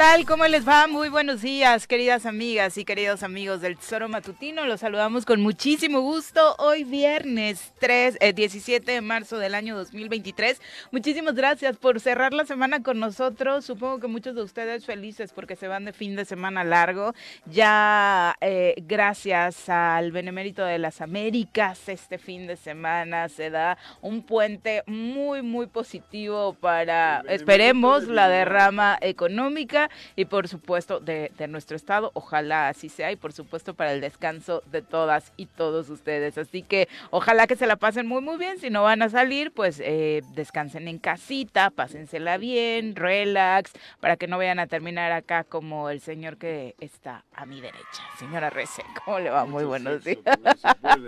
tal? ¿Cómo les va? Muy buenos días, queridas amigas y queridos amigos del Tesoro Matutino. Los saludamos con muchísimo gusto hoy viernes 3, 17 eh, de marzo del año 2023. Muchísimas gracias por cerrar la semana con nosotros. Supongo que muchos de ustedes felices porque se van de fin de semana largo. Ya eh, gracias al Benemérito de las Américas, este fin de semana se da un puente muy, muy positivo para, esperemos, la derrama económica y por supuesto de, nuestro estado. Ojalá así sea y por supuesto para el descanso de todas y todos ustedes. Así que ojalá que se la pasen muy muy bien. Si no van a salir, pues eh, descansen en casita, pásensela bien, relax, para que no vayan a terminar acá como el señor que está a mi derecha. Señora Rece, ¿cómo le va? Muy buenos días.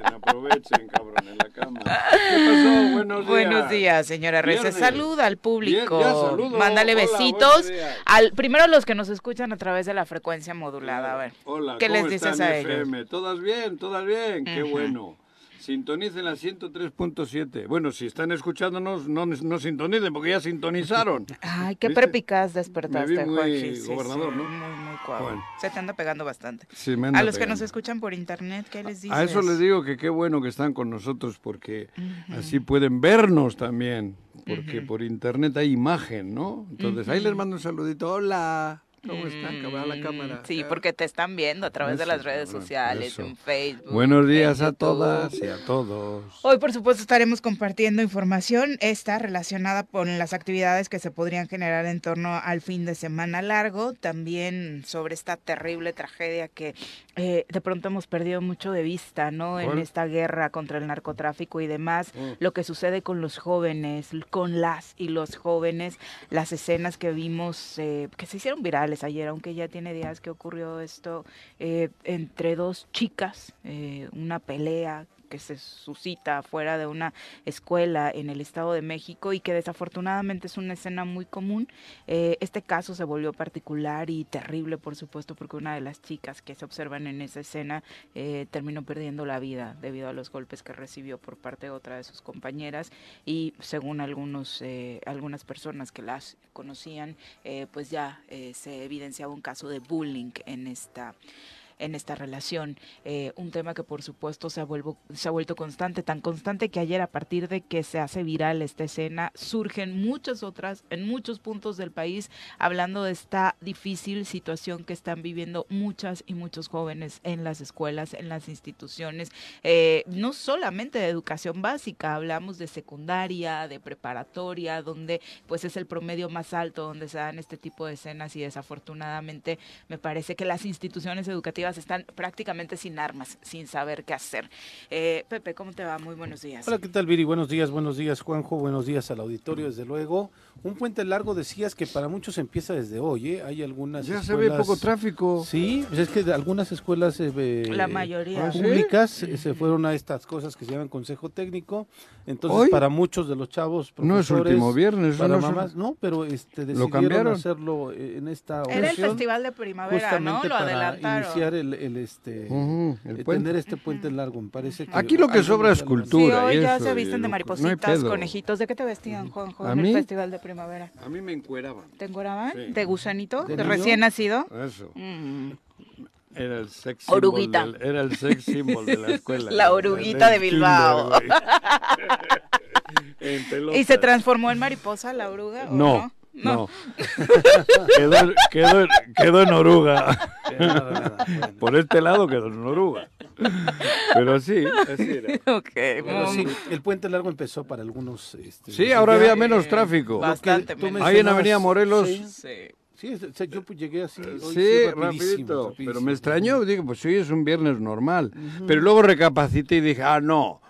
aprovechen, cabrón, en la cama. ¿Qué pasó? Buenos días. Buenos días, señora Rece. Saluda al público. Mándale besitos al primer primero los que nos escuchan a través de la frecuencia modulada. A ver, Hola, ¿qué les dices a ellos? Todas bien, todas bien, qué bueno. Sintonicen la 103.7. Bueno, si están escuchándonos, no, no sintonicen porque ya sintonizaron. Ay, qué prepicaz despertaste, muy gobernador, ¿no? Muy, muy Se te anda pegando bastante. a los que nos escuchan por internet, ¿qué les dices? A eso les digo que qué bueno que están con nosotros porque así pueden vernos también. Porque por internet hay imagen, ¿no? Entonces ahí les mando un saludito. Hola. ¿Cómo están? a la cámara. Sí, porque te están viendo a través de las redes sociales, en Facebook. Buenos días a todas y a todos. Hoy, por supuesto, estaremos compartiendo información esta relacionada con las actividades que se podrían generar en torno al fin de semana largo, también sobre esta terrible tragedia que eh, de pronto hemos perdido mucho de vista, ¿no? En esta guerra contra el narcotráfico y demás, mm. lo que sucede con los jóvenes, con las y los jóvenes, las escenas que vimos eh, que se hicieron virales ayer, aunque ya tiene días que ocurrió esto eh, entre dos chicas, eh, una pelea que se suscita fuera de una escuela en el Estado de México y que desafortunadamente es una escena muy común. Eh, este caso se volvió particular y terrible, por supuesto, porque una de las chicas que se observan en esa escena eh, terminó perdiendo la vida debido a los golpes que recibió por parte de otra de sus compañeras y según algunos eh, algunas personas que las conocían, pues ya se evidenciaba un caso de bullying en esta en esta relación. Eh, un tema que por supuesto se ha, vuelto constante, tan constante que ayer a partir de que se hace viral esta escena, surgen muchas otras en muchos puntos del país hablando de esta difícil situación que están viviendo muchas y muchos jóvenes en las escuelas, en las instituciones, eh, no solamente de educación básica, hablamos de secundaria, de preparatoria, donde pues es el promedio más alto donde se dan este tipo de escenas y desafortunadamente me parece que las instituciones educativas están prácticamente sin armas, sin saber qué hacer. Eh, Pepe, ¿cómo te va? Muy buenos días. Hola, ¿qué tal, Viri? Buenos días, buenos días, Juanjo. Buenos días al auditorio, desde luego. Un puente largo decías que para muchos empieza desde hoy, ¿eh? Hay algunas Ya se ve escuelas- poco tráfico. Sí, pues es que de algunas escuelas eh, La mayoría. ¿Ah, sí? públicas eh, se fueron a estas cosas que se llaman consejo técnico. Entonces, ¿Hoy? para muchos de los chavos No es último viernes, para no es- mamás, no, pero este decidieron cambiaron. hacerlo en esta Era el ocasión. festival de primavera, ¿no? justamente Lo para adelantaron. iniciar el, el, este el eh, tener este puente largo, me parece que Aquí lo que sobra es lo- cultura. Sí, hoy y ya eso, se visten de lo- no maripositas, conejitos. ¿De qué te vestían, Juanjo, ¿A en mí? el festival de primavera? A mí me encueraban. ¿Te encueraban? Sí. ¿De gusanito? ¿De recién nacido? Eso. Mm. Era el sex Oruguita. del- era el sex symbol de la escuela. La oruguita de Bilbao. kinder, ¿Y se transformó en mariposa la oruga? o No, no. quedó, en- quedó, en- quedó en oruga. Por este lado quedó en oruga. Pero sí, así era. Pero sí, el puente largo empezó para algunos. Este, Sí, ahora había menos tráfico. Bastante menos. Ahí en Avenida Morelos. Sí, Sí. sí, es- o sea, yo pues llegué así. hoy Sí, rapidísimo, rapidito. rapidísimo. Pero me extrañó, digo, pues hoy es un viernes normal. Pero luego recapacité y dije, ah, no.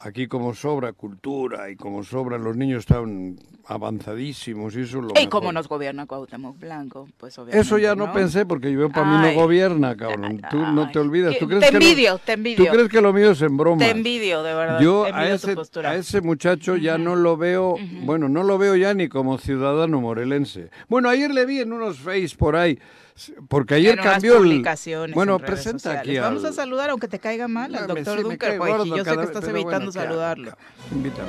Aquí como sobra cultura y como sobran los niños están avanzadísimos y eso es lo Y mejor. como nos gobierna Cuauhtémoc Blanco, pues obviamente, Eso ya no, pensé porque yo para mí no gobierna, cabrón. Tú no te olvidas. ¿Tú crees te que lo- envidio, te envidio. ¿Tú crees que lo mío es en broma? Te envidio, de verdad. Yo a envidio ese, a ese muchacho ya no lo veo, bueno, no lo veo ya ni como ciudadano morelense. Bueno, ayer le vi en unos face por ahí, porque ayer unas cambió el... Bueno, presenta sociales. aquí Vamos al- a saludar, aunque te caiga mal, al doctor sí, Dunker, Yo sé que estás pero evitando bueno, ¿qué hago, saludarlo. Invítalo.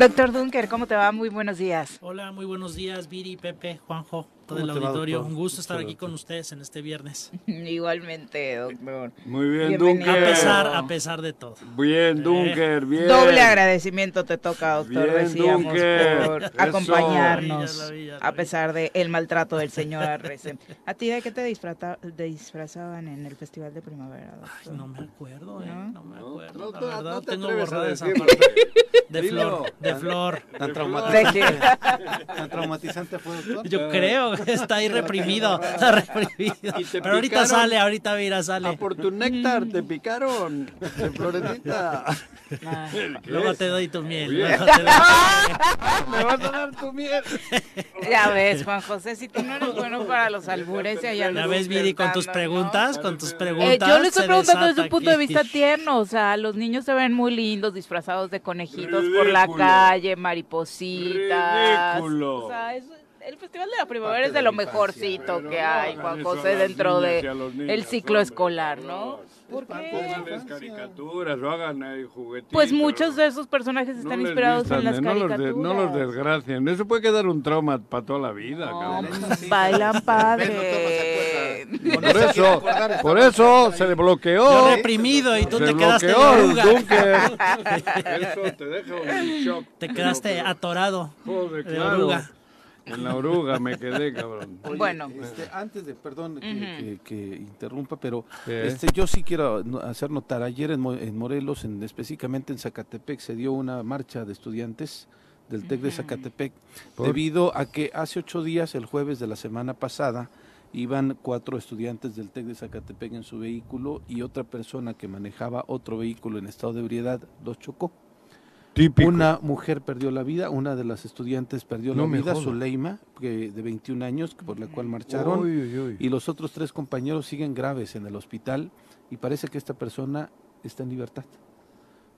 Doctor Dunker, ¿cómo te va? Muy buenos días. Hola, muy buenos días, Viri, Pepe, Juanjo, todo el ¿Cómo te va, auditorio. Un gusto estar aquí con ustedes en este viernes. Igualmente, doctor. Muy bien, Bienvenido. A Dunker. pesar, a pesar de todo. Bien, Dunker, bien. Doble agradecimiento te toca, doctor, Bien, decíamos, Dunker. por Eso. acompañarnos, Ya la vi, ya la a pesar de el maltrato del señor Arrece. ¿A ti de qué te disfrazaban en el Festival de Primavera, Ay, no me acuerdo, eh, ¿No? no me acuerdo. no la verdad, no te tengo a borrada esa parte. De Dilo. flor, de flor. ¿Tan, ¿De traumatizante, qué? tan traumatizante fue, doctor? Yo creo que está ahí reprimido, está reprimido. Pero ahorita sale, ahorita mira, Ah, sale. por tu néctar te picaron, de florecita. Luego te doy tu miel. Me vas a dar tu miel. Ya ves, Juan José, si tú no eres bueno para los albures y allá Ya andas ves, Viri, con tus preguntas, con tus Eh, preguntas. yo le estoy preguntando desde un punto de vista tierno, o sea, los niños se ven muy lindos disfrazados de conejitos por la calle, maripositas. Ridículo. O sea, es- el Festival de la Primavera es de lo mejorcito que no hay, Juan José, dentro niñas de el ciclo hombre, escolar, ¿no? Dios. ¿Por qué? Pónganles caricaturas o hagan ahí juguetitos. Pues muchos de esos personajes están inspirados en las no los de- caricaturas. no los desgracien. Eso puede quedar un trauma para toda la vida, No, cabrón. bailan padre. Por eso, por eso se le bloqueó. Yo reprimido y tú se te quedaste. Eso te deja un shock. Te quedaste atorado Joder, de claro. oruga. En la oruga me quedé, cabrón. Oye, Bueno. este, antes de, perdón que, que- que interrumpa, pero este, yo sí quiero hacer notar, ayer en, Mo- en Morelos, en, específicamente en Zacatepec, se dio una marcha de estudiantes del TEC de Zacatepec, ¿Por? debido a que hace ocho días, el jueves de la semana pasada, iban cuatro estudiantes del TEC de Zacatepec en su vehículo y otra persona que manejaba otro vehículo en estado de ebriedad los chocó. Típico. Una mujer perdió la vida, una de las estudiantes perdió No la vida. Zuleima, que de 21 años, por la cual marcharon, Uy, uy, uy. y los otros tres compañeros siguen graves en el hospital y parece que esta persona está en libertad.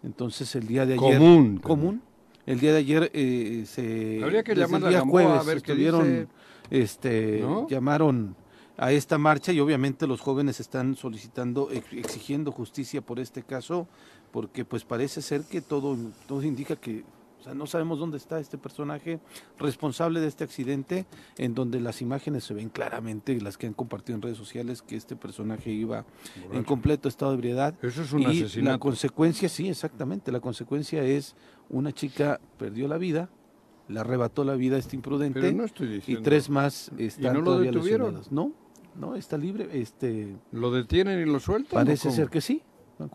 Entonces el día de ayer... Común. Común. El día de ayer eh, se... Habría que llamar el a Gamboa a jueves ver qué estuvieron, dice. este, ¿No? llamaron a esta marcha y obviamente los jóvenes están solicitando, ex- exigiendo justicia por este caso, porque pues parece ser que todo, todo indica que O sea, no sabemos dónde está este personaje responsable de este accidente, en donde las imágenes se ven claramente, las que han compartido en redes sociales, que este personaje iba en completo estado de ebriedad. Eso es un y asesinato. La consecuencia, sí, exactamente. La consecuencia es una chica perdió la vida, le arrebató la vida a este imprudente Pero no estoy y tres más están no lo todavía detuvieron? lesionados. No, no, está libre. Este, ¿Lo detienen y lo sueltan? parece ser que sí.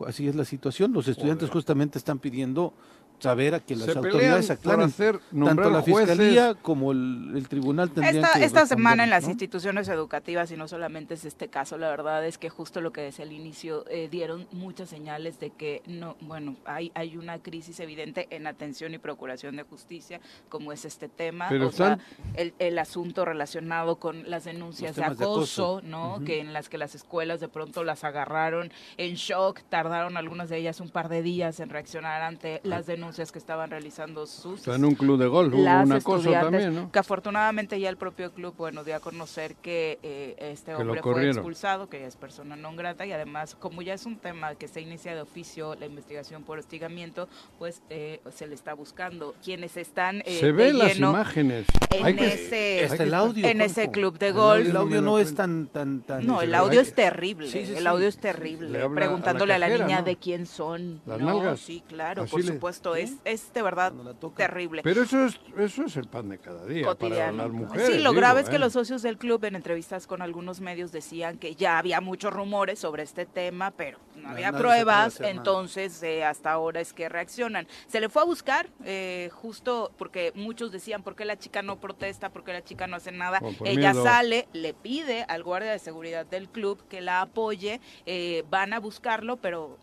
Así es la situación. Los estudiantes justamente están pidiendo saber a que las Se autoridades aclaren. hacer, Tanto la jueces. fiscalía como el, el tribunal tendrían Esta, que esta semana en las ¿no? instituciones educativas, y no solamente es este caso, la verdad es que justo lo que decía al inicio, eh, dieron muchas señales de que no, bueno, hay, hay una crisis evidente en atención y procuración de justicia, como es este tema, Pero o sea, el, el asunto relacionado con las denuncias de acoso. ¿no? Que en las que las escuelas de pronto las agarraron en shock, tardaron algunas de ellas un par de días en reaccionar ante las denuncias que estaban realizando sus Está en un club de golf, hubo una cosa también, ¿no? que afortunadamente ya el propio club, bueno, dio a conocer que eh, este Que hombre fue expulsado, que ya es persona non grata y además, como ya es un tema que se inicia de oficio la investigación por hostigamiento, pues eh, se le está buscando. Quienes están eh, Se ven las imágenes. en Hay que- ese, Hasta el audio, en ese club de golf. El audio no es tan, tan, tan. No, el este, audio es terrible, Sí, sí, el sí. audio es Le terrible, preguntándole a la, a la niña ¿no? de quién son. Las no, nalgas. sí, claro, Así por le- supuesto, es, es de verdad terrible. Pero eso es, eso es el pan de cada día para cotidiano. las mujeres. sí, lo digo, grave es que ¿eh? los socios del club en entrevistas con algunos medios decían que ya había muchos rumores sobre este tema, pero no No, había pruebas, entonces eh, hasta ahora es que reaccionan. Se le fue a buscar, eh, justo porque muchos decían, ¿por qué la chica no protesta? ¿Por qué la chica no hace nada? Ella miedo. sale, le pide al guardia de seguridad del club que la apoye, eh, van a buscarlo, pero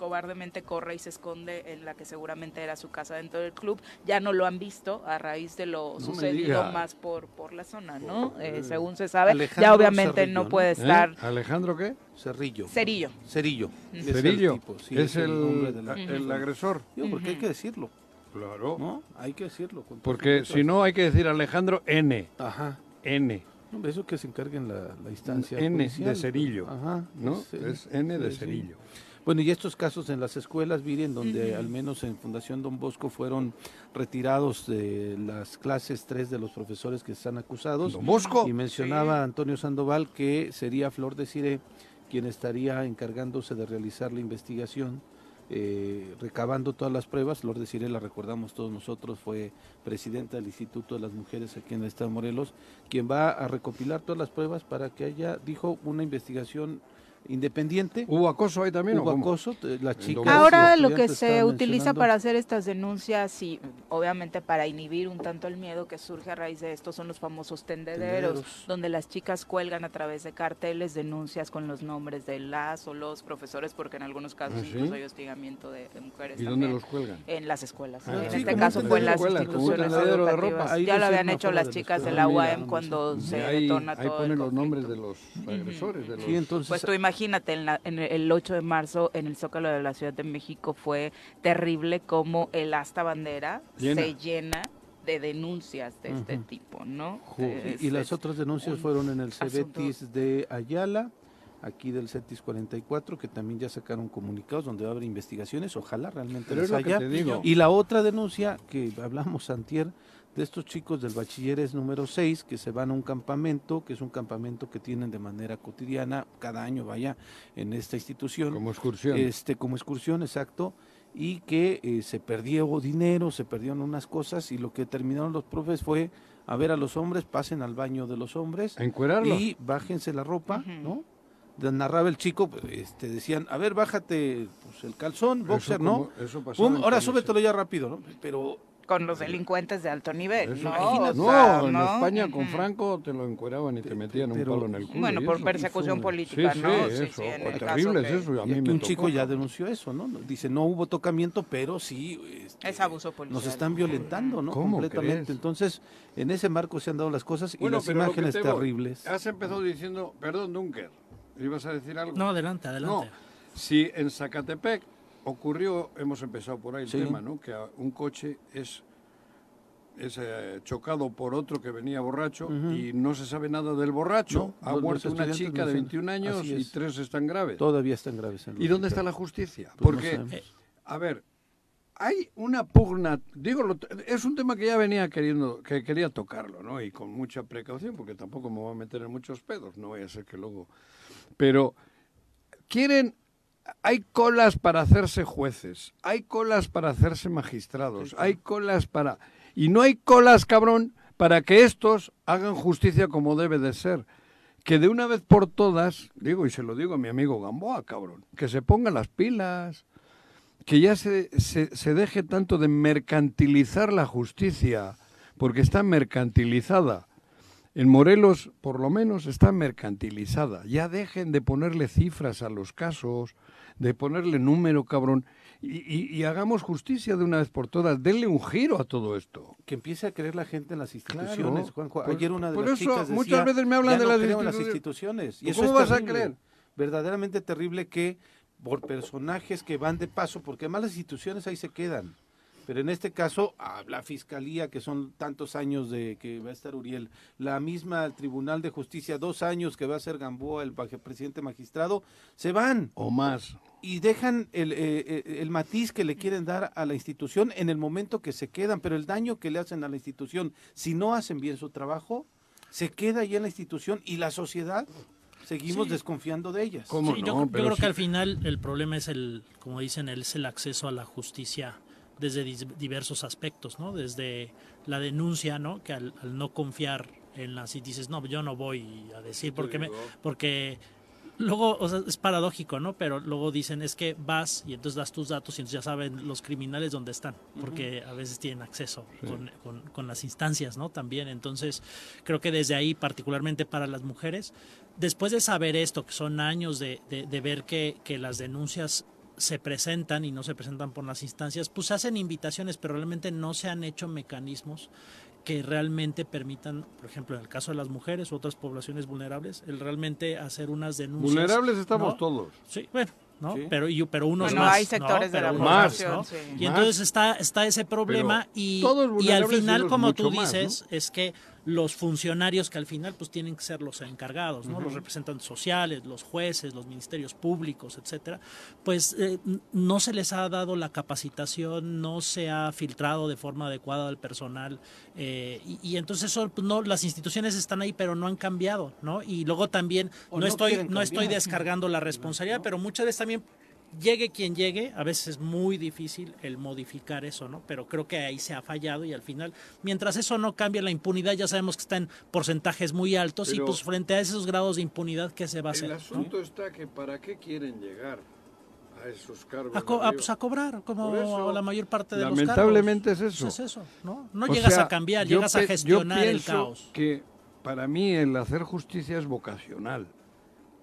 cobardemente corre y se esconde en la que seguramente era su casa dentro del club. Ya no lo han visto a raíz de lo sucedido más por, por la zona, ¿no? Eh, según se sabe, Alejandro ya obviamente Cerrillo, no puede ¿Eh? estar ¿Alejandro qué? Cerrillo. Cerillo. Cerillo. Es el Cerillo. tipo, sí, es el, nombre de la- el agresor. Digo, porque hay que decirlo, Claro. ¿no? Hay que decirlo. Porque si no hay que decir Alejandro N. Ajá. N. No, eso que se encarguen la, la instancia. N judicial. de Cerillo. Ajá. ¿No? sí, Es N de. Cerillo. Bueno, y estos casos en las escuelas, miren, donde al menos en Fundación Don Bosco fueron retirados de las clases tres de los profesores que están acusados. Don Bosco. Y mencionaba Antonio Sandoval que sería Flor de Cire quien estaría encargándose de realizar la investigación, eh, recabando todas las pruebas. Flor de Cire, la recordamos todos nosotros, fue presidenta del Instituto de las Mujeres aquí en el Estado de Morelos, quien va a recopilar todas las pruebas para que haya, dijo, una investigación independiente. ¿Hubo acoso ahí también? Hubo acoso, eh, las chicas. Ahora lo que se utiliza para hacer estas denuncias y obviamente para inhibir un tanto el miedo que surge a raíz de esto son los famosos tendederos, Tendederos. donde las chicas cuelgan a través de carteles denuncias con los nombres de las o los profesores, porque en algunos casos ¿Ah, sí? incluso hay hostigamiento de, de mujeres. ¿Y dónde también. los cuelgan? En las escuelas. Ah, en sí, este caso fue en las un instituciones educativas. ropa. Ahí Ya lo habían hecho las chicas de escuela. la UAM cuando se ahí, detona ahí todo el ponen los nombres de los agresores. Sí, entonces, Pues tú imagínate, en, la- en el 8 de marzo en el Zócalo de la Ciudad de México fue terrible como el asta bandera Llena. se llena de denuncias de este tipo, ¿no? y- Es- y, las otras denuncias un fueron en el asunto. Cebetis de Ayala, aquí del CETIS 44, que también ya sacaron comunicados donde va a haber investigaciones, ojalá realmente Pero las haya. Y la otra denuncia que hablamos antier de estos chicos del bachilleres número 6 que se van a un campamento, que es un campamento que tienen de manera cotidiana, cada año vaya en esta institución. Como excursión. Este, como excursión, exacto, y que eh, se perdió dinero, se perdieron unas cosas y lo que terminaron los profes fue a ver a los hombres, pasen al baño de los hombres y bájense la ropa. ¿no? Narraba el chico, pues, este, decían, a ver, bájate pues, el calzón, boxer, Eso ¿no? eso Pum, en ahora súbetelo ya rápido, ¿no? Pero con los delincuentes de alto nivel, ¿no? O No, sea, en ¿no? España con. Franco te lo encueraban y te metían un palo en el culo. Bueno, por eso. persecución fue- política, Sí, sí, ¿no? eso. en el caso terrible es eso. A mí me un tocó, chico ya ¿no? denunció eso, ¿no? Dice, no hubo tocamiento, pero sí... este, Es abuso policial. Nos están violentando, ¿no? ¿Cómo Completamente. crees? Entonces, en ese marco se han dado las cosas y Bueno, las imágenes te voy, terribles. Has empezado diciendo, perdón, Dunker, ¿ibas a decir algo? No, adelante, No, adelante. si en Zacatepec ocurrió, hemos empezado por ahí el Sí. tema, ¿no? Que un coche es, es eh, chocado por otro que venía borracho y no se sabe nada del borracho. No, ha muerto una chica de mencionan. 21 años y es. tres están graves. Todavía están graves. en ¿Y dónde está la justicia? Pues no Porque, sabemos. a ver, hay una pugna, digo, es un tema que ya venía queriendo, que quería tocarlo, ¿no? Y con mucha precaución, porque tampoco me voy a meter en muchos pedos, no vaya a ser que luego... Pero quieren, hay colas para hacerse jueces, hay colas para hacerse magistrados, hay colas para... Y no hay colas, cabrón, para que estos hagan justicia como debe de ser. Que de una vez por todas, digo, y se lo digo a mi amigo Gamboa, cabrón, que se pongan las pilas, que ya se, se, se deje tanto de mercantilizar la justicia, porque está mercantilizada. En Morelos, por lo menos, está mercantilizada. Ya dejen de ponerle cifras a los casos, de ponerle número, cabrón, y, y- y hagamos justicia de una vez por todas. Denle un giro a todo esto. Que empiece a creer la gente en las Claro. instituciones, Juanjo. Por- Ayer una de por las eso chicas decía, muchas veces me hablan "Ya de no las creo en las instituciones". Y ¿Cómo eso es vas a creer? Verdaderamente terrible que por personajes que van de paso, porque además las instituciones ahí se quedan. Pero en este caso, la fiscalía, que son tantos años de que va a estar Uriel, la misma el Tribunal de Justicia, dos años que va a ser Gamboa, el presidente magistrado, se van O más. Y dejan el, eh, eh, el matiz que le quieren dar a la institución en el momento que se quedan, pero el daño que le hacen a la institución, si no hacen bien su trabajo, se queda ahí en la institución y la sociedad seguimos Sí. desconfiando de ellas. ¿Cómo Sí, no? yo, creo- yo Pero creo sí- que al final el problema es el, como dicen, es el acceso a la justicia desde diversos aspectos, ¿no? Desde la denuncia, ¿no? Que al, al no confiar en las y dices, no, yo no voy a decir porque me, porque luego, o sea, es paradójico, ¿no? Pero luego dicen es que vas y entonces das tus datos y entonces ya saben los criminales dónde están, porque a veces tienen acceso con, con- con las instancias, ¿no? También, entonces creo que desde ahí, particularmente para las mujeres, después de saber esto, que son años de, de- de ver que, que las denuncias se presentan y no se presentan por las instancias, pues hacen invitaciones, pero realmente no se han hecho mecanismos que realmente permitan, por ejemplo, en el caso de las mujeres u otras poblaciones vulnerables, el realmente hacer unas denuncias. Vulnerables estamos ¿no? todos. Sí, bueno, ¿no? Sí. Pero, y- pero unos Bueno, más. hay sectores ¿no? de la Más. población, ¿no? sí. Y entonces está, está ese problema Pero y, y al final, como tú más, dices, es que los funcionarios que al final pues tienen que ser los encargados, ¿no? Los representantes sociales, los jueces, los ministerios públicos, etcétera, pues eh, no se les ha dado la capacitación, no se ha filtrado de forma adecuada al personal eh, y, y entonces eso, pues, no, las instituciones están ahí pero no han cambiado, ¿no? Y luego también no, no estoy no estoy descargando la responsabilidad, pero muchas veces también llegue quien llegue, a veces es muy difícil el modificar eso, ¿no? Pero creo que ahí se ha fallado y al final, mientras eso no cambie, la impunidad ya sabemos que está en porcentajes muy altos y pues frente a esos grados de impunidad, ¿qué se va a hacer? El no? asunto está que para qué quieren llegar a esos cargos. A, co- pues, a cobrar, como eso, la mayor parte de lamentablemente los cargos. es eso. Pues es eso, ¿no? No O llegas sea, a cambiar, llegas a yo gestionar el caos. que para mí el hacer justicia es vocacional.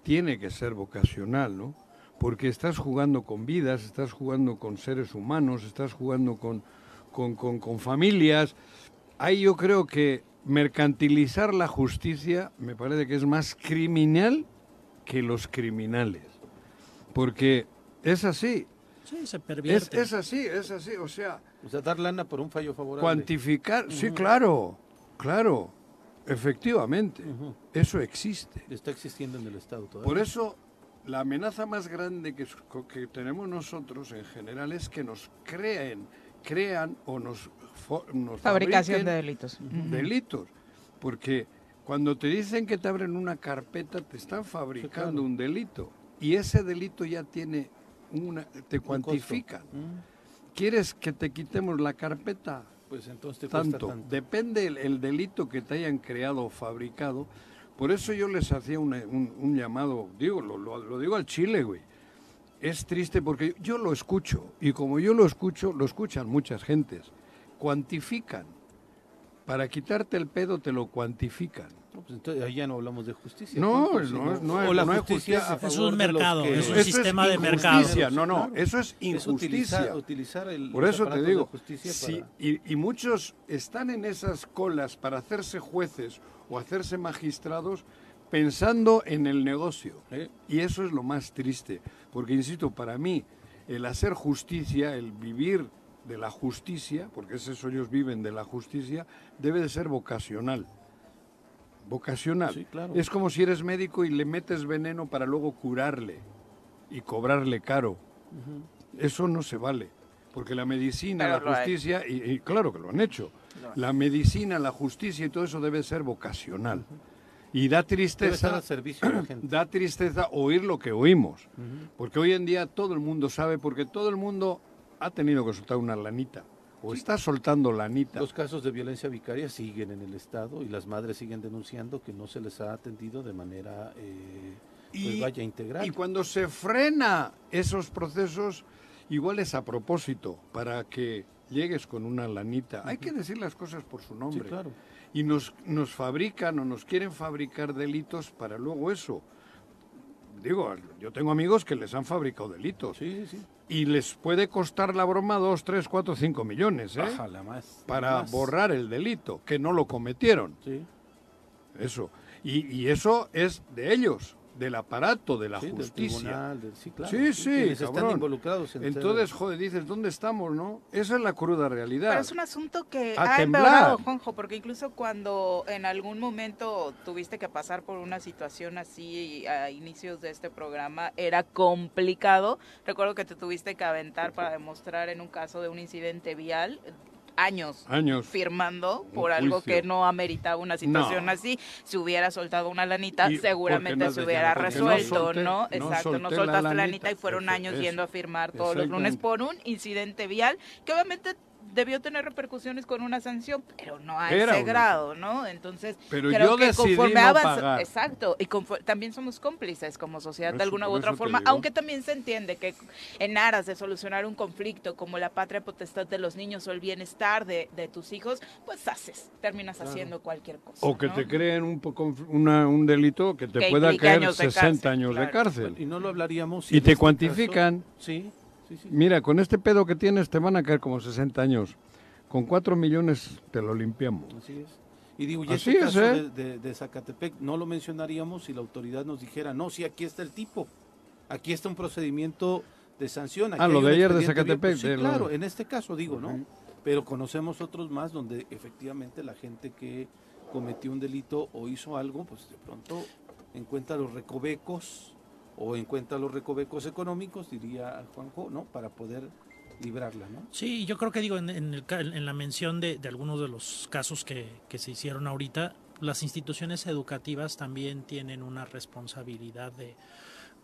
Tiene que ser vocacional, ¿no? Porque estás jugando con vidas, estás jugando con seres humanos, estás jugando con, con, con- con familias. Ahí yo creo que mercantilizar la justicia me parece que es más criminal que los criminales. Porque es así, Sí, se es, pervierte. es así, es así. O sea, O sea, dar lana por un fallo favorable. Cuantificar, sí, claro, claro, efectivamente, eso existe. Está existiendo en el Estado todavía. Por eso, la amenaza más grande que, que tenemos nosotros en general es que nos creen, crean o nos, nos Fabricación de delitos. delitos. Porque cuando te dicen que te abren una carpeta, te están fabricando un delito. Y ese delito ya tiene una, te cuantifican. ¿Quieres que te quitemos la carpeta? Pues entonces te tanto. Depende el, el delito que te hayan creado o fabricado. Por eso yo les hacía una- un, un llamado, digo, lo, lo- lo digo al Chile, güey. Es triste porque yo lo escucho y como yo lo escucho, lo escuchan muchas gentes. Cuantifican. Para quitarte el pedo te lo cuantifican. No, pues entonces ya no hablamos de justicia. No, no, sino- no hay- o la no hay justicia, justicia. a Es un mercado, que- es un Eso sistema de mercado. No, no, eso es Es injusticia. utilizar, utilizar el Por eso te digo, de justicia sí, para- y, y muchos están en esas colas para hacerse jueces o hacerse magistrados pensando en el negocio. ¿eh? Y eso es lo más triste, porque insisto, para mí el hacer justicia, el vivir de la justicia, porque es eso ellos viven de la justicia, debe de ser vocacional. Vocacional. Sí, claro. Es como si eres médico y le metes veneno para luego curarle y cobrarle caro. Eso no se vale. Porque la medicina, Pero la justicia, y, y claro que lo han hecho, la medicina, la justicia y todo eso debe ser vocacional. Y da tristeza, servicio la gente. da tristeza oír lo que oímos. Porque hoy en día todo el mundo sabe, porque todo el mundo ha tenido que soltar una lanita. O está soltando lanita. Los casos de violencia vicaria siguen en el Estado y las madres siguen denunciando que no se les ha atendido de manera, eh, pues vaya, integral. Y cuando se frena esos procesos, igual es a propósito, para que llegues con una lanita. Hay que decir las cosas por su Sí, nombre. claro. Y nos, nos fabrican o nos quieren fabricar delitos para luego eso. Digo, yo tengo amigos que les han fabricado delitos. Sí, sí, sí. Y les puede costar la broma 2, 3, 4, 5 millones, ¿eh? Bájala más. Para más. borrar el delito, que no lo cometieron. Sí, Eso. Y, y eso es de ellos, del aparato de la sí, del justicia. tribunal, del- sí, claro. Sí, sí, están involucrados en Entonces, joder, dices, ¿dónde estamos, no? Esa es la cruda realidad. Pero es un asunto que A ha temblar. empeorado, Juanjo, porque incluso cuando en algún momento tuviste que pasar por una situación así a inicios de este programa, era complicado. Recuerdo que te tuviste que aventar para demostrar en un caso de un incidente vial años Años. firmando por algo que no ameritaba una situación No. así. Si hubiera soltado una lanita, Y seguramente no- se hubiera no resuelto, solté- ¿no? Exacto, no soltaste la lanita, lanita y fueron años yendo a firmar todos los lunes por un incidente vial que obviamente debió tener repercusiones con una sanción, pero no a Era ese una grado, ¿no? Entonces, Pero creo yo que decidí conforme no avanza- pagar. exacto, y confo- también somos cómplices como sociedad de alguna u otra forma, aunque también se entiende que en aras de solucionar un conflicto como la patria potestad de los niños o el bienestar de, de tus hijos, pues haces, terminas haciendo cualquier cosa. O que ¿no? te creen un, poco- una- un delito que te Que pueda caer años de 60 cárcel, años de cárcel. Y no lo hablaríamos. si Y te este cuantifican. caso- sí, sí, sí. Mira, con este pedo que tienes te van a caer como 60 años. Con 4 millones te lo limpiamos. Así es. Y digo, y Así este es, caso ¿eh? de, de- de Zacatepec no lo mencionaríamos si la autoridad nos dijera, no, sí, aquí está el tipo, aquí está un procedimiento de sanción. aquí Ah, lo de ayer de Zacatepec, abierto". Sí, de lo- claro, en este caso digo, ¿no? Pero conocemos otros más donde efectivamente la gente que cometió un delito o hizo algo, pues de pronto encuentra los recovecos o encuentra los recovecos económicos, diría Juanjo, ¿no? Para poder librarla, ¿no? Sí, yo creo que digo, en, en el en la mención de, de algunos de los casos que, que se hicieron ahorita, las instituciones educativas también tienen una responsabilidad de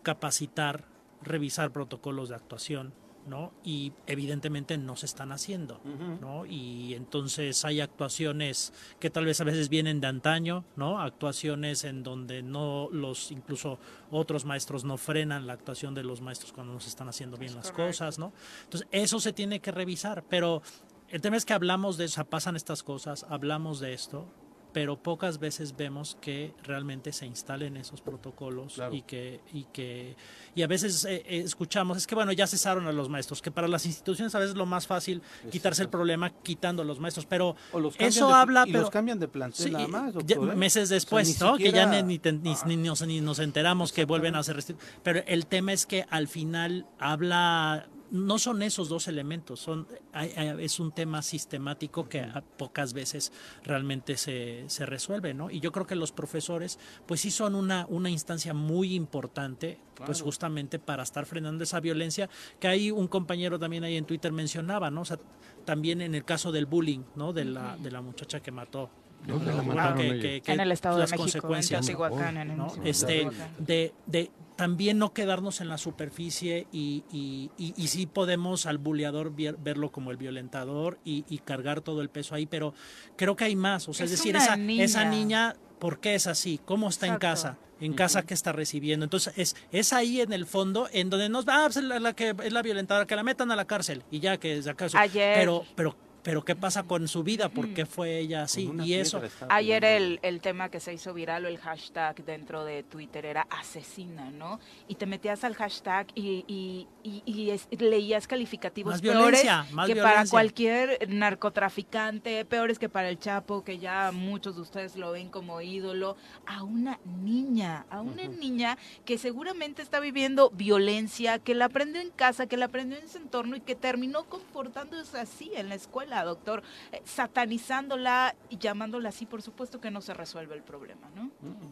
capacitar, revisar protocolos de actuación, ¿no? Y evidentemente no se están haciendo, ¿no? Y entonces hay actuaciones que tal vez a veces vienen de antaño, ¿no? Actuaciones en donde no los, incluso otros maestros no frenan la actuación de los maestros cuando no se están haciendo bien las cosas, ¿no? Entonces eso se tiene que revisar, pero el tema es que hablamos de eso, pasan estas cosas, hablamos de esto, pero pocas veces vemos que realmente se instalen esos protocolos Claro. y que y que y a veces eh, eh, escuchamos es que bueno ya cesaron a los maestros que para las instituciones a veces es lo más fácil quitarse el problema quitando a los maestros pero O los cambian eso de- habla y pero los cambian de plantel Sí, nada más, doctor, ¿eh? meses O sea, después, ni ¿no? Que ya siquiera- ni, ni te- ni- ni nos, ni nos enteramos que vuelven a hacer Pero el tema es que al final habla, no son esos dos elementos, son hay- hay- es un tema sistemático que a pocas veces realmente se, se resuelve, ¿no? Y yo creo que los profesores, pues sí son una, una instancia muy importante, pues justamente para estar frenando esa violencia, que hay un compañero también ahí en Twitter mencionaba, ¿no? O sea, también en el caso del bullying, ¿no? De la, de la muchacha que mató. ¿Dónde la Bueno, mataron que- que- que en el Estado de las México, en consecuencias Teotihuacán, en el ¿no? Este, de también no quedarnos en la superficie y, y, y, y sí podemos al buleador vier- verlo como el violentador y, y cargar todo el peso ahí, pero creo que hay más. O sea, es, Es decir, esa niña. esa niña, ¿por qué es así? ¿Cómo está en casa? ¿En casa qué está recibiendo? Entonces, es, es ahí en el fondo en donde nos va, ah, pues, la, la que es la violentadora, que la metan a la cárcel y ya que es acaso. Ayer- Pero, pero, pero ¿qué pasa con su vida? ¿Por qué fue ella así? Y eso, Ayer el, el tema que se hizo viral o el hashtag dentro de Twitter era asesina, ¿no? Y te metías al hashtag y, y- y- y es- leías calificativos Más peores violencia, más que para cualquier narcotraficante, peores que para el Chapo, que ya muchos de ustedes lo ven como ídolo, a una niña, a una niña que seguramente está viviendo violencia, que la aprendió en casa, que la aprendió en su entorno y que terminó comportándose así en la escuela, doctor, eh, satanizándola y llamándola así, por supuesto que no se resuelve el problema, ¿no?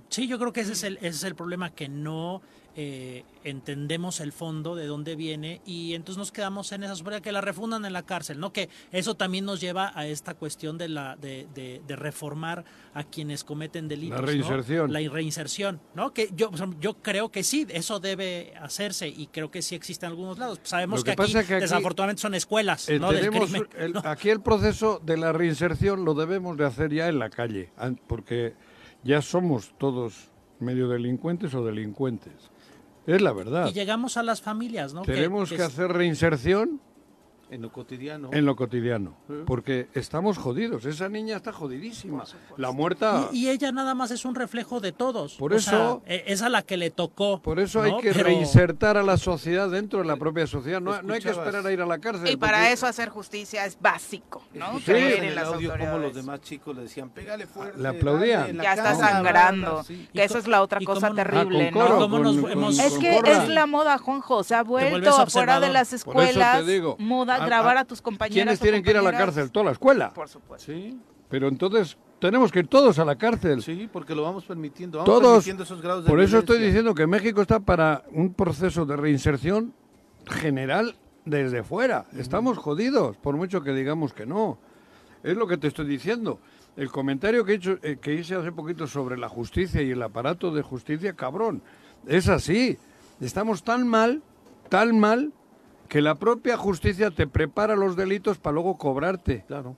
Sí, yo creo que ese es el, ese es el problema, que no eh, entendemos el fondo de dónde viene y entonces nos quedamos en esa superioridad que la refundan en la cárcel, ¿no? Que eso también nos lleva a esta cuestión de la de, de- de reformar a quienes cometen delitos. La ¿no? reinserción. La reinserción, ¿no? Que yo, yo creo que sí, eso debe hacerse y creo que sí existe en algunos lados. Sabemos Lo que, que aquí, que desafortunadamente son escuelas, Eh, ¿no? Del tenemos crimen. el- ¿no? Aquí el proceso de la reinserción lo debemos de hacer ya en la calle, porque ya somos todos medio delincuentes o delincuentes. Es la verdad. Y llegamos a las familias, ¿no? Que- Tenemos que, que- hacer reinserción En lo cotidiano. en lo cotidiano, Sí. porque estamos jodidos. Esa niña está jodidísima. La muerta... Y, y ella nada más es un reflejo de todos. Por O eso- sea, e- es a la que le tocó. Por eso ¿no? hay que Pero- reinsertar a la sociedad dentro de la propia sociedad. No, no hay que esperar a ir a la cárcel. Y para porque- eso hacer justicia es básico, ¿no? Creer en el audio como los autoridades. demás chicos le decían, pégale fuerte. Le aplaudían. Ya está cara, sangrando. bala", sí. Que eso es la otra cosa cómo- terrible, Ah, con coro, ¿no? ¿Cómo nos con- hemos- Es que es la moda, Juanjo. Se ha vuelto afuera de las Por eso escuelas te digo, moda a- grabar a- a tus compañeras. ¿Quiénes tienen que ir a la cárcel? Toda la escuela. Por supuesto. Sí, Pero entonces tenemos que ir todos a la cárcel. sí, porque lo vamos permitiendo. Vamos Todos. permitiendo esos grados de Por eso estoy diciendo que México está para un proceso de reinserción general desde fuera. Estamos jodidos, por mucho que digamos que no. Es lo que te estoy diciendo. El comentario que, he hecho, eh, que hice hace poquito sobre la justicia y el aparato de justicia, cabrón, es así. Estamos tan mal, tan mal, que la propia justicia te prepara los delitos para luego cobrarte. Claro,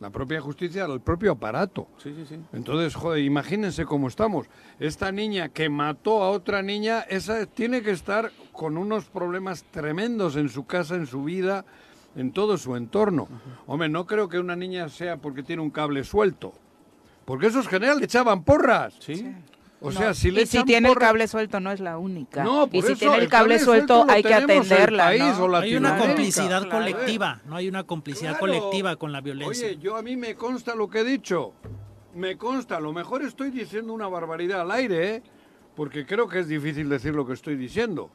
La propia justicia, el propio aparato. sí, sí, sí. Entonces, joder, imagínense cómo estamos. Esta niña que mató a otra niña, esa tiene que estar con unos problemas tremendos en su casa, en su vida, en todo su entorno. Hombre, no creo que una niña sea porque tiene un cable suelto. Porque esos general le echaban porras. Sí, O sea, si le y si tiene el cable suelto no es la única. No, y por si eso, tiene el el cable, suelto, hay que atenderla, país ¿no? Hay una complicidad Claro. colectiva, no hay una complicidad Claro. colectiva con la violencia. Oye, yo a mí me consta lo que he dicho. Me consta. A lo mejor estoy diciendo una barbaridad al aire, ¿eh? Porque creo que es difícil decir lo que estoy diciendo.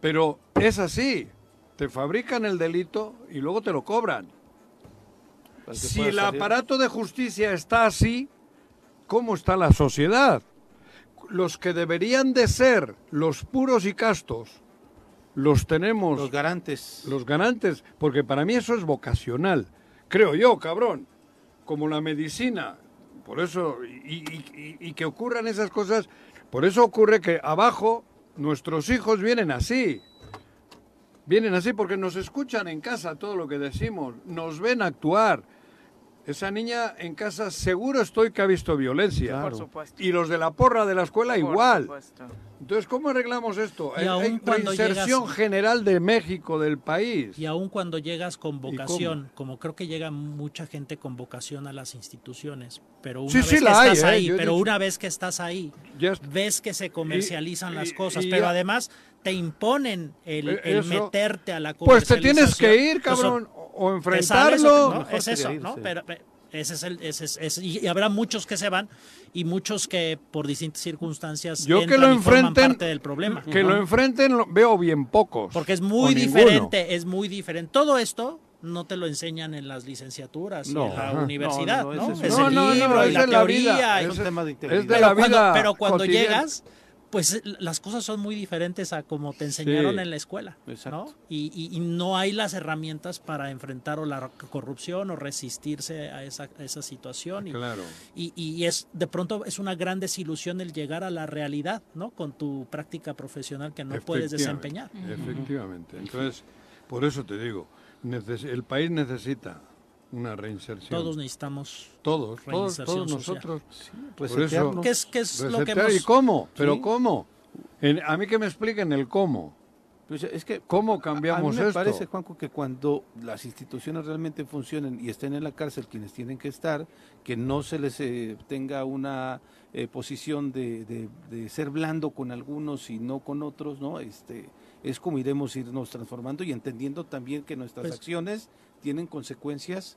Pero es así. Te fabrican el delito y luego te lo cobran. Si el salir. aparato de justicia está así, ¿cómo está la sociedad? Los que deberían de ser los puros y castos, los tenemos Los garantes. los ganantes, porque para mí eso es vocacional, creo yo, cabrón, como la medicina, por eso, y, y- y- y que ocurran esas cosas, por eso ocurre que abajo nuestros hijos vienen así, vienen así porque nos escuchan en casa todo lo que decimos, nos ven actuar. Esa niña en casa seguro estoy que ha visto violencia. Claro. Por supuesto. Y los de la porra de la escuela Por igual. supuesto. Entonces, ¿cómo arreglamos esto? Y hay cuando reinserción llegas- general de México, del país. Y aun cuando llegas con vocación, como creo que llega mucha gente con vocación a las instituciones, pero una Sí, vez sí que la hay, estás ¿eh? ahí, pero dicho- una vez que estás ahí, ves que se comercializan Y- las cosas, y pero ya- además te imponen el, Eh, el eso. meterte a la Pues te tienes que comercialización. ir, cabrón, Entonces, o- enfrentarlo. te- ¿no? Mejor Es eso, ¿no? Pero, pero ese es el, ese es- ese- y habrá muchos que se van y muchos que por distintas circunstancias Yo que lo enfrenten, parte del problema. que ¿no? lo enfrenten lo- veo bien pocos. Porque es muy ninguno. diferente, es muy diferente. Todo esto no te lo enseñan en las licenciaturas y No. en la Ajá. universidad, No, ¿no? no, no, eso es el libro y la teoría. Es un tema de Es de integridad. la pero, cuando, vida pero cuando cotidiana. llegas, pues las cosas son muy diferentes a como te enseñaron Sí. en la escuela, Exacto. ¿no? Y, y- y no hay las herramientas para enfrentar o la corrupción o resistirse a esa, a esa situación. Y, Claro. y, y es de pronto es una gran desilusión el llegar a la realidad, ¿no? Con tu práctica profesional que no puedes desempeñar. Efectivamente. Entonces, por eso te digo, el país necesita una reinserción. Todos necesitamos todos, todos, reinserción todos nosotros. Por eso, resetearnos. ¿Qué es, qué es lo que hemos... ¿Y cómo? ¿Pero Sí. cómo? En- a mí que me expliquen el cómo. Pues es que ¿Cómo a cambiamos mí me esto? parece, Juanco, que cuando las instituciones realmente funcionen y estén en la cárcel quienes tienen que estar, que no se les eh, tenga una eh, posición de, de- de ser blando con algunos y no con otros, ¿no? Este, es como iremos irnos transformando y entendiendo también que nuestras Pues- acciones tienen consecuencias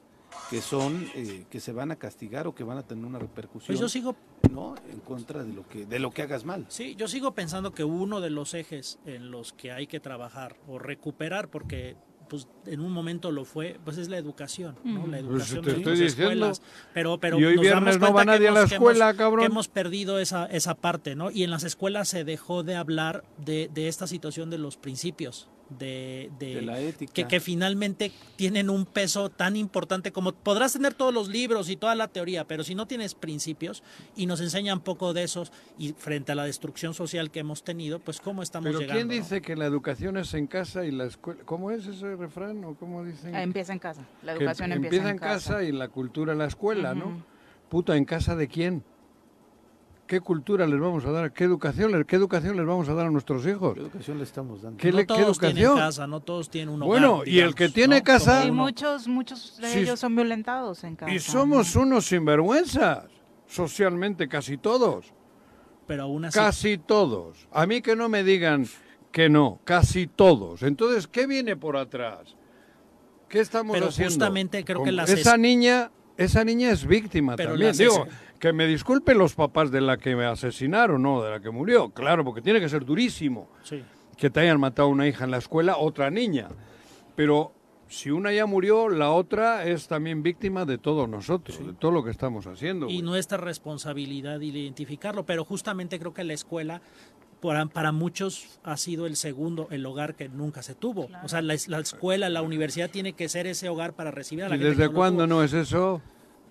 que son eh, que se van a castigar o que van a tener una repercusión Pues yo sigo, ¿no? en contra de lo que de lo que hagas mal. sí, yo sigo pensando que uno de los ejes en los que hay que trabajar o recuperar, porque pues en un momento lo fue, pues es la educación, ¿no? La Pues educación te estoy las escuelas. Pero, pero Y hoy nos viernes damos no va nadie a la escuela, hemos- cabrón. que hemos perdido esa, esa parte, ¿no? Y en las escuelas se dejó de hablar de, de esta situación de los principios. De, de, De la ética. Que, que finalmente tienen un peso tan importante como podrás tener todos los libros y toda la teoría, pero si no tienes principios y nos enseñan poco de esos y frente a la destrucción social que hemos tenido, pues cómo estamos Pero llegando. ¿quién ¿no? dice que la educación es en casa y la escuela? ¿Cómo es ese refrán o cómo dicen? Ah, Empieza en casa. La educación empieza, en casa. y la cultura en la escuela, Ujú. ¿no? Puta, ¿en casa de quién? ¿Qué cultura les vamos a dar? ¿Qué educación, les- qué educación les vamos a dar a nuestros hijos? ¿Qué educación le estamos dando? ¿Qué, no le- qué todos tienen educación? casa, no todos tienen un hogar. Bueno, y el que tiene ¿no? casa- Y muchos, muchos de Sí. ellos son violentados en casa. Y somos unos sinvergüenzas, socialmente casi todos. Pero aún así, Casi todos. A mí que no me digan que no, casi todos. Entonces, ¿qué viene por atrás? ¿Qué estamos Pero haciendo? justamente creo que las esa es- niña, esa niña es víctima Pero también. las Digo, es- que me disculpen los papás de la que me asesinaron, no, de la que murió. Claro, porque tiene que ser durísimo sí. que te hayan matado una hija en la escuela, otra niña. Pero si una ya murió, la otra es también víctima de todos nosotros, de todo lo que estamos haciendo. y güey. nuestra responsabilidad identificarlo, pero justamente creo que la escuela para, para muchos ha sido el segundo, el hogar que nunca se tuvo. O sea, la, la escuela, la universidad tiene que ser ese hogar para recibir a la ¿Y gente desde cuándo no es eso?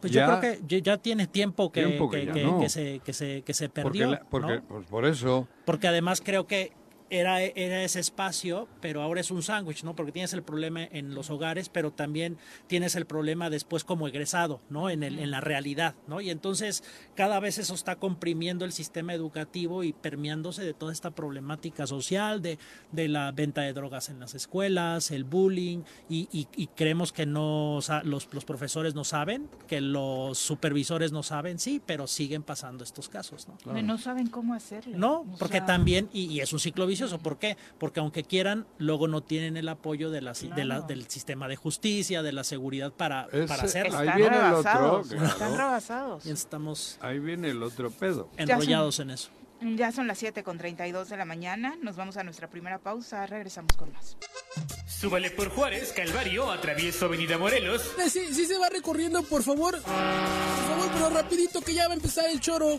Pues Ya. yo creo que ya- tiene tiempo que, Tiempo que no. se, que, se, que se Porque, perdió. la- porque ¿no? pues por eso. Porque además creo que era, era ese espacio, pero ahora es un sándwich, ¿no? Porque tienes el problema en los hogares, pero también tienes el problema después como egresado, ¿no? En, el, en la realidad, ¿no? Y entonces cada vez eso está comprimiendo el sistema educativo y permeándose de toda esta problemática social, de, de la venta de drogas en las escuelas, el bullying, y, y- y creemos que no, los, los profesores no saben, que los supervisores no saben, sí, pero siguen pasando estos casos, ¿no? Y No saben cómo hacerlo. No, O porque sea, también, y, y es un ciclo vicioso, ¿por qué? Porque aunque quieran, luego no tienen el apoyo de la, si- de la- Claro. del sistema de justicia, de la seguridad para, Ese- para hacerlo. ahí Están viene el otro, claro. Están rebasados. Y estamos Ahí viene el otro pedo. enrollados en eso. Ya son las 7 con 32 de la mañana. Nos vamos a nuestra primera pausa. Regresamos con más. Súbale por Juárez, Calvario, atravieso Avenida Morelos. Eh, Sí, sí se va recorriendo, por favor. Por favor, pero rapidito que ya va a empezar el choro.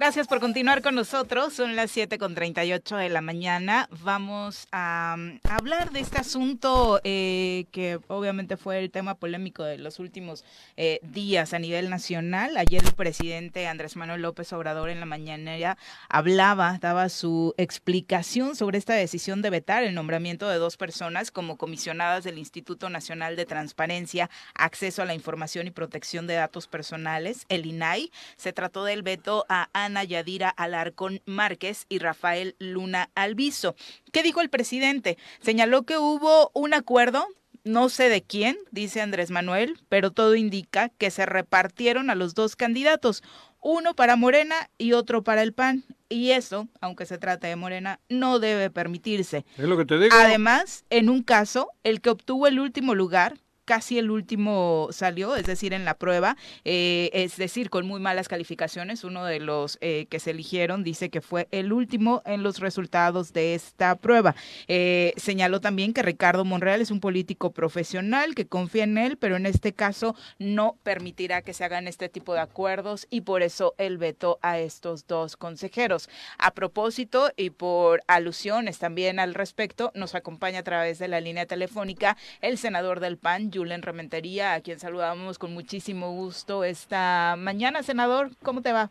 Gracias por continuar con nosotros. Son las 7 con 38 de la mañana. Vamos a, um, hablar de este asunto eh, que obviamente fue el tema polémico de los últimos eh, días a nivel nacional. Ayer el presidente Andrés Manuel López Obrador en la mañanera hablaba, daba su explicación sobre esta decisión de vetar el nombramiento de dos personas como comisionadas del Instituto Nacional de Transparencia, Acceso a la Información y Protección de Datos Personales, el INAI. Se trató del veto a Ana Yadira Alarcón Márquez y Rafael Luna Alviso. ¿Qué dijo el presidente? Señaló que hubo un acuerdo no sé de quién, dice Andrés Manuel, pero todo indica que se repartieron a los dos candidatos, uno para Morena y otro para el PAN. Y eso, aunque se trate de Morena, no debe permitirse. Es lo que te digo. Además, en un caso, el que obtuvo el último lugar, casi el último salió, es decir, en la prueba, eh, es decir, con muy malas calificaciones, uno de los eh, que se eligieron dice que fue el último en los resultados de esta prueba. Eh, señaló también que Ricardo Monreal es un político profesional que confía en él, pero en este caso no permitirá que se hagan este tipo de acuerdos y por eso él vetó a estos dos consejeros. A propósito y por alusiones también al respecto, nos acompaña a través de la línea telefónica el senador del PAN, Julen Rementería, a quien saludamos con muchísimo gusto esta mañana. Senador, ¿cómo te va?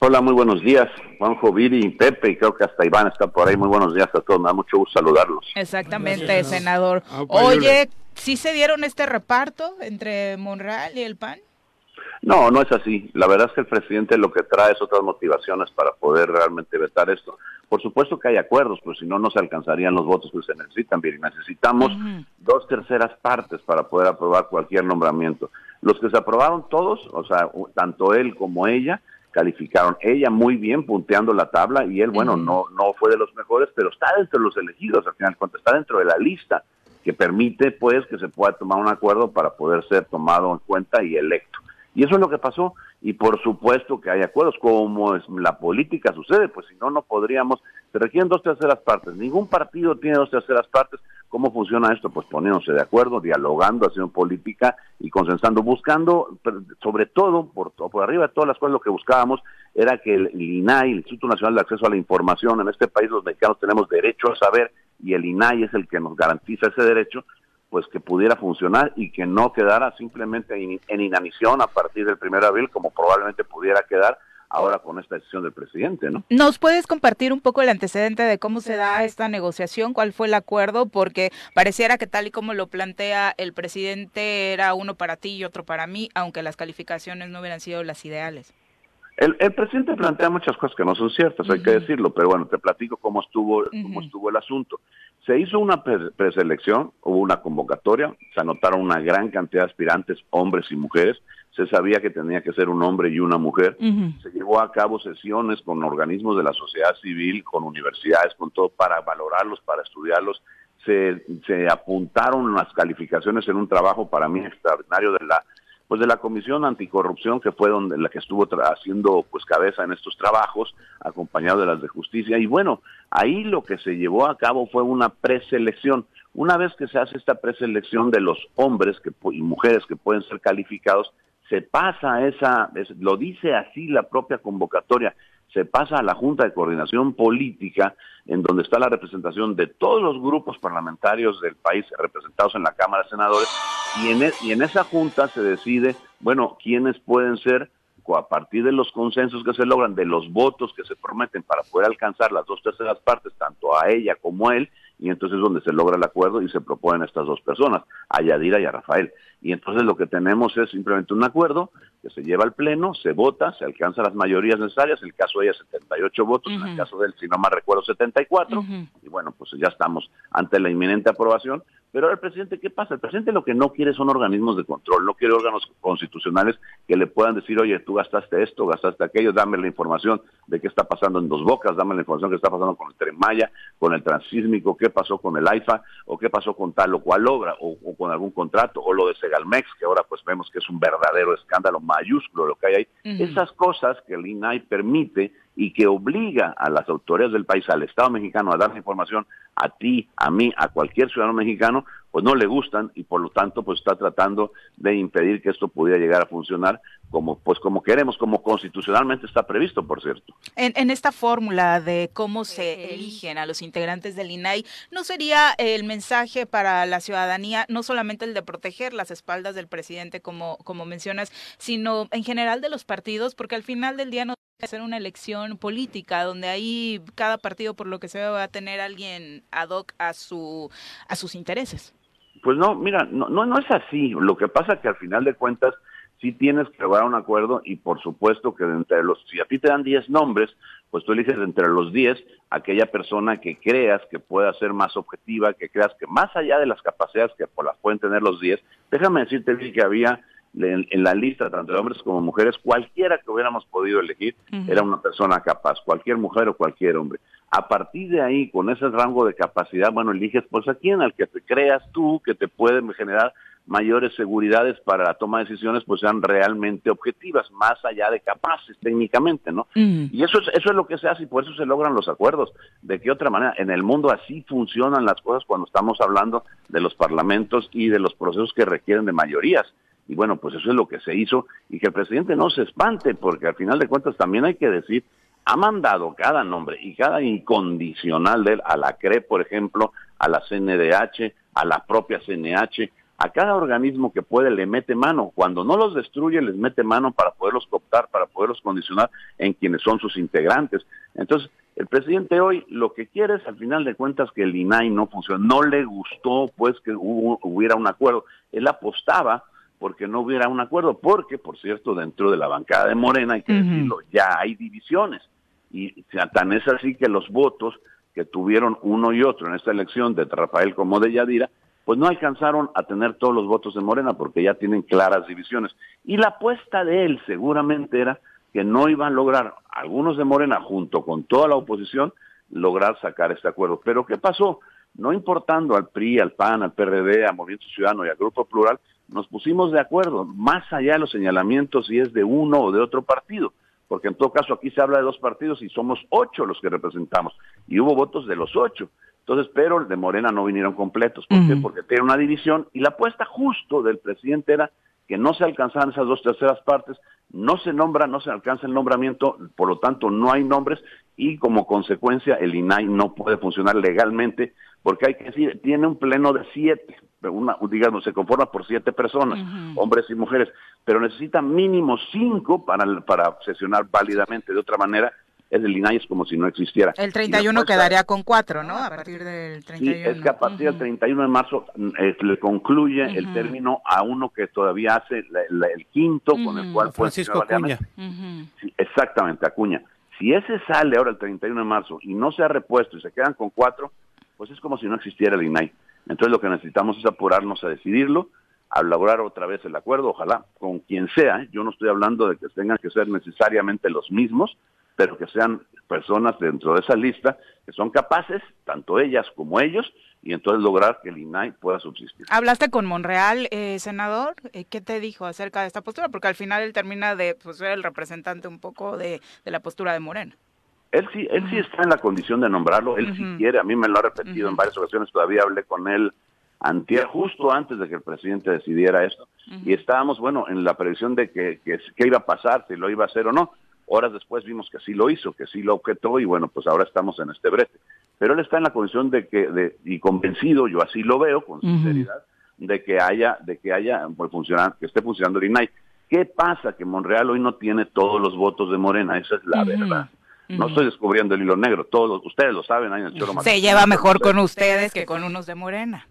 Hola, muy buenos días, Juanjo, Viri, Pepe, y creo que hasta Iván está por ahí. Muy buenos días a todos, me da mucho gusto saludarlos. Exactamente, Gracias. senador. Ah, pues, Oye, ¿sí se dieron este reparto entre Monreal y el PAN? No, no es así. La verdad es que el presidente lo que trae es otras motivaciones para poder realmente vetar esto. Por supuesto que hay acuerdos, pues si no, no se alcanzarían los votos que se necesitan. Bien, necesitamos dos terceras partes para poder aprobar cualquier nombramiento. Los que se aprobaron todos, o sea, tanto él como ella, calificaron. Ella muy bien punteando la tabla y él, bueno, no, no fue de los mejores, pero está dentro de los elegidos, al final de cuentas, está dentro de la lista que permite, pues, que se pueda tomar un acuerdo para poder ser tomado en cuenta y electo. Y eso es lo que pasó. Y por supuesto que hay acuerdos, como es la política sucede, pues si no, no podríamos. Se requieren dos terceras partes. Ningún partido tiene dos terceras partes. ¿Cómo funciona esto? Pues poniéndose de acuerdo, dialogando, haciendo política y consensando, buscando, sobre todo, por, por arriba de todas las cosas, lo que buscábamos era que el INAI, el Instituto Nacional de Acceso a la Información, en este país los mexicanos tenemos derecho a saber y el INAI es el que nos garantiza ese derecho, pues que pudiera funcionar y que no quedara simplemente en inanición a partir del 1 de abril, como probablemente pudiera quedar ahora con esta decisión del presidente, ¿no? ¿Nos puedes compartir un poco el antecedente de cómo se da esta negociación? ¿Cuál fue el acuerdo? Porque pareciera que tal y como lo plantea el presidente era uno para ti y otro para mí, aunque las calificaciones no hubieran sido las ideales. El, presidente plantea muchas cosas que no son ciertas, hay que decirlo, pero bueno, te platico cómo estuvo, cómo estuvo el asunto. Se hizo una preselección, hubo una convocatoria, se anotaron una gran cantidad de aspirantes, hombres y mujeres, se sabía que tenía que ser un hombre y una mujer, se llevó a cabo sesiones con organismos de la sociedad civil, con universidades, con todo, para valorarlos, para estudiarlos, se, se apuntaron las calificaciones en un trabajo para mí extraordinario de la pues de la Comisión Anticorrupción, que fue donde la que estuvo haciendo pues cabeza en estos trabajos, acompañado de las de justicia. Y bueno, ahí lo que se llevó a cabo fue una preselección. Una vez que se hace esta preselección de los hombres que, y mujeres que pueden ser calificados, se pasa esa, lo dice así la propia convocatoria, se pasa a la Junta de Coordinación Política, en donde está la representación de todos los grupos parlamentarios del país representados en la Cámara de Senadores, y en, e, y en esa Junta se decide, bueno, quiénes pueden ser, a partir de los consensos que se logran, de los votos que se prometen para poder alcanzar las dos terceras partes, tanto a ella como a él, y entonces es donde se logra el acuerdo y se proponen estas dos personas, a Yadira y a Rafael. Y entonces lo que tenemos es simplemente un acuerdo que se lleva al Pleno, se vota, se alcanzan las mayorías necesarias, en el caso de ella 78 votos, en el caso de él, si no más recuerdo, 74, y bueno, pues ya estamos ante la inminente aprobación, pero ahora el presidente, ¿qué pasa? El presidente lo que no quiere son organismos de control, no quiere órganos constitucionales que le puedan decir, oye, tú gastaste esto, gastaste aquello, dame la información de qué está pasando en Dos Bocas, dame la información de qué está pasando con el Tren Maya, con el transísmico, qué pasó con el AIFA, o qué pasó con tal o cual obra, o, con algún contrato, o lo de Segalmex, que ahora pues vemos que es un verdadero escándalo mayúsculo lo que hay ahí. Esas cosas que el INAI permite y que obliga a las autoridades del país, al Estado mexicano, a dar información a ti, a mí, a cualquier ciudadano mexicano, pues no le gustan y por lo tanto pues está tratando de impedir que esto pudiera llegar a funcionar como pues como queremos, como constitucionalmente está previsto, por cierto. En, en esta fórmula de cómo se eligen a los integrantes del INAI, ¿no sería el mensaje para la ciudadanía no solamente el de proteger las espaldas del presidente como, como mencionas, sino en general de los partidos? Porque al final del día no hacer una elección política donde ahí cada partido por lo que se ve va a tener alguien ad hoc a su a sus intereses. Pues no, mira, no no no es así. Lo que pasa es que al final de cuentas sí tienes que lograr un acuerdo y por supuesto que entre los si a ti te dan 10 nombres, pues tú eliges entre los 10 aquella persona que creas que pueda ser más objetiva, que creas que más allá de las capacidades que por las pueden tener los 10, déjame decirte que había en, la lista, tanto de hombres como mujeres, cualquiera que hubiéramos podido elegir era una persona capaz, cualquier mujer o cualquier hombre. A partir de ahí, con ese rango de capacidad, bueno, eliges pues a quién, al que te creas tú, que te puede generar mayores seguridades para la toma de decisiones, pues sean realmente objetivas, más allá de capaces técnicamente, ¿no? Y eso es, eso es lo que se hace y por eso se logran los acuerdos. ¿De qué otra manera? En el mundo así funcionan las cosas cuando estamos hablando de los parlamentos y de los procesos que requieren de mayorías. Y bueno, pues eso es lo que se hizo y que el presidente no se espante, porque al final de cuentas también hay que decir, ha mandado cada nombre y cada incondicional de él, a la CRE, por ejemplo, a la CNDH, a la propia CNH, a cada organismo que puede le mete mano. Cuando no los destruye, les mete mano para poderlos cooptar, para poderlos condicionar en quienes son sus integrantes. Entonces, el presidente hoy lo que quiere es, al final de cuentas, que el INAI no funcione. No le gustó, pues, que hubiera un acuerdo. Él apostaba porque no hubiera un acuerdo, porque, por cierto, dentro de la bancada de Morena, hay que decirlo, ya hay divisiones. Y tan es así que los votos que tuvieron uno y otro en esta elección, de Rafael como de Yadira, pues no alcanzaron a tener todos los votos de Morena porque ya tienen claras divisiones. Y la apuesta de él seguramente era que no iban a lograr algunos de Morena junto con toda la oposición lograr sacar este acuerdo. Pero ¿qué pasó? No importando al PRI, al PAN, al PRD, a Movimiento Ciudadano y al Grupo Plural, nos pusimos de acuerdo, más allá de los señalamientos si es de uno o de otro partido, porque en todo caso aquí se habla de dos partidos y somos ocho los que representamos, y hubo votos de los ocho. Entonces, pero de Morena no vinieron completos. ¿Por qué? Porque tiene una división y la apuesta justo del presidente era que no se alcanzaban esas dos terceras partes, no se nombra, no se alcanza el nombramiento, por lo tanto no hay nombres y como consecuencia el INAI no puede funcionar legalmente porque hay que decir, tiene un pleno de siete, una, digamos, se conforma por siete personas, hombres y mujeres, pero necesita mínimo cinco para, para sesionar válidamente. De otra manera, es el INAI es como si no existiera. El 31 quedaría con cuatro, ¿no? A partir del 31. Sí, es que a partir del 31 de marzo eh, le concluye el término a uno que todavía hace el quinto, con el cual... Francisco Acuña. Sí, exactamente, Acuña. Si ese sale ahora el 31 de marzo y no se ha repuesto y se quedan con cuatro, pues es como si no existiera el INAI. Entonces lo que necesitamos es apurarnos a decidirlo, a elaborar otra vez el acuerdo, ojalá con quien sea. ¿eh? Yo no estoy hablando de que tengan que ser necesariamente los mismos, pero que sean personas dentro de esa lista que son capaces, tanto ellas como ellos, y entonces lograr que el INAI pueda subsistir. ¿Hablaste con Monreal, eh, senador? Eh, ¿Qué te dijo acerca de esta postura? Porque al final él termina de pues, ser el representante un poco de, la postura de Morena. Él sí, él sí está en la condición de nombrarlo, él sí quiere, a mí me lo ha repetido en varias ocasiones, todavía hablé con él antier, justo antes de que el presidente decidiera esto, y estábamos, bueno, en la previsión de que, que, que, iba a pasar, si lo iba a hacer o no. Horas después vimos que sí lo hizo, que sí lo objetó, y bueno, pues ahora estamos en este brete. Pero él está en la condición de que, de, y convencido, yo así lo veo, con sinceridad, de que haya, de que haya, pues funcionar, que esté funcionando el INAI. ¿Qué pasa? Que Monreal hoy no tiene todos los votos de Morena, esa es la verdad. No estoy descubriendo el hilo negro, todos ustedes lo saben. Ahí en el Choro se lleva mejor con ustedes que con unos de Morena.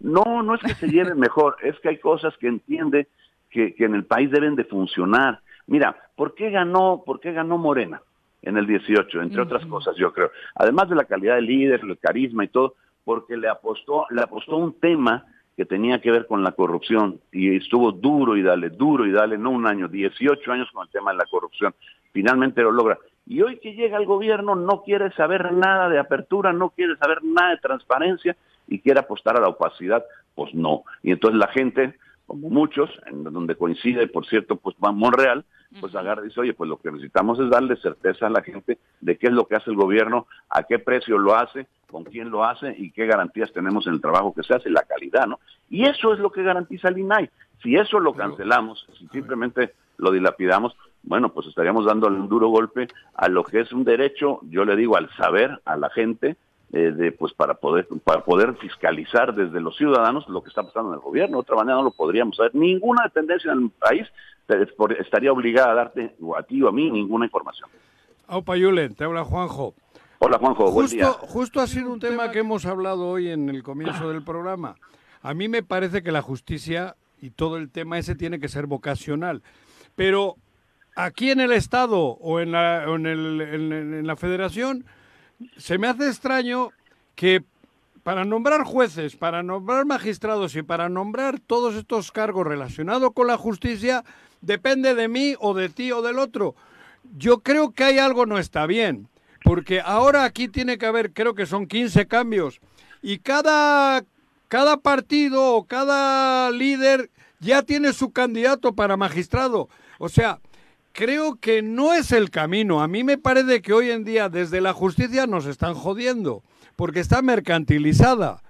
No, no es que se lleve mejor, es que hay cosas que entiende que, que, en el país deben de funcionar. Mira, ¿por qué ganó, por qué ganó Morena en el 18? Entre otras cosas, yo creo. Además de la calidad del líder, el carisma y todo, porque le apostó, le apostó un tema que tenía que ver con la corrupción y estuvo duro y dale, duro y dale, no un año, 18 años con el tema de la corrupción. Finalmente lo logra. Y hoy que llega el gobierno no quiere saber nada de apertura, no quiere saber nada de transparencia y quiere apostar a la opacidad, pues no. Y entonces la gente, como muchos, en donde coincide, por cierto, pues Monreal, pues agarra y dice, oye, pues lo que necesitamos es darle certeza a la gente de qué es lo que hace el gobierno, a qué precio lo hace, con quién lo hace y qué garantías tenemos en el trabajo que se hace, la calidad, ¿no? Y eso es lo que garantiza el INAI. Si eso lo cancelamos, si simplemente lo dilapidamos, bueno, pues estaríamos dándole un duro golpe a lo que es un derecho, yo le digo, al saber, a la gente, eh, de, pues para poder, para poder fiscalizar desde los ciudadanos lo que está pasando en el gobierno. De otra manera no lo podríamos saber. Ninguna dependencia en el país estaría obligada a darte, o a ti o a mí, ninguna información. Aupa Yulen, te habla Juanjo. Hola Juanjo, buen justo, día. Justo ha sido un tema que hemos hablado hoy en el comienzo del programa. A mí me parece que la justicia y todo el tema ese tiene que ser vocacional. Pero aquí en el Estado o en la, en la Federación se me hace extraño que para nombrar jueces, para nombrar magistrados y para nombrar todos estos cargos relacionados con la justicia, depende de mí o de ti o del otro. Yo creo que hay algo no está bien, porque ahora aquí tiene que haber, creo que son 15 cambios, y cada, cada partido o cada líder ya tiene su candidato para magistrado. O sea, creo que no es el camino. A mí me parece que hoy en día desde la justicia nos están jodiendo, porque está mercantilizada.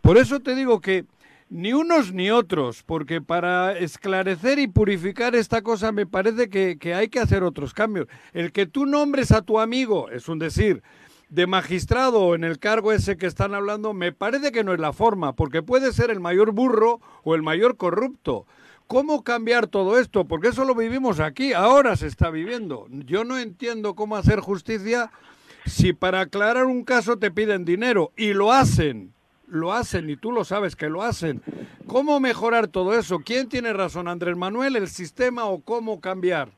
Por eso te digo que ni unos ni otros, porque para esclarecer y purificar esta cosa me parece que, hay que hacer otros cambios. El que tú nombres a tu amigo, es un decir, de magistrado en el cargo ese que están hablando, me parece que no es la forma, porque puede ser el mayor burro o el mayor corrupto. ¿Cómo cambiar todo esto? Porque eso lo vivimos aquí, ahora se está viviendo. Yo no entiendo cómo hacer justicia si para aclarar un caso te piden dinero y lo hacen, lo hacen y tú lo sabes que lo hacen. ¿Cómo mejorar todo eso? ¿Quién tiene razón, Andrés Manuel, el sistema o cómo cambiar?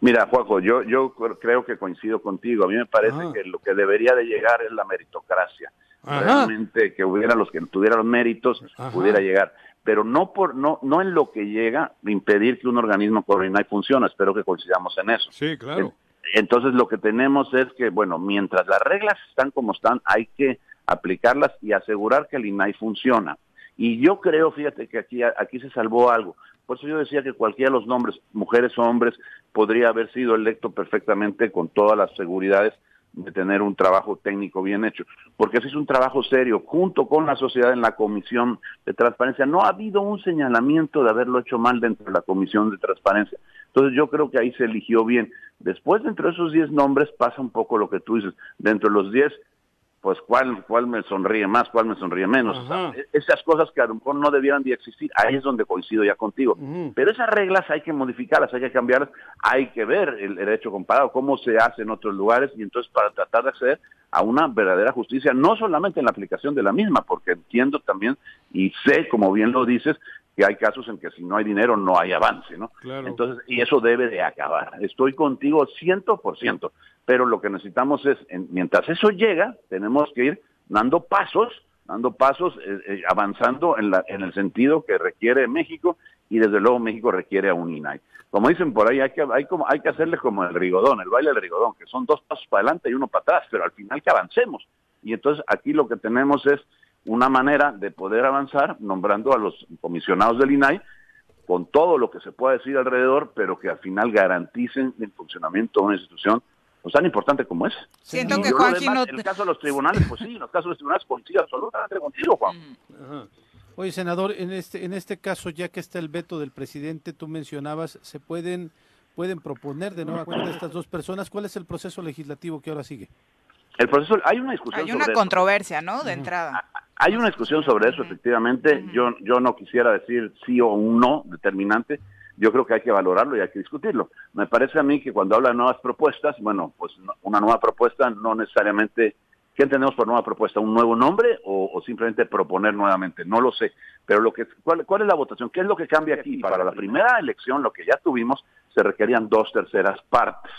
Mira, Juanjo, yo, yo creo que coincido contigo. A mí me parece Ah. que lo que debería de llegar es la meritocracia. Ajá. Realmente que hubiera los que tuvieran los méritos, Ajá. pudiera llegar. Pero no por no no en lo que llega impedir que un organismo INAI funcione. Espero que coincidamos en eso. Sí, claro. Entonces lo que tenemos es que, bueno, mientras las reglas están como están, hay que aplicarlas y asegurar que el INAI funciona. Y yo creo, fíjate que aquí, aquí se salvó algo. Por eso yo decía que cualquiera de los nombres, mujeres o hombres, podría haber sido electo perfectamente con todas las seguridades de tener un trabajo técnico bien hecho, porque ese es un trabajo serio, junto con la sociedad en la comisión de transparencia. No ha habido un señalamiento de haberlo hecho mal dentro de la comisión de transparencia. Entonces yo creo que ahí se eligió bien. Después, dentro de esos 10 nombres, pasa un poco lo que tú dices. Dentro de los 10, pues cuál, cuál me sonríe más, cuál me sonríe menos. E-, esas cosas que a lo mejor no debieran de existir, ahí es donde coincido ya contigo. Pero esas reglas hay que modificarlas, hay que cambiarlas, hay que ver el, derecho comparado, cómo se hace en otros lugares, y entonces para tratar de acceder a una verdadera justicia, no solamente en la aplicación de la misma, porque entiendo también y sé, como bien lo dices, que hay casos en que si no hay dinero no hay avance, ¿no? Entonces, y eso debe de acabar. Estoy contigo ciento por ciento pero lo que necesitamos es, mientras eso llega, tenemos que ir dando pasos, dando pasos, eh, eh, avanzando en, la, en el sentido que requiere México y desde luego México requiere a un INAI. Como dicen por ahí, hay que, hay, como, hay que hacerle como el rigodón, el baile del rigodón, que son dos pasos para adelante y uno para atrás, pero al final que avancemos. Y entonces aquí lo que tenemos es una manera de poder avanzar nombrando a los comisionados del INAI con todo lo que se pueda decir alrededor, pero que al final garanticen el funcionamiento de una institución pues tan importante como es. Siento que Juan En el caso de los tribunales, pues sí, en los casos de los tribunales coincido absolutamente contigo, Juan. Mm. Oye, senador, en este, en este caso, ya que está el veto del presidente, tú mencionabas, se pueden, pueden proponer de nueva cuenta estas dos personas. ¿Cuál es el proceso legislativo que ahora sigue? El proceso, hay una discusión. Hay una controversia, ¿no? De entrada. Hay una discusión sobre eso, efectivamente. Yo, yo no quisiera decir sí o un no determinante yo creo que hay que valorarlo y hay que discutirlo. Me parece a mí que cuando habla de nuevas propuestas, bueno, pues una nueva propuesta no necesariamente, ¿qué entendemos por nueva propuesta? ¿Un nuevo nombre o, simplemente proponer nuevamente? No lo sé, pero lo que, ¿cuál, ¿cuál es la votación? ¿Qué es lo que cambia aquí? Para la primera elección, lo que ya tuvimos, se requerían dos terceras partes.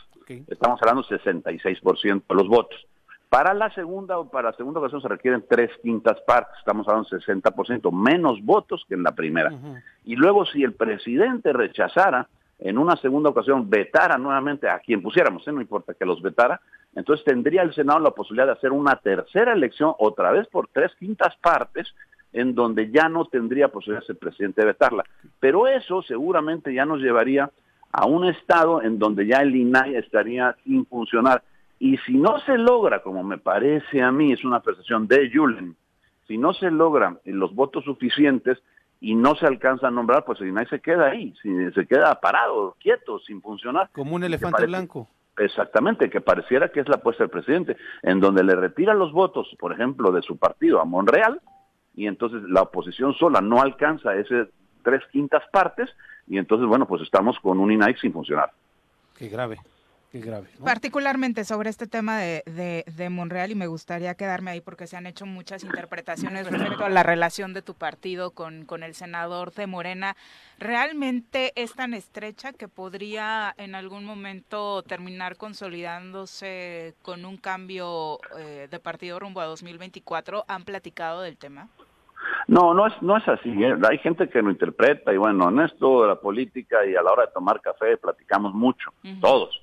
Estamos hablando 66% de los votos. Para la segunda para la segunda ocasión se requieren tres quintas partes, estamos hablando de 60%, menos votos que en la primera. Y luego si el presidente rechazara, en una segunda ocasión vetara nuevamente a quien pusiéramos, ¿eh? no importa que los vetara, entonces tendría el Senado la posibilidad de hacer una tercera elección, otra vez por tres quintas partes, en donde ya no tendría posibilidad el presidente de vetarla. Pero eso seguramente ya nos llevaría a un estado en donde ya el INAI estaría sin funcionar. Y si no se logra, como me parece a mí, es una percepción de Julen, si no se logran los votos suficientes y no se alcanza a nombrar, pues el INAI se queda ahí, se queda parado, quieto, sin funcionar. Como un elefante blanco. Exactamente, que pareciera que es la apuesta del presidente, en donde le retira los votos, por ejemplo, de su partido a Monreal, y entonces la oposición sola no alcanza ese tres quintas partes, y entonces, bueno, pues estamos con un INAI sin funcionar. Qué grave grave. Particularmente sobre este tema de, de, Monreal y me gustaría quedarme ahí porque se han hecho muchas interpretaciones respecto a la relación de tu partido con, con el senador de Morena. ¿Realmente es tan estrecha que podría en algún momento terminar consolidándose con un cambio eh, de partido rumbo a 2024? ¿Han platicado del tema? No, no es, no es así. ¿eh? Hay gente que lo interpreta y bueno, en esto de la política y a la hora de tomar café platicamos mucho, todos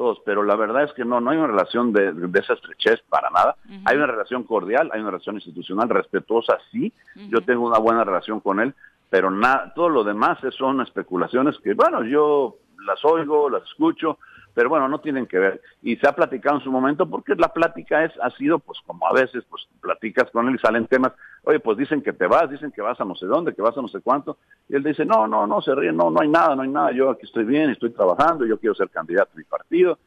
todos, pero la verdad es que no, no hay una relación de, esa estrechez para nada. Hay una relación cordial, hay una relación institucional respetuosa, sí. Yo tengo una buena relación con él, pero nada, todo lo demás son especulaciones que, bueno, yo las oigo, las escucho, pero bueno, no tienen que ver. Y se ha platicado en su momento porque la plática es, ha sido, pues como a veces, pues platicas con él y salen temas, oye, pues dicen que te vas, dicen que vas a no sé dónde, que vas a no sé cuánto, y él dice, no, no, no, se ríe, no, no hay nada, no hay nada, yo aquí estoy bien, estoy trabajando, yo quiero ser candidato a mi partido.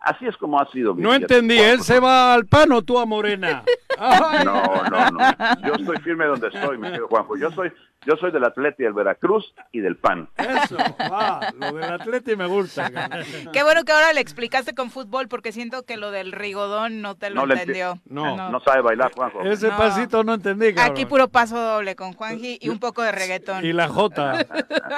Así es como ha sido. No entendí, él se va al pan o tú a Morena. No, no, no. Yo estoy firme donde estoy, mi querido Juanjo. Yo soy, yo soy del Atleti del Veracruz y del PAN. Eso, va, lo del Atleti me gusta. Qué bueno que ahora le explicaste con fútbol, porque siento que lo del rigodón no te lo entendió. No. no, sabe bailar, Juanjo. Ese pasito no entendí, cabrón. Aquí puro paso doble con Juanji y un poco de reggaetón. Y la Jota.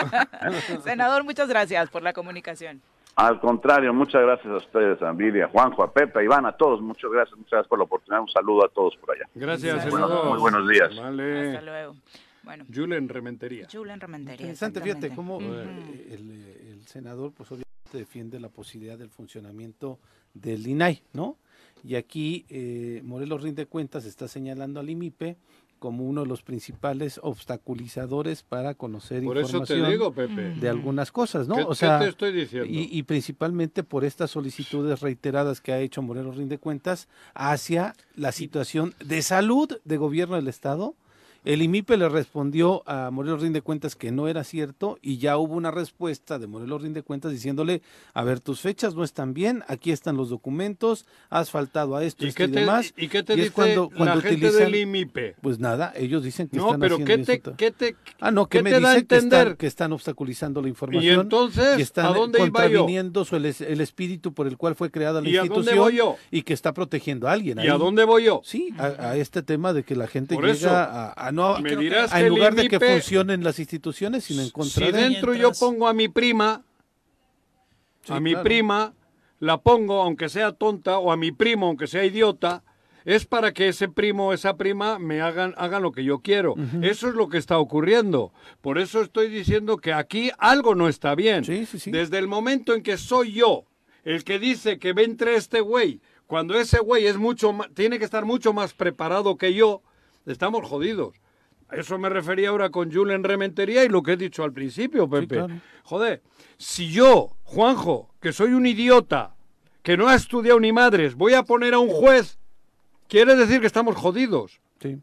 Senador, muchas gracias por la comunicación. Al contrario, muchas gracias a ustedes, a Envidia, Juanjo, a Pepe, a Iván, a todos. Muchas gracias, muchas gracias por la oportunidad. Un saludo a todos por allá. Gracias, senador. Muy buenos días. Vale. Hasta luego. Bueno. Julen Rementería. Julen Rementería. Interesante, fíjate cómo eh, el, el, senador, pues obviamente defiende la posibilidad del funcionamiento del INAI, ¿no? Y aquí eh, Morelos Rinde Cuentas está señalando al IMIPE como uno de los principales obstaculizadores para conocer Por eso te información digo, Pepe. de algunas cosas, ¿no? ¿Qué- o qué sea, te estoy diciendo? Y, y principalmente por estas solicitudes reiteradas que ha hecho Morelos Rinde Cuentas hacia la situación de salud de gobierno del Estado. El IMIPE le respondió a Morelos Rinde Cuentas que no era cierto y ya hubo una respuesta de Morelos Rinde Cuentas diciéndole, a ver, tus fechas no están bien, aquí están los documentos, has faltado a esto, ¿Y esto qué y te, demás. y qué te dice cuando- la cuando gente utilizan- del IMIPE? Pues nada, ellos dicen que No, están pero haciendo ¿qué te, eso. qué te, Ah, no, que qué me te dicen que entender? están, que están obstaculizando la información. entonces, y están ¿a dónde iba yo? contraviniendo el, el espíritu por el cual fue creada la ¿Y a dónde institución voy yo? y que está protegiendo a alguien. ¿Y a dónde voy yo? Sí, a, a este tema de que la gente Por llega eso, a, a no me dirás que en lugar de que funcionen las instituciones, sino en contra Si de dentro yo pongo a mi prima, Sí, a mi claro. prima, la pongo aunque sea tonta, o a mi primo aunque sea idiota, es para que ese primo o esa prima me hagan, hagan lo que yo quiero. Eso es lo que está ocurriendo. Por eso estoy diciendo que aquí algo no está bien. Desde el momento en que soy yo el que dice que ve entre este güey, cuando ese güey es mucho ma- tiene que estar mucho más preparado que yo, estamos jodidos. A Eso me refería ahora con Julen Rementería y lo que he dicho al principio, Pepe. claro. Joder, si yo, Juanjo, que soy un idiota, que no ha estudiado ni madres, voy a poner a un juez, quiere decir que estamos jodidos. Sí.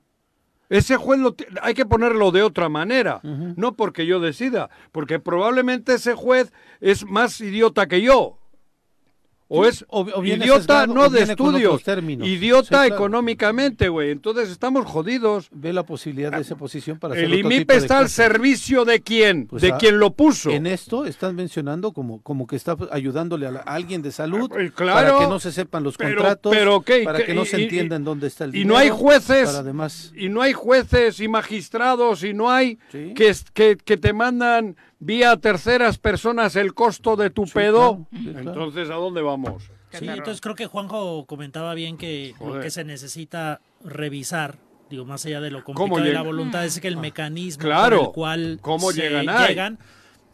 Ese juez lo hay que ponerlo de otra manera, no porque yo decida, porque probablemente ese juez es más idiota que yo. O es o- o viene idiota no o de estudios, idiota Sí, claro. económicamente, güey. Entonces estamos jodidos. Ve la posibilidad de esa posición para hacer El otro tipo IMIPE de está al servicio de quién, Pues de a- quien lo puso. En esto están mencionando como, como que está ayudándole a, la- a alguien de salud Eh, claro, para que no se sepan los pero- contratos, pero ¿qué? para que no Y- se y- entienda en dónde está el y dinero. no hay jueces para además y no hay jueces y magistrados y no hay Sí. que, es- que, que te mandan vía terceras personas el costo de tu pedo. claro, claro. Entonces, ¿a dónde vamos? Sí, entonces creo que Juanjo comentaba bien que lo que se necesita revisar, digo, más allá de lo ¿Cómo complicado de la voluntad, es que el mecanismo Claro. por el cual ¿Cómo se llegan ahí? llegan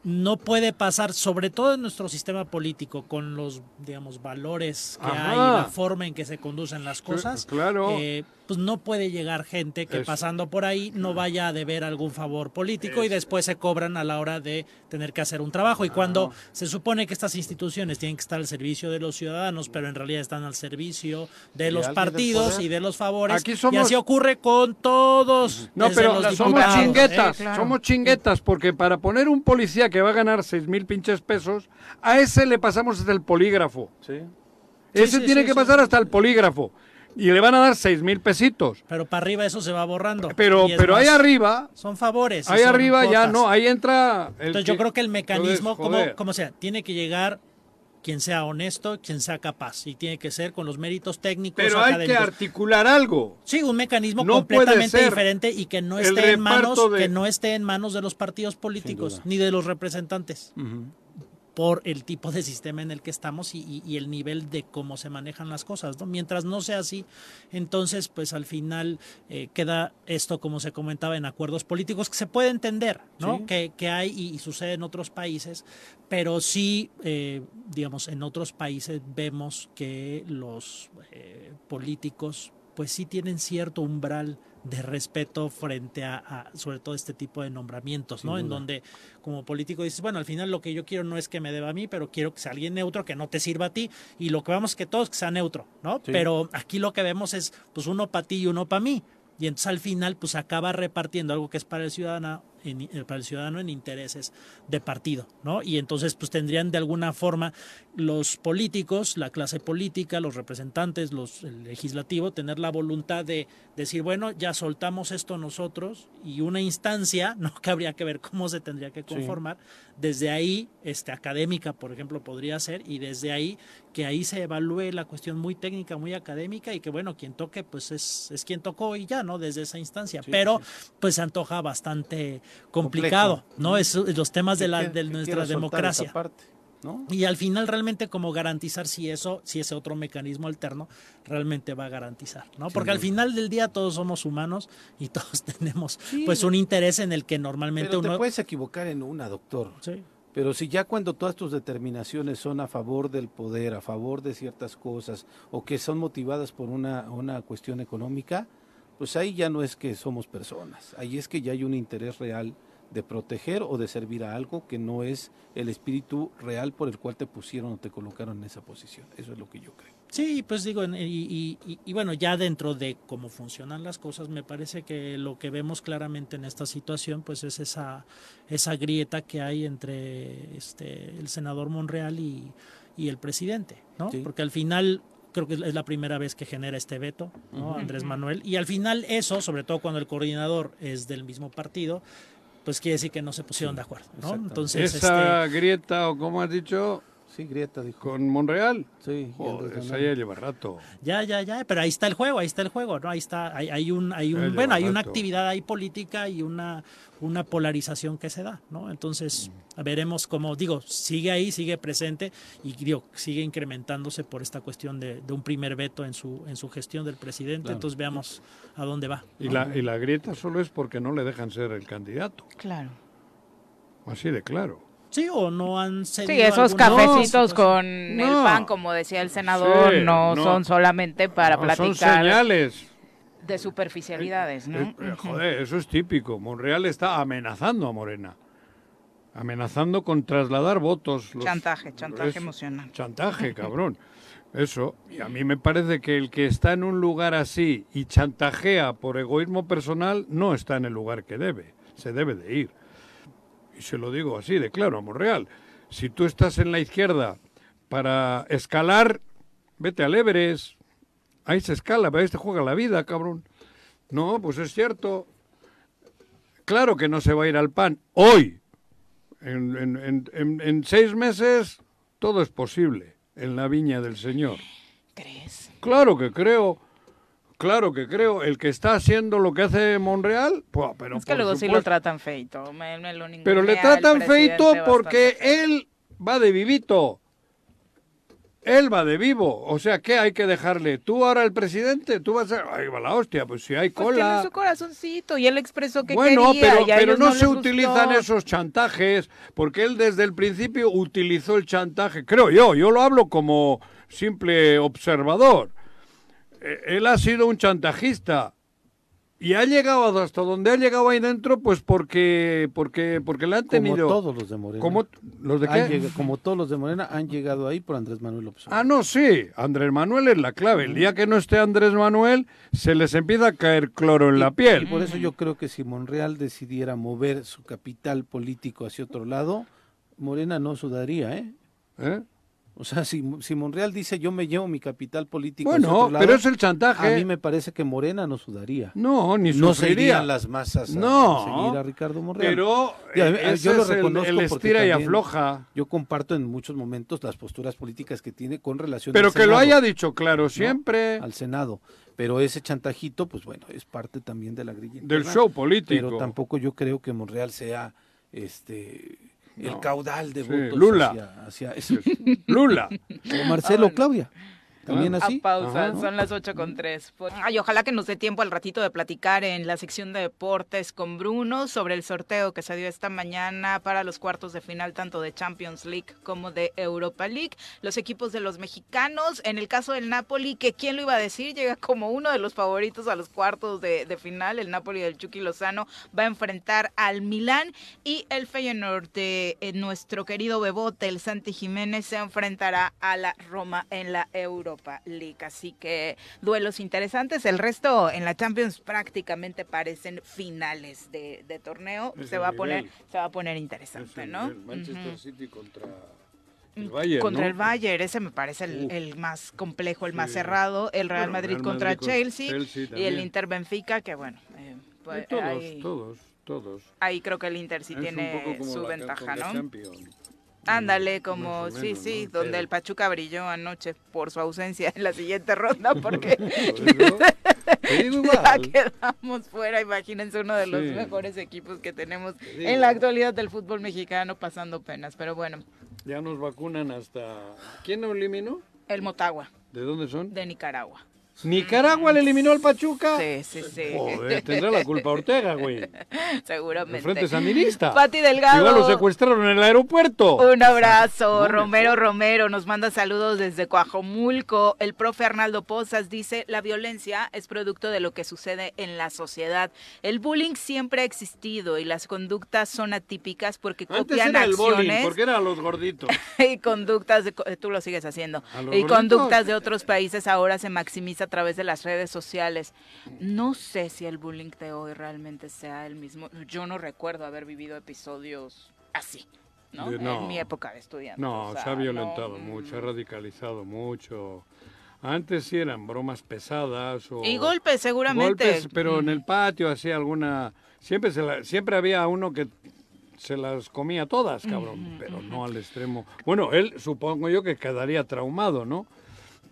no puede pasar, sobre todo en nuestro sistema político, con los, digamos, valores que Ajá. hay, la forma en que se conducen las cosas. claro. eh, pues no puede llegar gente que Es- pasando por ahí no vaya a deber algún favor político y después se cobran a la hora de tener que hacer un trabajo. Y cuando se supone que estas instituciones tienen que estar al servicio de los ciudadanos, pero en realidad están al servicio de los partidos y de los favores, Aquí y así ocurre con todos. No, pero los somos chinguetas, Eh, claro. somos chinguetas, porque para poner un policía que va a ganar seis mil pinches pesos, a ese le pasamos hasta el polígrafo. Sí. Ese sí, tiene sí, que sí. pasar hasta el polígrafo. Y le van a dar seis mil pesitos. Pero para arriba eso se va borrando. Pero, pero ahí arriba, Son favores. ahí son arriba ya no, ahí entra el Entonces yo que- creo que el mecanismo, Entonces, como, como sea, tiene que llegar quien sea honesto, quien sea capaz. Y tiene que ser con los méritos técnicos. Pero hay que articular algo. Sí, un mecanismo No completamente diferente y que no esté en manos, de- que no esté en manos de los partidos políticos ni de los representantes. Ujú. Por el tipo de sistema en el que estamos y, y- y el nivel de cómo se manejan las cosas. ¿no? Mientras no sea así, entonces pues al final eh, queda esto como se comentaba en acuerdos políticos que se puede entender, ¿no? Sí. Que, que hay y, y sucede en otros países, pero sí, eh, digamos, en otros países vemos que los eh, políticos pues sí tienen cierto umbral de respeto frente a, a, sobre todo este tipo de nombramientos, Sin ¿no? En donde como político dices, bueno, al final lo que yo quiero no es que me deba a mí, pero quiero que sea alguien neutro, que no te sirva a ti, y lo que vamos es que todos que sea neutro, ¿no? Sí. Pero aquí lo que vemos es, pues uno para ti y uno para mí. Y entonces al final, pues acaba repartiendo algo que es para el ciudadano, en, para el ciudadano en intereses de partido, ¿no? Y entonces, pues tendrían de alguna forma los políticos, la clase política, los representantes, los el legislativo, tener la voluntad de decir, bueno, ya soltamos esto nosotros y una instancia, ¿no? Que habría que ver cómo se tendría que conformar. Desde ahí, este, académica, por ejemplo, podría ser, y desde ahí, que ahí se evalúe la cuestión muy técnica, muy académica, y que bueno, quien toque, pues es, es quien tocó y ya, ¿no? Desde esa instancia. Sí, Pero, sí. pues se antoja bastante complicado, Complejo. ¿no? Es, los temas de, la, de nuestra democracia. Y al final realmente como garantizar si eso, si ese otro mecanismo alterno realmente va a garantizar, ¿no? Porque al final del día todos somos humanos y todos tenemos Sí. pues un interés en el que normalmente Pero te uno puedes equivocar en una, doctor. Sí. Pero si ya cuando todas tus determinaciones son a favor del poder, a favor de ciertas cosas, o que son motivadas por una, una cuestión económica, pues ahí ya no es que somos personas, ahí es que ya hay un interés real de proteger o de servir a algo que no es el espíritu real por el cual te pusieron o te colocaron en esa posición. Eso es lo que yo creo. Sí, pues digo, y, y, y, y, bueno, ya dentro de cómo funcionan las cosas, me parece que lo que vemos claramente en esta situación, pues es esa, esa grieta que hay entre este, el senador Monreal y, y el presidente, ¿no? Sí. Porque al final creo que es la primera vez que genera este veto, ¿no? Andrés Manuel, y al final eso, sobre todo cuando el coordinador es del mismo partido, pues quiere decir que no se pusieron de acuerdo, ¿no? Entonces, Esa este, grieta, o como has dicho, Sí, Grieta dijo. con Monreal. Sí, Joder, esa ya lleva rato. Ya, ya, ya, pero ahí está el juego, ahí está el juego, ¿no? Ahí está, hay, hay un, hay un, bueno, hay una actividad ahí política y una, una polarización que se da, ¿no? Entonces, veremos cómo, digo, sigue ahí, sigue presente y digo, sigue incrementándose por esta cuestión de, de un primer veto en su, en su gestión del presidente, Claro. entonces veamos a dónde va. Y la, y la grieta solo es porque no le dejan ser el candidato. Claro. Así de claro. Sí, o no han cedido Sí, esos cafecitos con el pan, como decía el senador, Sí, no, no. son solamente para No, Son platicar señales. de superficialidades, ¿no? Eh, eh, joder, eso es típico. Monreal está amenazando a Morena. Amenazando con trasladar votos. los- Chantaje, chantaje emocional. Chantaje, cabrón. Eso. Y a mí me parece que el que está en un lugar así y chantajea por egoísmo personal no está en el lugar que debe. Se debe de ir. Y se lo digo así de claro a Monreal. Si tú estás en la izquierda para escalar, vete al Everest. Ahí se escala, ahí se juega la vida, cabrón. No, pues es cierto. Claro que no se va a ir al PAN hoy. En, en- en- en- en seis meses todo es posible en la viña del Señor. ¿Crees? Claro que creo. Claro que creo. El que está haciendo lo que hace Monreal, pues, pero es que luego sí lo tratan feito. me- me lo Pero le tratan feito porque él va de vivito. Él va de vivo. O sea, ¿qué hay que dejarle? Tú ahora el presidente, tú vas a... Ahí va la hostia, pues si hay Pues tiene cola... su corazoncito y él expresó que Bueno, quería pero, y a pero ellos no, se gustó. utilizan esos chantajes, porque él desde el principio utilizó el chantaje, creo yo, yo lo hablo como simple observador. Eh, Él ha sido un chantajista y ha llegado hasta donde ha llegado ahí dentro, pues porque porque porque le han tenido Como todos los de Morena. como los de Han qué? llega- como todos los de Morena han llegado ahí por Andrés Manuel López. Ah, no, sí, Andrés Manuel es la clave. El día que no esté Andrés Manuel, se les empieza a caer cloro en la Y piel. por eso yo creo que si Monreal decidiera mover su capital político hacia otro lado, Morena no sudaría, ¿eh? ¿Eh? O sea, si, si Monreal dice yo me llevo mi capital político Bueno, otro lado, pero es el chantaje. a mí me parece que Morena no sudaría. No, ni no se sufriría. irían las masas a, No, seguir a Ricardo Monreal. Pero Y a mí- eh, yo lo es el- reconozco el, porque estira y afloja. Yo comparto en muchos momentos las posturas políticas que tiene con relación Pero al que lo haya dicho claro ¿no? siempre. al Senado. Pero ese chantajito, pues bueno, es parte también de la grilla Del show político. Pero tampoco yo creo que Monreal sea este el caudal de Votos Lula. hacia, hacia. Lula. O Marcelo, bueno. Claudia. También así. A pausa, Ajá. son las 8 con 3. Ay, ojalá que nos dé tiempo al ratito de platicar en la sección de deportes con Bruno sobre el sorteo que se dio esta mañana para los cuartos de final tanto de Champions League como de Europa League. Los equipos de los mexicanos, en el caso del Napoli, que quién lo iba a decir, llega como uno de los favoritos a los cuartos de, de final. El Napoli del Chucky Lozano va a enfrentar al Milán y el Feyenoord de eh, nuestro querido Bebote, el Santi Jiménez, se enfrentará a la Roma en la Europa League. Así que duelos interesantes. El resto en la Champions prácticamente parecen finales de, de torneo. Se va a poner, se va a poner interesante, ¿no? Manchester. City contra el Bayern, contra ¿no? el Bayern, ese me parece el, el más complejo, el más cerrado. El Real Bueno, Madrid Real contra Madrid Chelsea, Chelsea y el. Inter Benfica, que bueno, eh, pues, todos, ahí, todos, todos. ahí creo que el Inter sí Es tiene su ventaja, ¿no? Ándale, como, sí, sí, ¿no? donde Pero- el Pachuca brilló anoche por su ausencia en la siguiente ronda, porque ya quedamos fuera. Imagínense uno de los Sí. mejores equipos que tenemos en la actualidad del fútbol mexicano pasando penas. Pero bueno, Ya nos vacunan hasta... ¿Quién nos eliminó? el Motagua ¿De dónde son? de Nicaragua. Nicaragua le eliminó al Pachuca. Sí, sí, sí. Joder, tendrá la culpa Ortega, güey. Seguramente. El Frente Sandinista. Pati Delgado. Igual lo secuestraron en el aeropuerto. Un abrazo. Romero Romero nos manda saludos desde Coajomulco. El profe Arnaldo Pozas dice, la violencia es producto de lo que sucede en la sociedad. El bullying siempre ha existido y las conductas son atípicas porque Antes copian era el bullying, porque eran los gorditos. y conductas de, tú lo sigues haciendo ¿A los y gorditos? conductas de otros países ahora se maximiza a través de las redes sociales. No sé si el bullying de hoy realmente sea el mismo. Yo no recuerdo haber vivido episodios así, ¿no? No. En mi época de estudiante. No, o sea, se ha violentado no, mm. mucho, se ha radicalizado mucho. Antes sí eran bromas pesadas o... Y golpes, seguramente. Golpes, pero en Mm. el patio hacía alguna... Siempre, se la- siempre había uno que se las comía todas, cabrón, pero no al extremo. Bueno, él supongo yo que quedaría traumado, ¿no?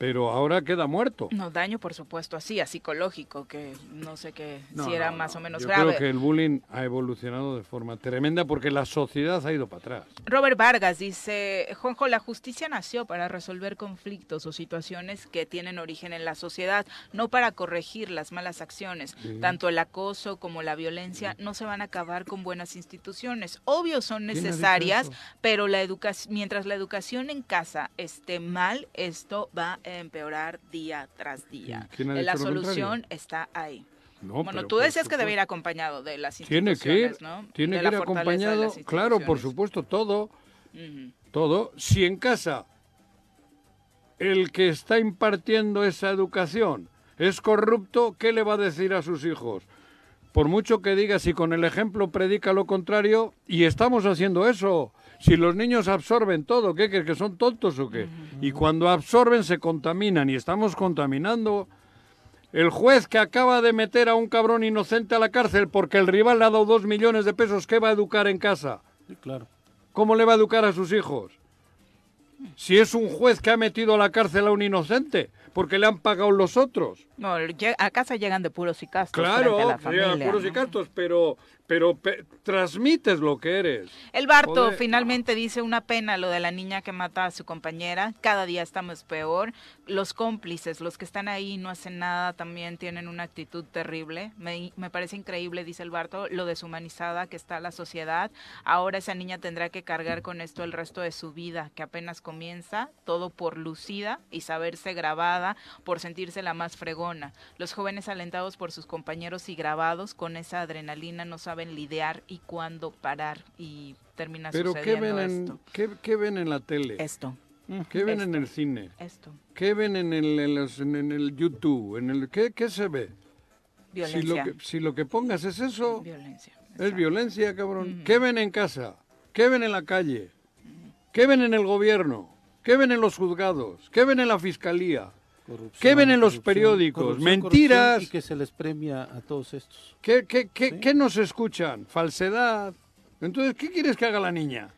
Pero ahora queda muerto. No, daño por supuesto así, a psicológico, que no sé qué, No, si era no, más no. o menos Yo grave. creo que el bullying ha evolucionado de forma tremenda porque la sociedad ha ido para atrás. Robert Vargas dice, Juanjo, la justicia nació para resolver conflictos o situaciones que tienen origen en la sociedad, no para corregir las malas acciones. Sí. Tanto el acoso como la violencia no se van a acabar con buenas instituciones. Obvio son ¿Quién ha dicho necesarias, pero la educación, mientras la educación en casa esté mal, esto va a empeorar día tras día. ¿Quién ha la solución está ahí. No, bueno, tú decías que debe ir acompañado de las Tiene instituciones, que ir, ¿no? tiene que ir acompañado, claro, por supuesto, todo, todo. Si en casa el que está impartiendo esa educación es corrupto, ¿qué le va a decir a sus hijos? Por mucho que diga, si con el ejemplo predica lo contrario, y estamos haciendo eso. Si los niños absorben todo, ¿qué crees que son tontos o qué? Y cuando absorben se contaminan y estamos contaminando. El juez que acaba de meter a un cabrón inocente a la cárcel porque el rival le ha dado dos millones de pesos, ¿qué va a educar en casa? Sí, claro. ¿Cómo le va a educar a sus hijos? Si es un juez que ha metido a la cárcel a un inocente, porque le han pagado los otros. No, a casa llegan de puros y castos Claro, frente a la llegan familia. puros y castos, pero, pero pe- transmites lo que eres. El Barto Joder. finalmente dice una pena lo de la niña que mata a su compañera. Cada día estamos peor. Los cómplices, los que están ahí y no hacen nada, también tienen una actitud terrible. Me, me parece increíble, dice el Barto, lo deshumanizada que está la sociedad. Ahora esa niña tendrá que cargar con esto el resto de su vida, que apenas comienza, todo por lucida y saberse grabada, por sentirse la más fregona. Los jóvenes alentados por sus compañeros y grabados con esa adrenalina no saben lidiar y cuándo parar y termina Pero ¿qué sucediendo ven, en, esto. qué, qué ven en la tele? Esto. ¿Qué ven en Esto. el cine? Esto. ¿Qué ven en el, en los- en- en el YouTube? En el, ¿qué, ¿Qué se ve? Si lo, Violencia. que, si lo que pongas es eso, Violencia. es violencia, cabrón. ¿Qué ven en casa? ¿Qué ven en la calle? ¿Qué ven en el gobierno? ¿Qué ven en los juzgados? ¿Qué ven en la fiscalía? ¿Qué ven en los periódicos? Mentiras. Y que se les premia a todos estos. ¿Qué, qué, qué, qué nos escuchan? Falsedad. Entonces, ¿qué quieres que haga la niña?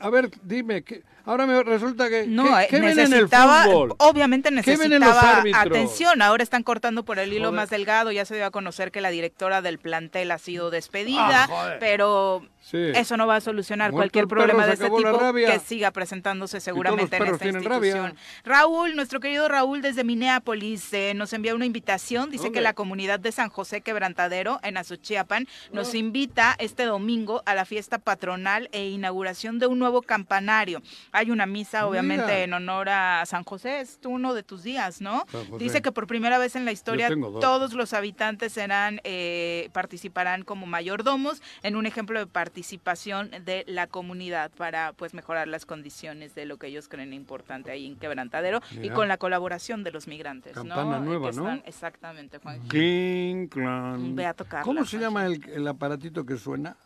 A ver, dime, ¿qué- ahora me resulta que... No, ¿qué, eh, qué ven en el necesitaba, fútbol? obviamente ¿Qué ven en los necesitaba atención. Ahora están cortando por el hilo Joder. más delgado. Ya se dio a conocer que la directora del plantel ha sido despedida, Ah, pero Sí. eso no va a solucionar Muerto cualquier problema de este tipo que siga presentándose seguramente en esta institución. rabia. Raúl, nuestro querido Raúl desde Minneapolis, eh, nos envía una invitación. Dice ¿Dónde? que la comunidad de San José Quebrantadero en Azochiapan nos invita este domingo a la fiesta patronal e inauguración de un nuevo campanario. Hay una misa, obviamente, Mira. en honor a San José. Es uno de tus días, ¿no? Dice que por primera vez en la historia todos los habitantes serán eh, participarán como mayordomos en un ejemplo de participación de la comunidad para pues mejorar las condiciones de lo que ellos creen importante ahí en Quebrantadero y con la colaboración de los migrantes, Campana ¿no? nueva, Que ¿no? exactamente, Juan. Cling. Ve a tocarla, ¿Cómo se llama el, el aparatito que suena?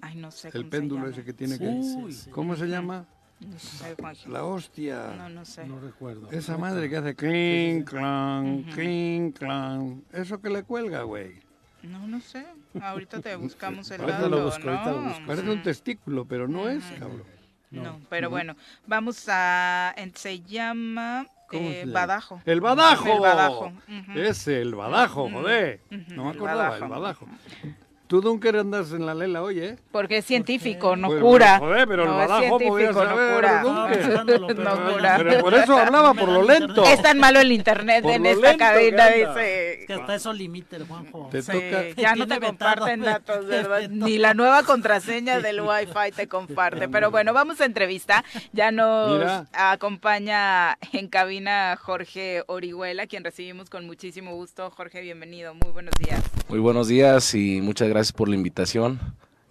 Ay, no sé El cómo se péndulo ese que tiene Sí, que... sí, sí. ¿Cómo se llama? No sé, Juanji. La hostia. No, no sé. No recuerdo. Esa madre que hace cling, clan, Ujú. cling, clan. Eso que le cuelga, güey. No, no sé. Ahorita te buscamos el dato, lo busco, ahorita lo ¿no? busco. Parece un testículo, pero no es, cabrón. No, pero No. bueno, vamos a... en- Se llama ¿Cómo eh, se llama? Badajo. ¡El Badajo! El Badajo. ujú. Ese, el Badajo, joder. No me el acordaba, Badajo. el Badajo. Tú nunca andas en la lela hoy, ¿eh? Porque es científico, no Pues, cura. joder, pero el no, podía científico, no saber, cura. Dunker. No cura. Pero por eso hablaba por lo lento. Es tan malo el internet Por en esta cabina, que dice. Que hasta eso limita el Juanjo. Te Sí, toca- ya no te comparten datos, ¿verdad? Ni la nueva contraseña del Wi-Fi te comparte. Pero bueno, vamos a entrevista. Ya nos Mira. acompaña en cabina Jorge Orihuela, quien recibimos con muchísimo gusto. Jorge, bienvenido. Muy buenos días. Muy buenos días y muchas gracias por la invitación.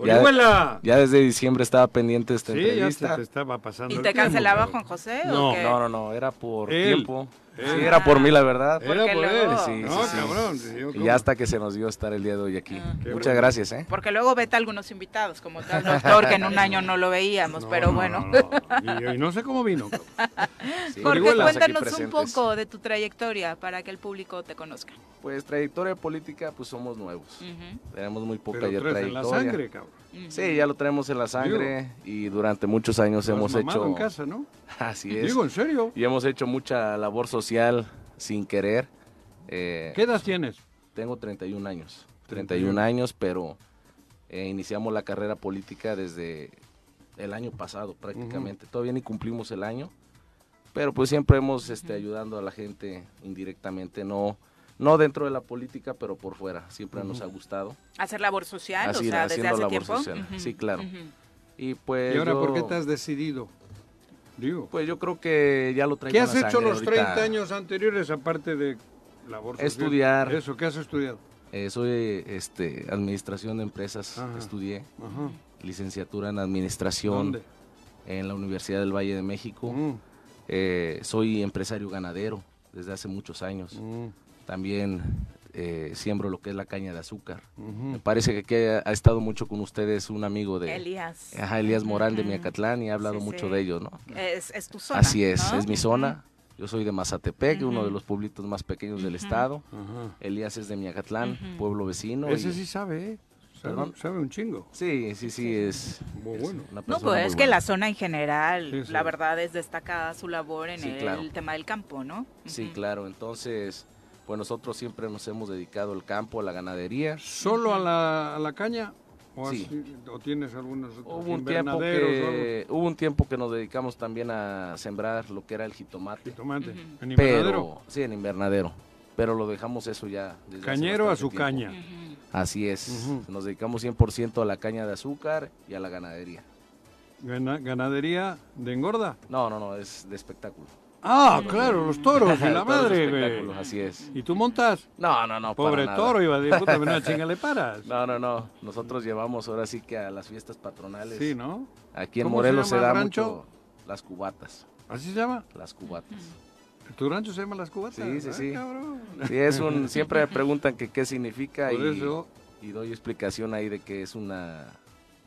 Ya, ya desde diciembre estaba pendiente esta Sí, ya se entrevista. te estaba pasando ¿Y te cancelaba. Juan José? No. o qué? No, no, no, era por Él. tiempo. Sí, era por mí, la verdad. Era Porque por luego- él. Sí, no, sí, cabrón. sí, yo Y ya hasta que se nos dio estar el día de hoy aquí. Qué Muchas bueno. gracias, ¿eh? Porque luego vete a algunos invitados, como tal doctor, que en un año no lo veíamos, No, pero no, bueno. no, no. Y, y no sé cómo vino. aquí cuéntanos un poco de tu trayectoria para que el público te conozca. Pues trayectoria política, pues somos nuevos. Tenemos muy poca Pero ya traes en la trayectoria. sangre, cabrón. Sí, ya lo tenemos en la sangre y durante muchos años hemos hecho... en casa, ¿no? Así es. Digo, en serio. Y hemos hecho mucha labor social sin querer. Eh, ¿Qué edad tienes? Tengo 31 años. 31 años, pero eh, iniciamos la carrera política desde el año pasado prácticamente. Todavía ni cumplimos el año, pero pues siempre hemos este, ayudando a la gente indirectamente, no, no dentro de la política, pero por fuera. Siempre nos ha gustado. Hacer labor social, Así, o sea, desde haciendo hace labor tiempo. social. Sí, claro. Y pues ¿Y ahora por qué te has decidido? Digo. Pues yo creo que ya lo traigo ¿Qué en has la hecho los ahorita. 30 años anteriores aparte de labor social? Estudiar. Eso, ¿qué has estudiado? Eh, soy este, administración de empresas, Ajá. estudié. Ajá. Licenciatura en administración ¿Dónde? en la Universidad del Valle de México. Mm, Eh, soy empresario ganadero desde hace muchos años. mm, También eh, siembro lo que es la caña de azúcar. Me parece que aquí ha, ha estado mucho con ustedes un amigo de Elías. Ajá, Elías Morán de. Miacatlán y ha hablado Sí, mucho sí. de ellos, ¿no? Es, es tu zona. Así es, ¿no? es mi zona. Yo soy de Mazatepec, uno de los pueblitos más pequeños del estado. Elías es de Miacatlán, pueblo vecino. Ese y- sí sabe, ¿eh? Sabe, Perdón. sabe un chingo. Sí, sí, sí, es Muy es bueno. una No, pues muy es que buena. la zona en general, Sí, sí. la verdad es destacada su labor en Sí, el claro. tema del campo, ¿no? Sí, claro. Entonces, pues nosotros siempre nos hemos dedicado al campo, a la ganadería. ¿Solo a la, a la caña? ¿O, Sí. así- ¿O tienes algunos Hubo un, tiempo que, hubo un tiempo que nos dedicamos también a sembrar lo que era el jitomate. Jitomate. ¿En invernadero? Pero, sí, en invernadero. Pero lo dejamos eso ya. desde hace Cañero a su tiempo. caña. Así es. Nos dedicamos 100% a la caña de azúcar y a la ganadería. Gana- ¿Ganadería de engorda? No, no, no, es de espectáculo. Ah, claro, los toros y la madre, güey. así es. ¿Y tú montas? No, no, no. para Pobre nada. toro, iba de puta, una chinga le paras. No, no, no. Nosotros llevamos ahora sí que a las fiestas patronales. Sí, ¿no? Aquí en ¿Cómo se Morelos se, da rancho? mucho las cubatas. ¿Así se llama? Las cubatas. ¿Tu rancho se llama Las Cubatas? Sí, sí, Ah, sí. Sí, es un. Siempre me preguntan que qué significa Por y, eso. y doy explicación ahí de que es una.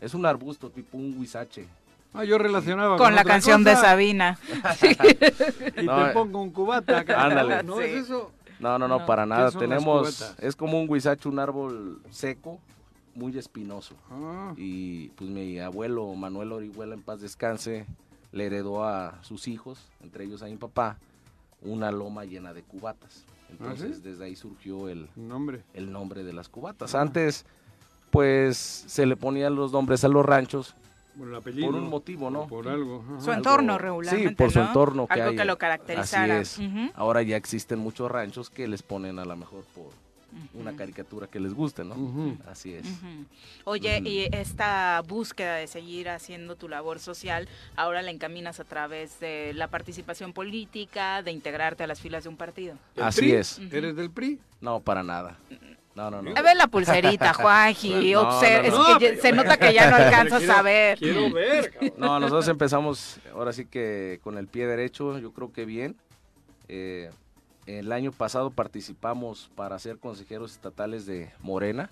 Es un arbusto tipo un huizache. Ah, yo relacionaba Con la canción de. Sabina. Y No, te eh. pongo un cubata. Ándale. ¿No Sí. es eso? No, no, no, No. para ¿Qué nada. Tenemos. Es como un huizache, un árbol seco, muy espinoso. Ah, Y pues mi abuelo Manuel Orihuela, en paz descanse, le heredó a sus hijos, entre ellos a mi papá, una loma llena de cubatas. Entonces ¿Ah, sí? desde ahí surgió el, nombre. el nombre de las cubatas. Antes, pues se le ponían los nombres a los ranchos Por el apellido. por un motivo, ¿no? Por algo. ajá. Su Algo- entorno regularmente, Sí, por su ¿no? entorno. Que Algo hay. que lo caracterizara. Así es. Ahora ya existen muchos ranchos que les ponen a lo mejor por una caricatura que les guste, ¿no? Así es. Oye, y esta búsqueda de seguir haciendo tu labor social, ahora la encaminas a través de la participación política, de integrarte a las filas de un partido. ¿El Así PRI? es. ¿Eres del PRI? No, para nada. No, no, no. A ver la pulserita, Juanji. No, no, no. es que ya- se nota que ya no alcanzas Quiero- a ver. Quiero ver, cabrón. No, nosotros empezamos ahora sí que con el pie derecho, yo creo que bien. Eh, el año pasado participamos para ser consejeros estatales de Morena.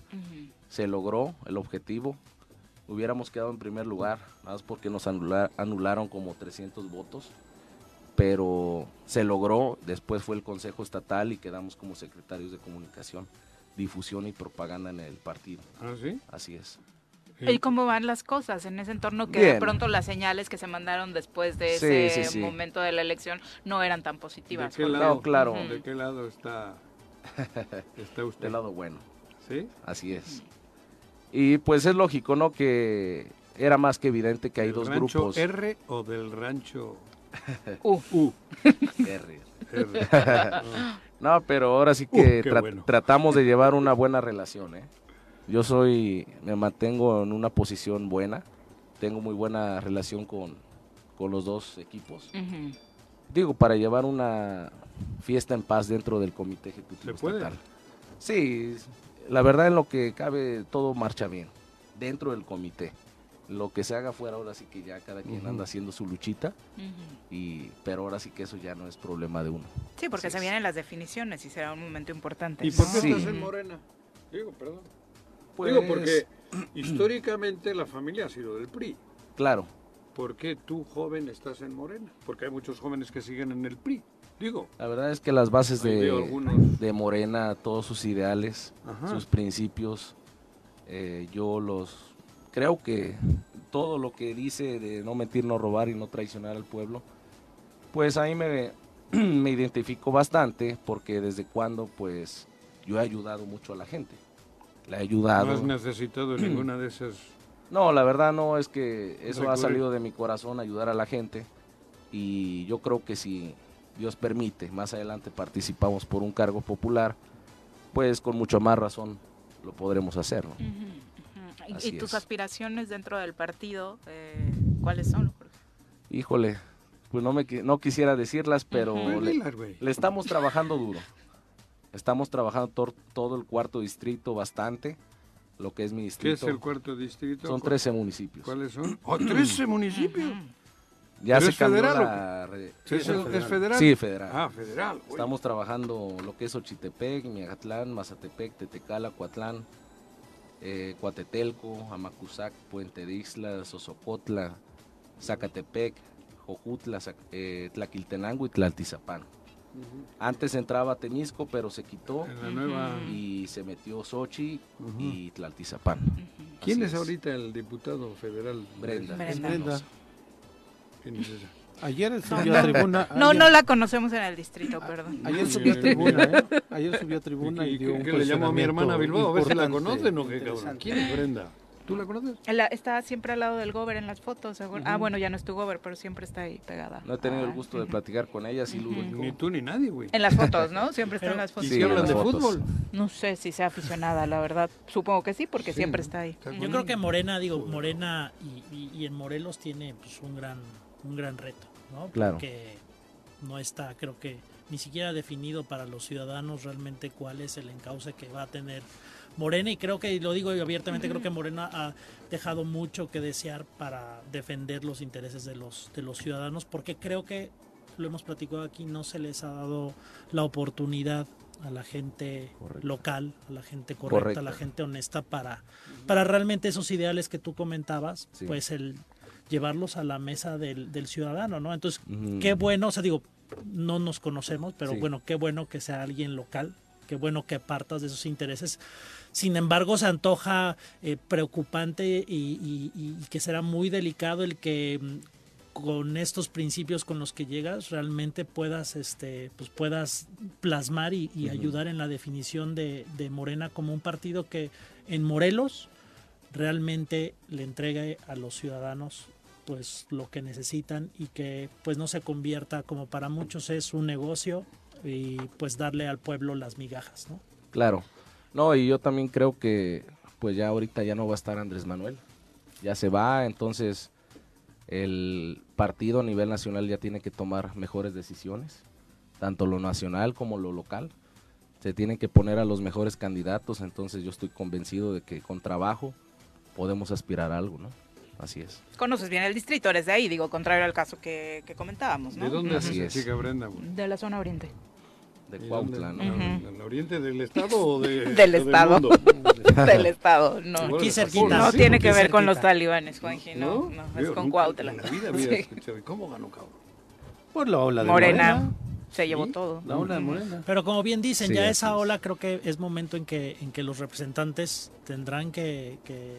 Se logró el objetivo. Hubiéramos quedado en primer lugar, nada más porque nos anula- anularon como 300 votos. Pero se logró, después fue el Consejo Estatal y quedamos como secretarios de comunicación, difusión y propaganda en el partido. ¿Ah, sí? Así es. ¿Y cómo van las cosas en ese entorno que de Bien. pronto las señales que se mandaron después de Sí, ese sí, sí. momento de la elección no eran tan ¿De positivas? qué Jorge? lado? No, claro. ¿De qué lado está, está usted? Del lado bueno. ¿Sí? Así es. Y pues es lógico, ¿no? Que era más que evidente que hay ¿Del dos rancho grupos. R o del rancho U. U? R. R. no, pero ahora sí que qué tra- bueno. tratamos de llevar una buena relación, ¿eh? Yo soy, me mantengo en una posición buena, tengo muy buena relación con, con los dos equipos. Digo, para llevar una fiesta en paz dentro del comité ejecutivo ¿Se puede? estatal. Sí, la verdad en lo que cabe todo marcha bien, dentro del comité. Lo que se haga fuera ahora sí que ya cada quien anda haciendo su luchita, y pero ahora sí que eso ya no es problema de uno. Sí, porque Así se es. vienen las definiciones y será un momento importante. ¿Y por ¿no? qué Sí. estás en Morena? Digo, perdón. Pues, Digo, porque históricamente la familia ha sido del PRI. Claro, ¿Por qué tú, joven, estás en Morena? Porque hay muchos jóvenes que siguen en el PRI. Digo, La verdad es que las bases de, algunos. de Morena, todos sus ideales, Ajá. sus principios, eh, yo los creo que todo lo que dice de no mentir, no robar y no traicionar al pueblo, pues ahí me, me identifico bastante porque desde cuando pues yo he ayudado mucho a la gente. La he ayudado. no has necesitado ninguna de esas... No, la verdad no, es que eso ha salido de mi corazón, ayudar a la gente. Y yo creo que si Dios permite, más adelante participamos por un cargo popular, pues con mucho más razón lo podremos hacer. ¿no? ¿Y- Así ¿Y tus es. aspiraciones dentro del partido, eh, cuáles son? Jorge? Híjole, pues no, me, no quisiera decirlas, pero Pues le, dilas, güey. le estamos trabajando duro. Estamos trabajando tor- todo el cuarto distrito bastante, lo que es mi ¿Qué distrito. es el cuarto distrito? Son ¿Cuál- 13 municipios. ¿Cuáles son? ¡Oh, 13 municipios! Ya ¿Pero se es cambió federal la re- ¿Sí ¿Es, el- es federal? Sí, federal. Ah, federal. Estamos trabajando lo que es Ochitepec, Miajatlán, Mazatepec, Tetecala, Coatlán, eh, Coatetelco, Amacuzac, Puente de Islas, Sosocotla, Zacatepec, Jojutla, Zac- eh, Tlaquiltenango y Tlaltizapán. Antes entraba Temisco, pero se quitó En la nueva... y se metió Sochi y Tlaltizapán. ¿Quién es ahorita el diputado federal? Brenda. Brenda. Brenda. ¿Quién es esa? Ayer subió a tribuna. No, ayer- no la conocemos en el distrito, perdón. Ayer Sí, subió a sí. tribuna, ¿eh? Ayer subió a tribuna ¿Y y qué- dio un qué le llamó a mi hermana Bilbao? A ver si la conocen o qué, cabrón. ¿Quién es Brenda? ¿Tú la conoces? La- está siempre al lado del gober en las fotos. según- Ah, bueno, ya no es tu gober, pero siempre está ahí pegada. No he tenido el Ah, gusto de platicar con ella, sí lo ubico. Ni tú ni nadie, güey. En las fotos, ¿no? Siempre está en las ¿Y fotos. Sí, si en hablan de fotos. fútbol? No sé si sea aficionada, la verdad. Supongo que sí, porque Sí, siempre ¿no? está ahí. Yo creo que Morena, digo, Morena y, y- y en Morelos tiene pues, un gran un gran reto, ¿no? Claro. Porque no está, creo que ni siquiera definido para los ciudadanos realmente cuál es el encauce que va a tener Morena y creo que, y lo digo abiertamente, creo que Morena ha dejado mucho que desear para defender los intereses de los, de los ciudadanos porque creo que, lo hemos platicado aquí, no se les ha dado la oportunidad a la gente Correcto. local, a la gente correcta, a la gente honesta para, para realmente esos ideales que tú comentabas, Sí. pues el llevarlos a la mesa del, del ciudadano, ¿no? Entonces, qué bueno, o sea, digo, no nos conocemos, pero Sí. bueno, qué bueno que sea alguien local, qué bueno que partas de esos intereses. Sin embargo, se antoja eh, preocupante y, y- y que será muy delicado el que mm, con estos principios con los que llegas realmente puedas este pues puedas plasmar y, ayudar en la definición de, de Morena como un partido que en Morelos realmente le entregue a los ciudadanos pues lo que necesitan y que pues no se convierta como para muchos es un negocio y pues darle al pueblo las migajas, ¿no? Claro. No, y yo también creo que pues ya ahorita ya no va a estar Andrés Manuel. Ya se va, entonces el partido a nivel nacional ya tiene que tomar mejores decisiones, tanto lo nacional como lo local. Se tienen que poner a los mejores candidatos, entonces yo estoy convencido de que con trabajo podemos aspirar a algo, ¿no? Así es. Conoces bien el distrito, eres de ahí, digo, contrario al caso que, que comentábamos, ¿no? ¿De dónde Así es. chica Brenda? De la zona oriente. De ¿Y Cuautla? ¿no? ¿Del oriente del estado o de, Del o estado. mundo? Del estado, no. Aquí de cerquita. No Sí, tiene que ver con los talibanes, Juanji, no, no, es Yo con nunca Cuautla. En la vida había Sí. escuchado. ¿Cómo ganó, cabrón? Por la ola de Morena. Se llevó todo. La ola morena. Pero como bien dicen, Sí, ya esa es. ola creo que es momento en que, en que los representantes tendrán que, que-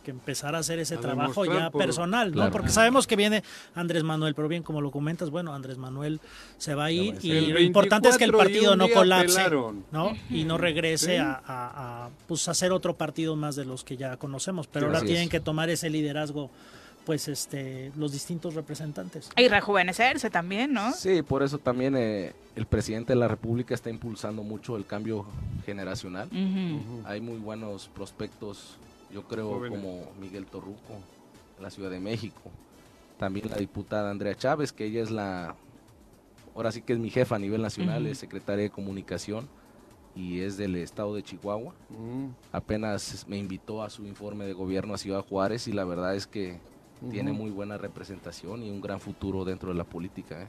que empezar a hacer ese A demostrar ya por- personal, ¿no? Porque sabemos que viene Andrés Manuel, pero bien, como lo comentas, bueno, Andrés Manuel se va a ir y lo importante es que el 24 y partido no colapse. ¿no? Y no regrese Sí. a, a, a, pues, hacer otro partido más de los que ya conocemos, pero Sí, ahora tienen es. que tomar ese liderazgo, pues, este, los distintos representantes. Y rejuvenecerse también, ¿no? Sí, por eso también eh, el presidente de la República está impulsando mucho el cambio generacional. Hay muy buenos prospectos, yo creo, Jóvenes. como Miguel Torruco, en la Ciudad de México. También la diputada Andrea Chávez, que ella es la, ahora sí que es mi jefa a nivel nacional, es secretaria de comunicación y es del estado de Chihuahua. Mm, Apenas me invitó a su informe de gobierno a Ciudad Juárez y la verdad es que tiene muy buena representación y un gran futuro dentro de la política. ¿eh?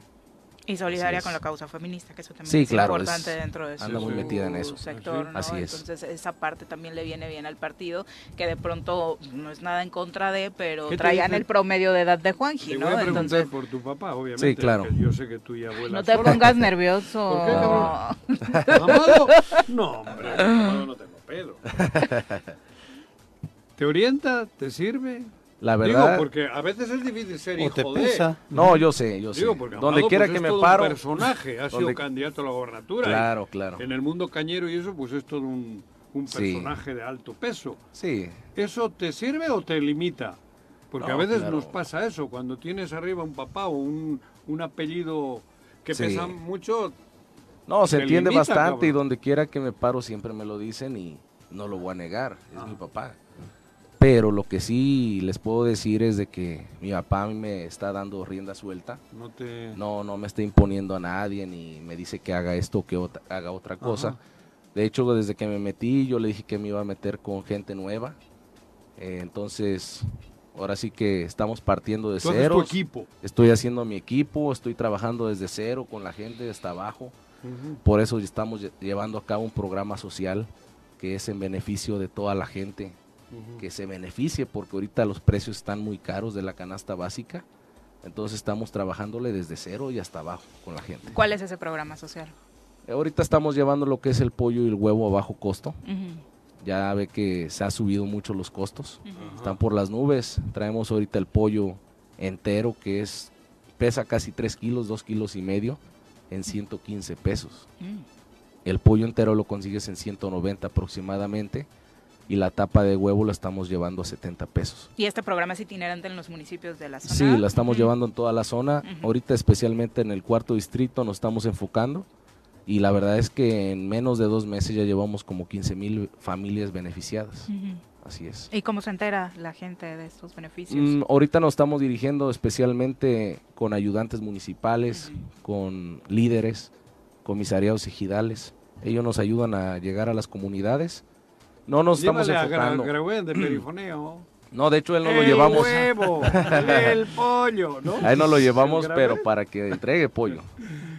Y solidaria con la causa feminista, que eso también Sí, es claro, importante es- dentro de su anda muy metida en eso. sector, ¿no? Así es. Entonces esa parte también le viene bien al partido, que de pronto no es nada en contra de, pero ¿Qué te traían el promedio de edad de Juanji, ¿no? voy a preguntar Entonces por tu papá, obviamente. Sí, claro. Yo sé que tú ya vuelas no te sola. pongas nervioso. ¿Por qué, cabrón? ¿Amado? No, hombre, amado no tengo pedo. ¿Te orienta? ¿Te sirve? La Digo, verdad, porque a veces es difícil ser hijo te de. pesa. no, yo sé, yo sé. Digo, porque Donde quiera pues, que es me todo paro, un personaje, ha sido donde- candidato a la gobernatura. Claro, y claro. En el mundo cañero y eso, pues es todo un, un Sí. personaje de alto peso. Sí, ¿Eso te sirve o te limita? Porque a No, veces claro. nos pasa eso, cuando tienes arriba un papá o un, un apellido que Sí. pesa mucho, no, se entiende limita, bastante y cabrón. donde quiera que me paro siempre me lo dicen y no lo voy a negar, es mi papá. Pero lo que sí les puedo decir es de que mi papá a mí me está dando rienda suelta. no te... No, no me está imponiendo a nadie ni me dice que haga esto o que ot- haga otra cosa. Ajá. De hecho, desde que me metí, yo le dije que me iba a meter con gente nueva. Eh, entonces, ahora sí que estamos partiendo de cero. tu equipo. Estoy haciendo mi equipo, estoy trabajando desde cero con la gente hasta abajo. Por eso estamos lle- llevando a cabo un programa social que es en beneficio de toda la gente, Que se beneficie porque ahorita los precios están muy caros de la canasta básica. Entonces estamos trabajándole desde cero y hasta abajo con la gente. ¿Cuál es ese programa social? Ahorita estamos llevando lo que es el pollo y el huevo a bajo costo. Ya ve que se ha subido mucho los costos. Están por las nubes. Traemos ahorita el pollo entero que es pesa casi 3 kilos, 2 kilos y medio en 115 pesos. Mm. El pollo entero lo consigues en 190 aproximadamente y la tapa de huevo la estamos llevando a 70 pesos. Y este programa es itinerante en los municipios de la zona. Sí, la estamos Ujú. llevando en toda la zona. Ujú. Ahorita especialmente en el cuarto distrito nos estamos enfocando y la verdad es que en menos de dos meses ya llevamos como 15 mil familias beneficiadas. Ujú. Así es. ¿Y cómo se entera la gente de estos beneficios? Mm, ahorita nos estamos dirigiendo especialmente con ayudantes municipales, con líderes, comisariados ejidales. Ellos nos ayudan a llegar a las comunidades. No nos estamos a Gra- enfocando. De perifoneo. No, de hecho él no lo el llevamos. huevo, el pollo, ¿no? Ahí no lo llevamos, pero para que entregue pollo.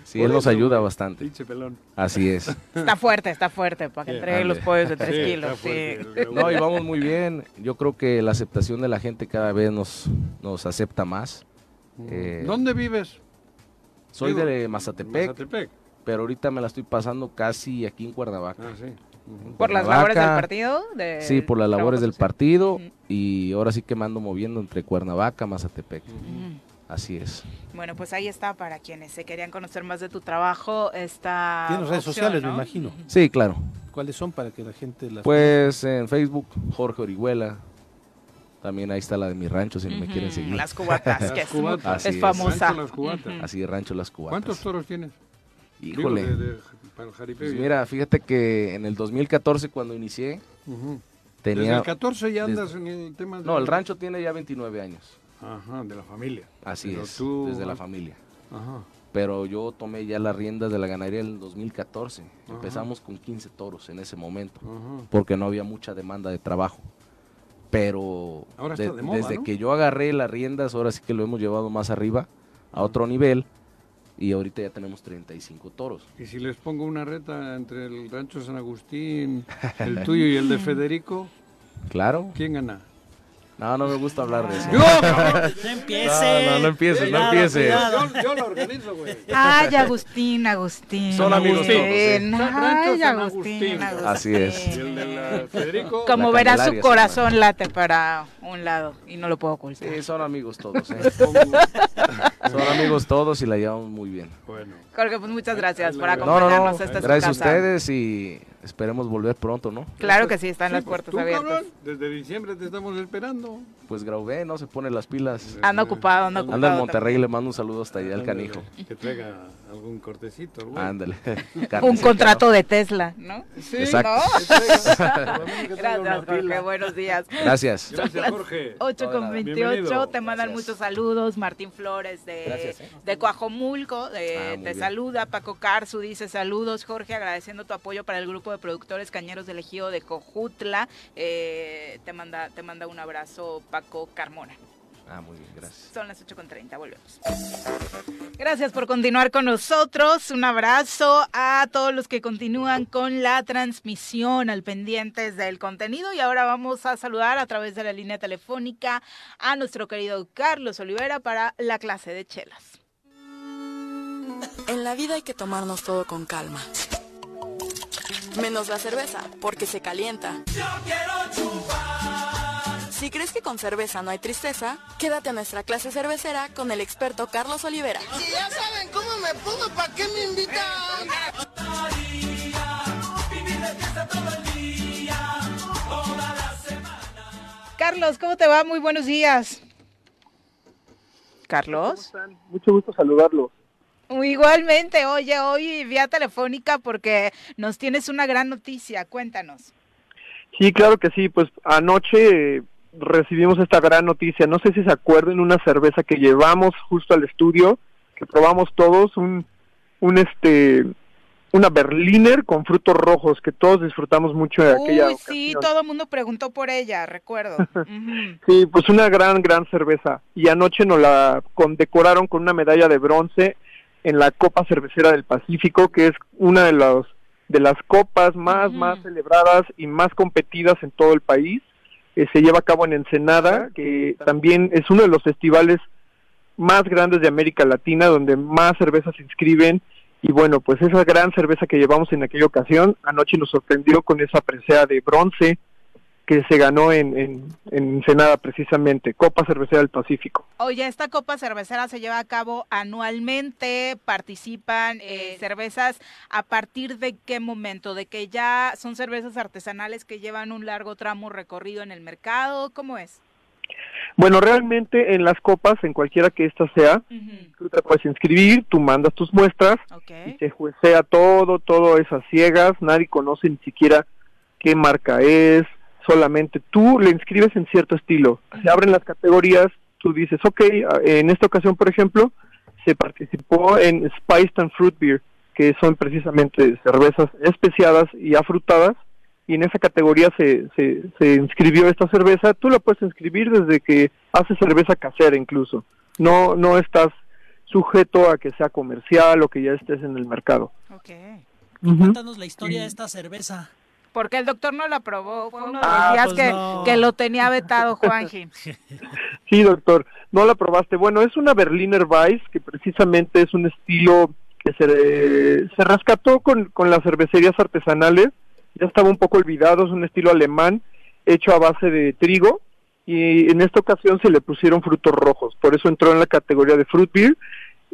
Sí, Por él nos ayuda bastante. Pinche pelón. Así es. Está fuerte, está fuerte, para que Sí, entregue los pollos de 3 Sí, kilos. sí. No, y vamos muy bien. Yo creo que la aceptación de la gente cada vez nos, nos acepta más. Eh, ¿Dónde vives? Soy Digo, de Mazatepec, Mazatepec. pero ahorita me la estoy pasando casi aquí en Cuernavaca. Ah, sí. ¿Por las labores del partido? De Sí, por las labores del partido y ahora sí que me ando moviendo entre Cuernavaca, Mazatepec. Así es. Bueno, pues ahí está, para quienes se querían conocer más de tu trabajo, esta Tienes redes opción, sociales, ¿no? me imagino. Sí, claro. ¿Cuáles son para que la gente las Pues en Facebook, Jorge Orihuela. También ahí está la de mi rancho, si no me quieren seguir. Las cubatas, Las que es, cubatas. Es famosa. Rancho Las Cubatas. Así de Rancho Las Cubatas. ¿Cuántos toros tienes? Digo, Híjole. de- de- para el jaripeo. Pues mira, fíjate que en el 2014 cuando inicié. Desde tenía... el 14 ya desde- andas en el tema de... No, el rancho tiene ya 29 años. Ajá, de la familia. Así Pero es, tú- desde la familia. Ajá. Pero yo tomé ya las riendas de la ganadería en el 2014. Ajá. Empezamos con 15 toros en ese momento, Ajá. porque no había mucha demanda de trabajo. Pero Ahora de- está de moda, desde ¿no? que yo agarré las riendas, ahora sí que lo hemos llevado más arriba, a otro nivel, y ahorita ya tenemos 35 toros. Y si les pongo una reta entre el rancho San Agustín, el tuyo y el de Federico, Claro. ¿quién gana? No, no me gusta hablar de eso. No, no empiece. No, no, no empiece, no Cuidado, empiece. cuidado. Yo, yo lo organizo, güey. Ay, Agustín, Agustín. Son amigos todos, ¿eh? Ay, Agustín, Agustín. Así es. Y el de la Federico. Como La verás, su corazón late para un lado y no lo puedo ocultar. Sí, son amigos todos, ¿eh? Son amigos todos y la llevamos muy bien. Bueno. Jorge, pues muchas gracias por No, no, acompañarnos. no. Esta Gracias a ustedes y esperemos volver pronto, ¿no? Claro que sí, están las puertas pues, tú, abiertas. cabrón, desde diciembre te estamos esperando. Pues Graubé, ¿no? Se pone las pilas. Anda ocupado, anda ocupado. Anda en Monterrey, le mando un saludo hasta allá al canijo. Que traiga algún cortecito. güey. Ándale. Un contrato de Tesla, ¿no? Sí, Exacto. Gracias, Jorge. Buenos días. Gracias. Gracias, Jorge. 8 con nada. 28, Bienvenido. te mandan Gracias. muchos saludos. Martín Flores de, Gracias, ¿eh? de Coajomulco de- Ah, te bien. saluda. Paco Carzu dice saludos. Jorge, agradeciendo tu apoyo para el grupo de productores Cañeros del Ejido de Cojutla. Eh, te, manda, te manda un abrazo Paco Carmona. Ah, muy bien, gracias. Son las 8.30, volvemos. Gracias por continuar con nosotros. Un abrazo a todos los que continúan con la transmisión al pendientes del contenido. Y ahora vamos a saludar a través de la línea telefónica a nuestro querido Carlos Olivera para la clase de chelas. En la vida hay que tomarnos todo con calma. Menos la cerveza, porque se calienta. Si crees que con cerveza no hay tristeza, quédate a nuestra clase cervecera con el experto Carlos Olivera. Si ya saben cómo me pongo, ¿para qué me invitan? Carlos, ¿cómo te va? Muy buenos días. Carlos. Mucho gusto saludarlos. Igualmente, oye, hoy vía telefónica porque nos tienes una gran noticia. Cuéntanos. Sí, claro que sí. Pues anoche recibimos esta gran noticia. No sé si se acuerdan una cerveza que llevamos justo al estudio, que probamos todos, un, un este, una Berliner con frutos rojos que todos disfrutamos mucho de aquella. Uy, sí, todo el mundo preguntó por ella, recuerdo. Sí, pues una gran, gran cerveza. Y anoche nos la condecoraron con una medalla de bronce en la Copa Cervecera del Pacífico, que es una de los de las copas más, más celebradas y más competidas en todo el país. Eh, se lleva a cabo en Ensenada, que también es uno de los festivales más grandes de América Latina, donde más cervezas se inscriben. Y bueno, pues esa gran cerveza que llevamos en aquella ocasión, anoche nos sorprendió con esa presea de bronce que se ganó en, en, en Ensenada precisamente, Copa Cervecera del Pacífico. Oye, esta Copa Cervecera se lleva a cabo anualmente, participan eh, cervezas a partir de qué momento, de que ya son cervezas artesanales que llevan un largo tramo recorrido en el mercado, ¿cómo es? Bueno, realmente en las copas, en cualquiera que ésta sea, tú te puedes inscribir, tú mandas tus muestras y se juecea todo, todo es a ciegas, nadie conoce ni siquiera qué marca es, solamente tú le inscribes en cierto estilo. Se abren las categorías, tú dices, ok, en esta ocasión, por ejemplo, se participó en Spiced and Fruit Beer, que son precisamente cervezas especiadas y afrutadas, y en esa categoría se, se, se inscribió esta cerveza. Tú la puedes inscribir desde que haces cerveza casera incluso. No, no estás sujeto a que sea comercial o que ya estés en el mercado. Cuéntanos la historia de esta cerveza. Porque el doctor no la probó, fue uno de los Ah, días pues que, no. que lo tenía vetado Juanji. Sí, doctor, no la probaste. Bueno, es una Berliner Weiss, que precisamente es un estilo que se, se rescató con, con las cervecerías artesanales. Ya estaba un poco olvidado, es un estilo alemán hecho a base de trigo y en esta ocasión se le pusieron frutos rojos, por eso entró en la categoría de fruit beer.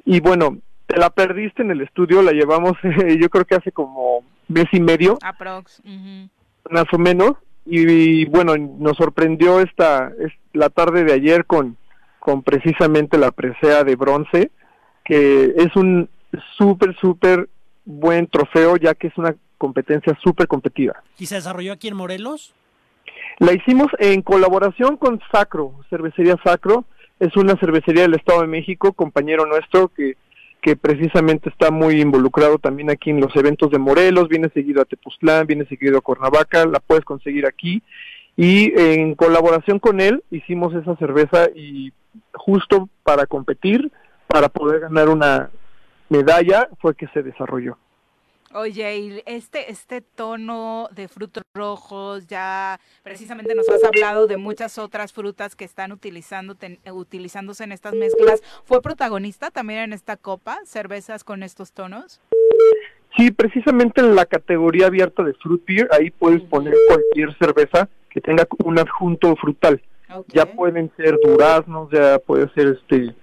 Y bueno, te la perdiste en el estudio, la llevamos yo creo que hace como mes y medio Aprox. más o menos y, bueno nos sorprendió esta es, la tarde de ayer con con precisamente la presea de bronce que es un súper súper buen trofeo ya que es una competencia súper competitiva ¿Y se desarrolló aquí en Morelos? la hicimos en colaboración con Sacro cervecería Sacro es una cervecería del Estado de México compañero nuestro que que precisamente está muy involucrado también aquí en los eventos de Morelos, viene seguido a Tepoztlán, viene seguido a Cuernavaca, la puedes conseguir aquí. Y en colaboración con él hicimos esa cerveza y justo para competir, para poder ganar una medalla, fue que se desarrolló. Oye, y este, este tono de frutos rojos, ya precisamente nos has hablado de muchas otras frutas que están utilizando, utilizándose en estas mezclas. ¿Fue protagonista también en esta copa, cervezas con estos tonos? Sí, precisamente en la categoría abierta de fruit beer, ahí puedes poner cualquier cerveza que tenga un adjunto frutal. Ya pueden ser duraznos, ya puede ser este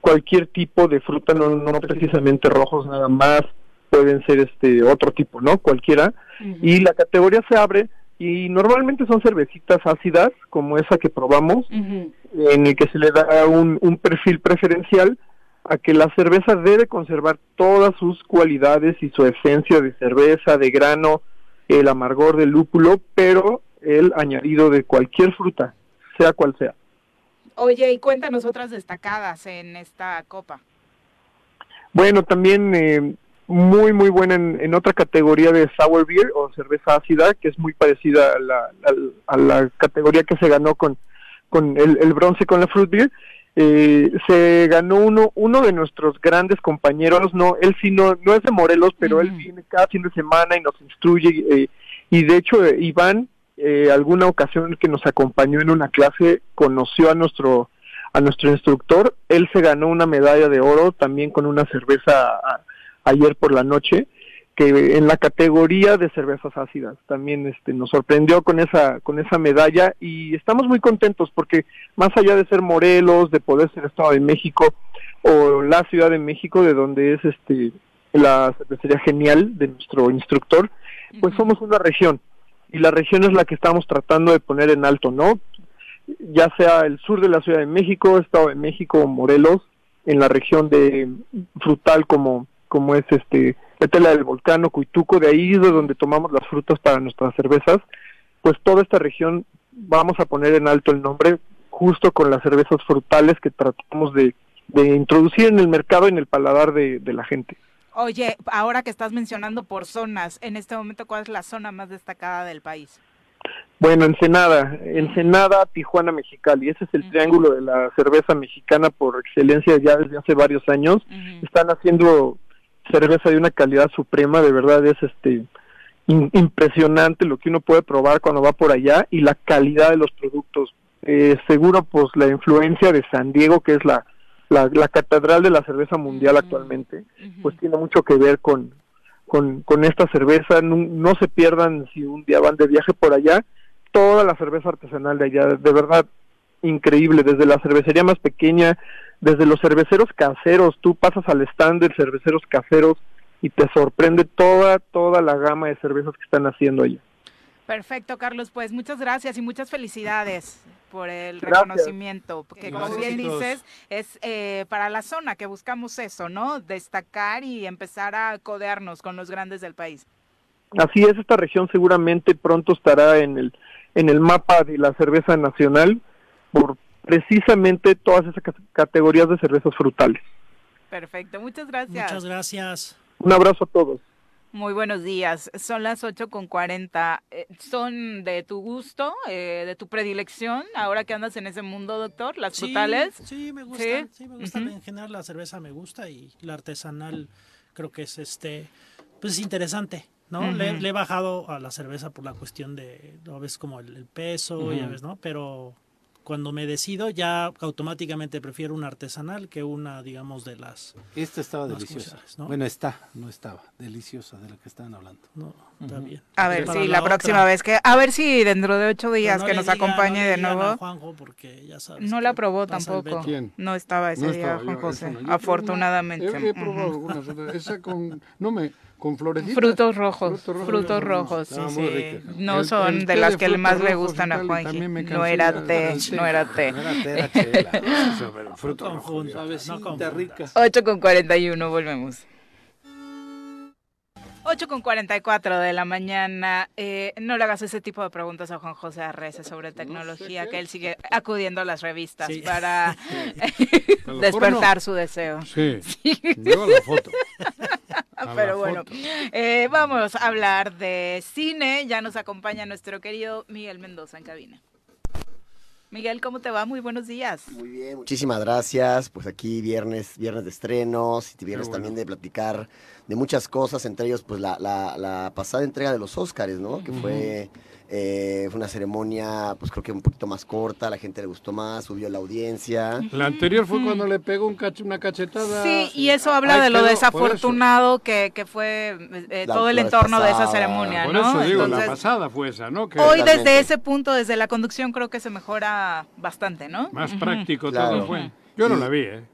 cualquier tipo de fruta, no, no precisamente rojos nada más, pueden ser este otro tipo, ¿no? Cualquiera. Y la categoría se abre y normalmente son cervecitas ácidas, como esa que probamos, en el que se le da un, un perfil preferencial a que la cerveza debe conservar todas sus cualidades y su esencia de cerveza, de grano, el amargor del lúpulo, pero el añadido de cualquier fruta, sea cual sea. Oye, y cuéntanos otras destacadas en esta copa. Bueno, también eh, muy, muy buena en, otra categoría de sour beer o cerveza ácida, que es muy parecida a la, a, la categoría que se ganó con, con el, bronce con la fruit beer. Eh, se ganó uno uno de nuestros grandes compañeros no él sí no no es de Morelos pero él viene cada fin de semana y nos instruye eh, y de hecho Iván eh, alguna ocasión que nos acompañó en una clase conoció a nuestro a nuestro instructor él se ganó una medalla de oro también con una cerveza ayer por la noche que en la categoría de cervezas ácidas también este nos sorprendió con esa con esa medalla y estamos muy contentos porque más allá de ser Morelos de poder ser Estado de México o la Ciudad de México de donde es este la cervecería genial de nuestro instructor pues somos una región y la región es la que estamos tratando de poner en alto, ¿no? Ya sea el sur de la Ciudad de México, Estado de México, Morelos, en la región de frutal como, como es este Petela del Volcán Cuituco, de ahí es de donde tomamos las frutas para nuestras cervezas, pues toda esta región vamos a poner en alto el nombre justo con las cervezas frutales que tratamos de, introducir en el mercado y en el paladar de la gente. Oye, ahora que estás mencionando por zonas, en este momento, ¿cuál es la zona más destacada del país? Bueno, Ensenada, Ensenada, Tijuana, Mexicali. Ese es el triángulo de la cerveza mexicana por excelencia ya desde hace varios años. Están haciendo cerveza de una calidad suprema, de verdad es este impresionante lo que uno puede probar cuando va por allá y la calidad de los productos. Eh, seguro pues la influencia de San Diego, que es la la, la catedral de la cerveza mundial actualmente, pues tiene mucho que ver con, con, con esta cerveza. No, se pierdan si un día van de viaje por allá, toda la cerveza artesanal de allá, de verdad increíble, desde la cervecería más pequeña, desde los cerveceros caseros, tú pasas al stand de cerveceros caseros y te sorprende toda, toda la gama de cervezas que están haciendo allá. Perfecto, Carlos, pues muchas gracias y muchas felicidades por el reconocimiento, porque como bien dices, es eh, para la zona que buscamos eso, ¿no? Destacar y empezar a codearnos con los grandes del país. Así es, esta región seguramente pronto estará en el, en el mapa de la cerveza nacional por precisamente todas esas categorías de cervezas frutales. Perfecto, muchas gracias. Muchas gracias. Un abrazo a todos. Muy buenos días. Son las 8 con 40. Eh, ¿Son de tu gusto, eh, de tu predilección, ahora que andas en ese mundo, doctor? ¿Las frutales? Sí, me gusta. Sí, me gusta. En general la cerveza me gusta y la artesanal creo que es este, pues es interesante. ¿no? le, he bajado a la cerveza por la cuestión de, a veces como el, peso, ya ves, ¿no? Pero cuando me decido ya automáticamente prefiero una artesanal que una, digamos, de las... Esta estaba deliciosa. Bueno, está, no estaba, deliciosa de la que estaban hablando. No, está bien. A ver si la, próxima vez que... A ver si dentro de ocho días que nos acompañe de nuevo. Juanjo porque ya sabes no la probó tampoco. ¿Quién? No estaba ese día Juan José, afortunadamente. He, probado algunas, esa con... No me con florecitas. Frutos rojos, frutos rojos, sí, sí. No son de las que más le gustan a Juanji. No era té, no era té. No era té, era chela. Frutos rojos. Suavecita, rica. 8 con 41, volvemos. 8 con 44 de la mañana. Eh, no le hagas ese tipo de preguntas a Juan José Arrece sobre tecnología, que él sigue acudiendo a las revistas para despertar su deseo. Sí, sí. la foto. Pero bueno, eh, vamos a hablar de cine. Ya nos acompaña nuestro querido Miguel Mendoza en cabina. Miguel, ¿cómo te va? Muy buenos días. Muy bien, muchísimas gracias. Pues aquí viernes, viernes de estrenos y viernes también de platicar de muchas cosas, entre ellos pues la, la, la pasada entrega de los Óscares, ¿no? Que fue eh, fue una ceremonia, pues creo que un poquito más corta, la gente le gustó más, subió la audiencia. La anterior fue cuando le pegó un una cachetada. Sí, y eso habla de lo desafortunado que, que, fue eh, todo el entorno de esa ceremonia, por ¿no? Eso digo, la pasada fue esa, ¿no? hoy desde ese punto, desde la conducción, creo que se mejora bastante, ¿no? Más práctico todo fue. Yo no la vi, ¿eh?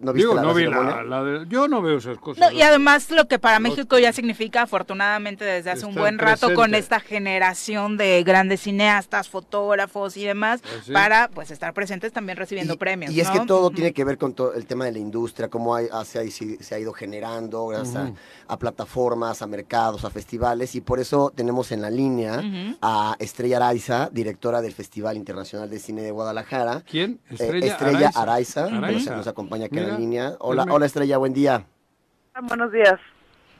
¿No viste la, no vi la, yo no veo esas cosas. y además lo que para México ya significa, afortunadamente desde hace un buen rato, con esta generación de grandes cineastas, fotógrafos y demás, pues para pues estar presentes también recibiendo premios. Y es que todo tiene que ver con todo el tema de la industria, cómo hay, se, se, ha ido generando gracias a, plataformas, a mercados, a festivales, y por eso tenemos en la línea a Estrella Araiza, directora del Festival Internacional de Cine de Guadalajara. ¿Quién? Eh, Estrella, Araiza, nos acompaña aquí Hola, hola Estrella, buen día. Buenos días.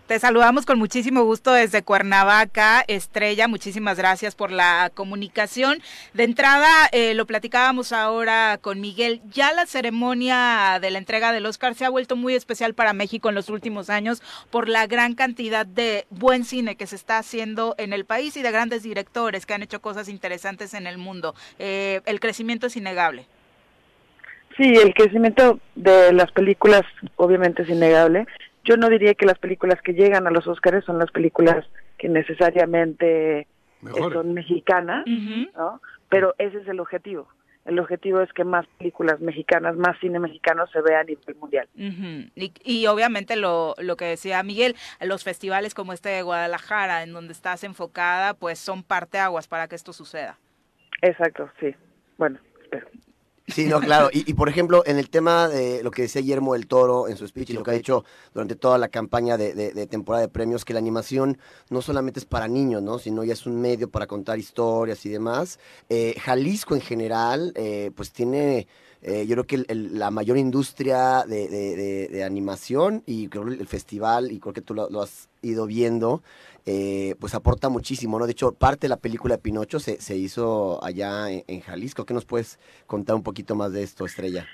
Te saludamos con muchísimo gusto desde Cuernavaca. Estrella, muchísimas gracias por la comunicación. De entrada, eh, lo platicábamos ahora con Miguel, ya la ceremonia de la entrega del Oscar se ha vuelto muy especial para México en los últimos años por la gran cantidad de buen cine que se está haciendo en el país y de grandes directores que han hecho cosas interesantes en el mundo. Eh, el crecimiento es innegable. Sí, el crecimiento de las películas obviamente es innegable. Yo no diría que las películas que llegan a los Oscars son las películas que necesariamente son mexicanas, ¿no? Pero ese es el objetivo. El objetivo es que más películas mexicanas, más cine mexicano se vea a nivel mundial. y, y, obviamente lo, lo que decía Miguel, los festivales como este de Guadalajara, en donde estás enfocada, pues son parteaguas para que esto suceda. Exacto, sí. Bueno, espero. Sí, no, claro. Y, por ejemplo, en el tema de lo que decía Guillermo del Toro en su speech y lo que ha dicho durante toda la campaña de, temporada de premios, que la animación no solamente es para niños, ¿no? Sino ya es un medio para contar historias y demás. Eh, Jalisco en general, eh, pues tiene... Eh, yo creo que la mayor industria de, animación y creo el festival, y creo que tú lo has ido viendo, eh, pues aporta muchísimo, ¿no? De hecho, parte de la película Pinocho se, se hizo allá en, Jalisco. ¿Qué nos puedes contar un poquito más de esto, Estrella?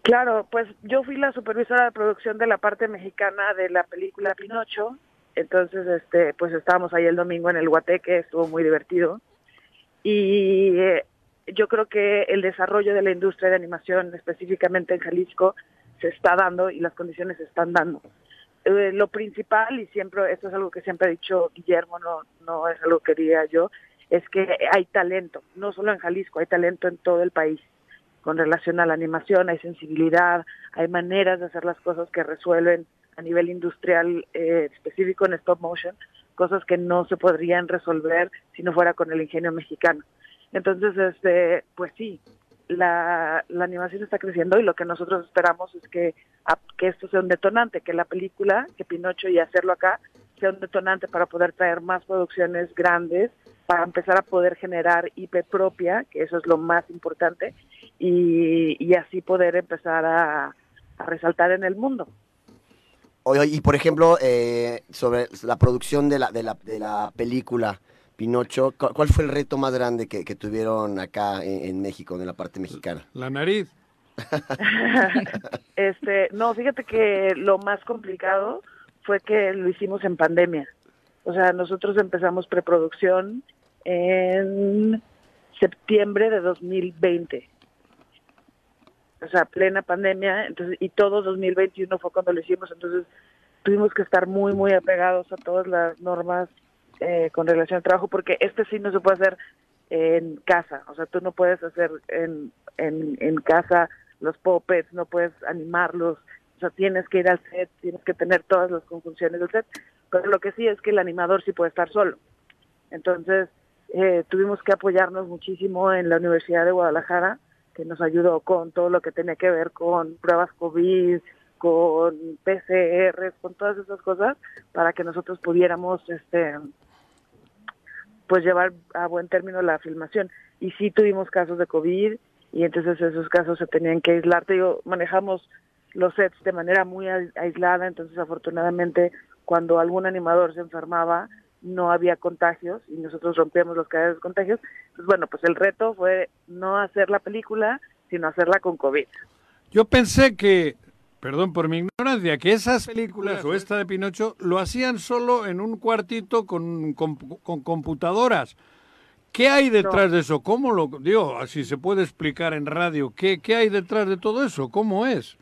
Claro, pues yo fui la supervisora de producción de la parte mexicana de la película Pinocho. Entonces, este, pues estábamos ahí el domingo en el Guateque, estuvo muy divertido. Y eh, yo creo que el desarrollo de la industria de animación, específicamente en Jalisco, se está dando y las condiciones se están dando. Eh, lo principal, y siempre, esto es algo que siempre ha dicho Guillermo, no, no es algo que diga yo, es que hay talento, no solo en Jalisco, hay talento en todo el país con relación a la animación, hay sensibilidad, hay maneras de hacer las cosas que resuelven a nivel industrial eh, específico en stop motion, cosas que no se podrían resolver si no fuera con el ingenio mexicano. Entonces, este, pues sí, la, la animación está creciendo y lo que nosotros esperamos es que, que esto sea un detonante, que la película, que Pinocho y hacerlo acá, sea un detonante para poder traer más producciones grandes, para empezar a poder generar IP propia, que eso es lo más importante, y, así poder empezar a, resaltar en el mundo. Y por ejemplo, eh, sobre la producción de la, de la, de la película, Pinocho, ¿cuál fue el reto más grande que, tuvieron acá en, México, en la parte mexicana? La nariz. este, no, fíjate que lo más complicado fue que lo hicimos en pandemia. O sea, nosotros empezamos preproducción en septiembre de 2020. O sea, plena pandemia, entonces y todo 2021 fue cuando lo hicimos, entonces tuvimos que estar muy muy apegados a todas las normas eh, con relación al trabajo, porque este sí no se puede hacer en casa, o sea, tú no puedes hacer en, en, en casa los puppets, no puedes animarlos, o sea, tienes que ir al set, tienes que tener todas las conjunciones del set, pero lo que sí es que el animador sí puede estar solo. Entonces, eh, tuvimos que apoyarnos muchísimo en la Universidad de Guadalajara, que nos ayudó con todo lo que tenía que ver con pruebas COVID, con PCR, con todas esas cosas, para que nosotros pudiéramos este, pues llevar a buen término la filmación. Y sí tuvimos casos de COVID y entonces esos casos se tenían que aislar. Te digo, manejamos los sets de manera muy aislada, entonces afortunadamente cuando algún animador se enfermaba, no había contagios y nosotros rompíamos los cadenas de contagios. Pues bueno, pues el reto fue no hacer la película, sino hacerla con COVID. Yo pensé que, perdón por mi ignorancia, que esas películas o esta de Pinocho lo hacían solo en un cuartito con, con, con computadoras. ¿Qué hay detrás de eso? ¿Cómo lo digo? Si se puede explicar en radio, ¿qué, ¿qué hay detrás de todo eso? ¿Cómo es?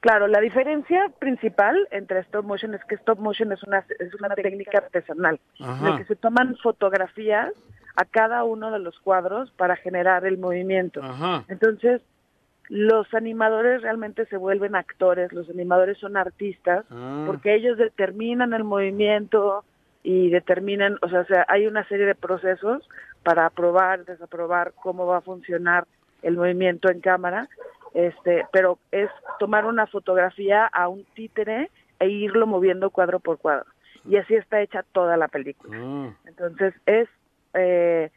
Claro, la diferencia principal entre stop motion es que stop motion es una, es una técnica artesanal, en la que se toman fotografías a cada uno de los cuadros para generar el movimiento. Entonces, los animadores realmente se vuelven actores, los animadores son artistas, Ah. porque ellos determinan el movimiento y determinan, o sea, o sea, hay una serie de procesos para aprobar, desaprobar cómo va a funcionar el movimiento en cámara, este, pero es tomar una fotografía a un títere e irlo moviendo cuadro por cuadro. Y así está hecha toda la película. Entonces es, eh,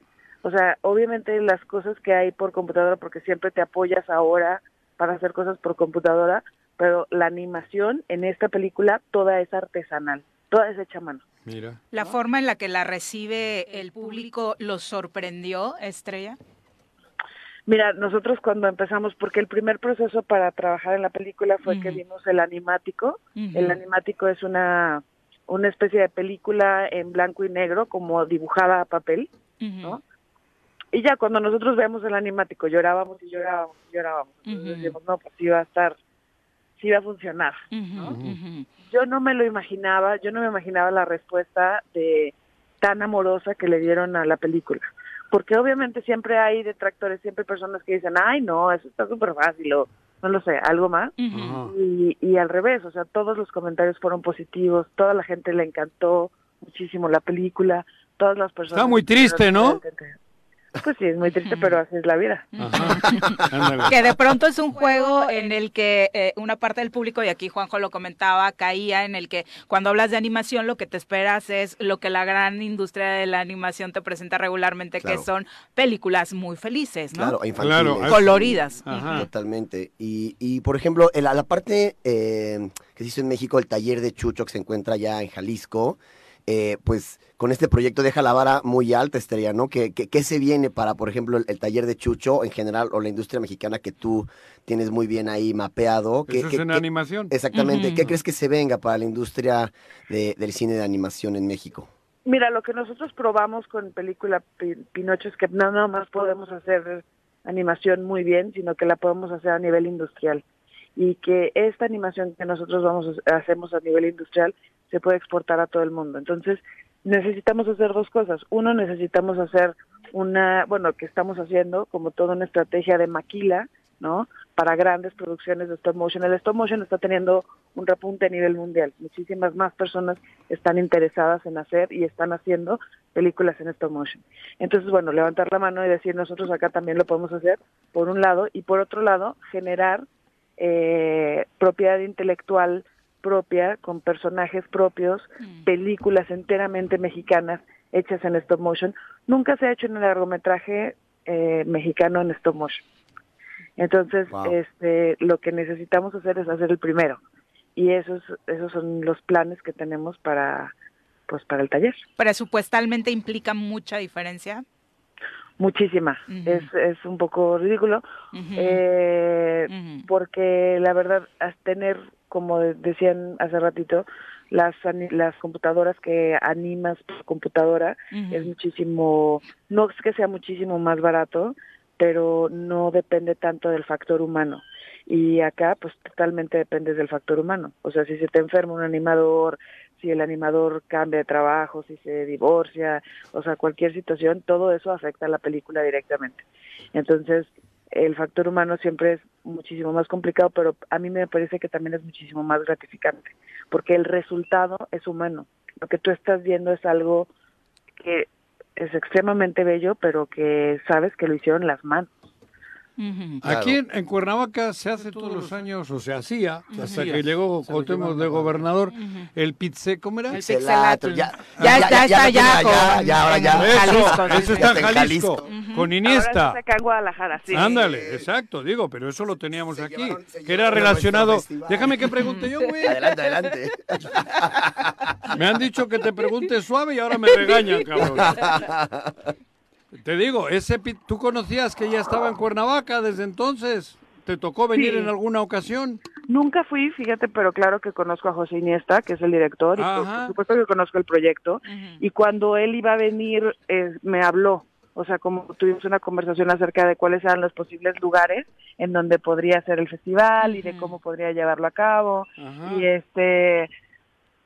o sea, obviamente las cosas que hay por computadora, porque siempre te apoyas ahora para hacer cosas por computadora, pero la animación en esta película toda es artesanal, toda es hecha a mano. Mira. La forma en la que la recibe el público los sorprendió, Estrella. Mira, nosotros cuando empezamos, porque el primer proceso para trabajar en la película fue que vimos el animático. El animático es una, una especie de película en blanco y negro, como dibujada a papel, ¿no? Y ya cuando nosotros vemos el animático, llorábamos y llorábamos y llorábamos. Entonces Ujú. decíamos, no, pues sí va a estar, sí va a funcionar. Yo no me lo imaginaba, yo no me imaginaba la respuesta de tan amorosa que le dieron a la película. Porque obviamente siempre hay detractores, siempre hay personas que dicen, ay, no, eso está súper fácil, o no lo sé, algo más. y, y al revés, o sea, todos los comentarios fueron positivos, toda la gente le encantó muchísimo la película, todas las personas... Está muy triste, ¿no? Pues sí, es muy triste, pero así es la vida. que de pronto es un juego en el que eh, una parte del público, y aquí Juanjo lo comentaba, caía en el que cuando hablas de animación lo que te esperas es lo que la gran industria de la animación te presenta regularmente, Claro. que son películas muy felices, ¿no? Claro, infantiles. coloridas. Totalmente. Y, y, por ejemplo, la, la parte eh, que se hizo en México, el taller de Chucho, que se encuentra ya en Jalisco, eh, pues con este proyecto deja la vara muy alta, Estrella, ¿no? ¿Qué, qué, qué se viene para, por ejemplo, el, el taller de Chucho en general o la industria mexicana que tú tienes muy bien ahí mapeado? ¿Qué- Eso es en qué- animación. Exactamente. Ujú. ¿Qué crees que se venga para la industria de- del cine de animación en México? Mira, lo que nosotros probamos con película Pi- Pinocho es que no nada más podemos hacer animación muy bien, sino que la podemos hacer a nivel industrial. Y que esta animación que nosotros vamos a, hacemos a nivel industrial se puede exportar a todo el mundo. Entonces, necesitamos hacer dos cosas. Uno, necesitamos hacer una, bueno, que estamos haciendo como toda una estrategia de maquila, ¿no? Para grandes producciones de stop motion. El stop motion está teniendo un repunte a nivel mundial. Muchísimas más personas están interesadas en hacer y están haciendo películas en stop motion. Entonces, bueno, levantar la mano y decir nosotros acá también lo podemos hacer, por un lado, y por otro lado, generar eh, propiedad intelectual propia, con personajes propios, películas enteramente mexicanas hechas en stop motion. Nunca se ha hecho en el largometraje eh, mexicano en stop motion. Entonces, Wow. este, lo que necesitamos hacer es hacer el primero. Y esos, esos son los planes que tenemos para, pues, para el taller. Presupuestalmente implica mucha diferencia. Muchísima. Es, es un poco ridículo. Eh. Porque la verdad, tener, como de- decían hace ratito, las, las computadoras que animas por computadora es muchísimo, no es que sea muchísimo más barato, pero no depende tanto del factor humano. Y acá, pues totalmente depende del factor humano. O sea, si se te enferma un animador, si el animador cambia de trabajo, si se divorcia, o sea, cualquier situación, todo eso afecta a la película directamente. Entonces, el factor humano siempre es muchísimo más complicado, pero a mí me parece que también es muchísimo más gratificante, porque el resultado es humano. Lo que tú estás viendo es algo que es extremadamente bello, pero que sabes que lo hicieron las manos. Aquí en, en Cuernavaca se hace todos los años, o se hacía, Se hasta que llegó Se Cuauhtémoc de gobernador, el pizze, ¿cómo era? El pixelatl. Ya, Ya, ya, está ya, ya, con- ya, ahora en ya. Jalisco, Eso, está en Jalisco, Jalisco. con Iniesta. Ahora está acá en Guadalajara, sí. Ándale, exacto, digo, pero eso lo teníamos aquí, llevaron- se que era relacionado. Déjame que pregunte yo, güey. Adelante, adelante. Me han dicho que te pregunte suave y ahora me regañan, cabrón. Te digo, ese tú conocías que ya estaba en Cuernavaca desde entonces. ¿Te tocó venir Sí. en alguna ocasión? Nunca fui, fíjate, pero claro que conozco a José Iniesta, que es el director, y por, supuesto que conozco el proyecto. Y cuando él iba a venir, eh, me habló. O sea, como tuvimos una conversación acerca de cuáles eran los posibles lugares en donde podría ser el festival y de cómo podría llevarlo a cabo. Y este,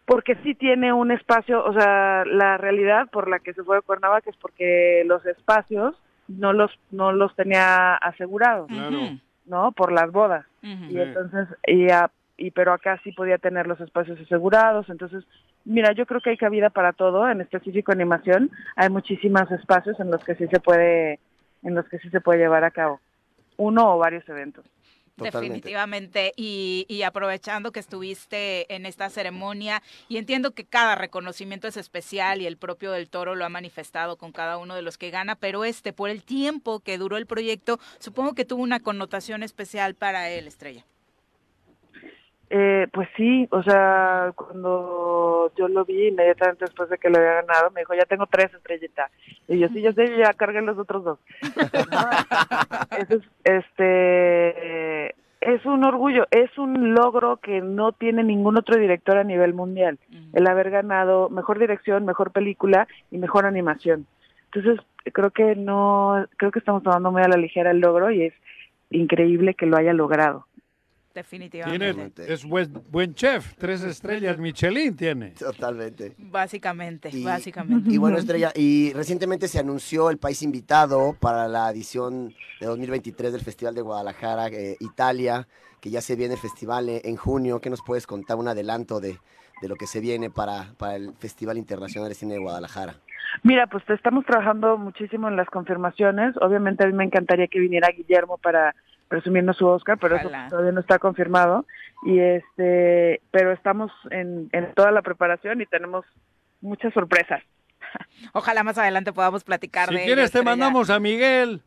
porque sí tiene un espacio, o sea, la realidad por la que se fue de Cuernavaca es porque los espacios no los no los tenía asegurados, Claro. ¿no? Por las bodas. Y entonces, y, a- y pero acá sí podía tener los espacios asegurados. Entonces, mira, yo creo que hay cabida para todo, en específico animación. Hay muchísimos espacios en los que sí se puede, en los que sí se puede llevar a cabo uno o varios eventos. Definitivamente. Y, y aprovechando que estuviste en esta ceremonia, y entiendo que cada reconocimiento es especial y el propio del toro lo ha manifestado con cada uno de los que gana, pero este, por el tiempo que duró el proyecto, supongo que tuvo una connotación especial para él, Estrella. Eh, pues sí, o sea, cuando yo lo vi inmediatamente después de que lo había ganado, me dijo, ya tengo tres estrellitas. Y yo, sí, yo sé, ya cargué los otros dos. Es, este, es un orgullo, es un logro que no tiene ningún otro director a nivel mundial, el haber ganado mejor dirección, mejor película y mejor animación. Entonces, creo que no, creo que estamos tomando muy a la ligera el logro y es increíble que lo haya logrado. Definitivamente. Tiene, es buen, buen chef, tres estrellas Michelin tiene. Totalmente. Básicamente, Y- básicamente. Y bueno, Estrella, y recientemente se anunció el país invitado para la edición de 2023 del Festival de Guadalajara, eh, Italia, que ya se viene el festival eh, en junio. ¿Qué nos puedes contar un adelanto de, de lo que se viene para, para el Festival Internacional de Cine de Guadalajara? Mira, pues estamos trabajando muchísimo en las confirmaciones. Obviamente a mí me encantaría que viniera Guillermo para presumirnos su Oscar, pero Ojalá. eso todavía no está confirmado. Y este, pero estamos en, en toda la preparación y tenemos muchas sorpresas. Ojalá más adelante podamos platicar Si de ello, quieres te mandamos a Miguel.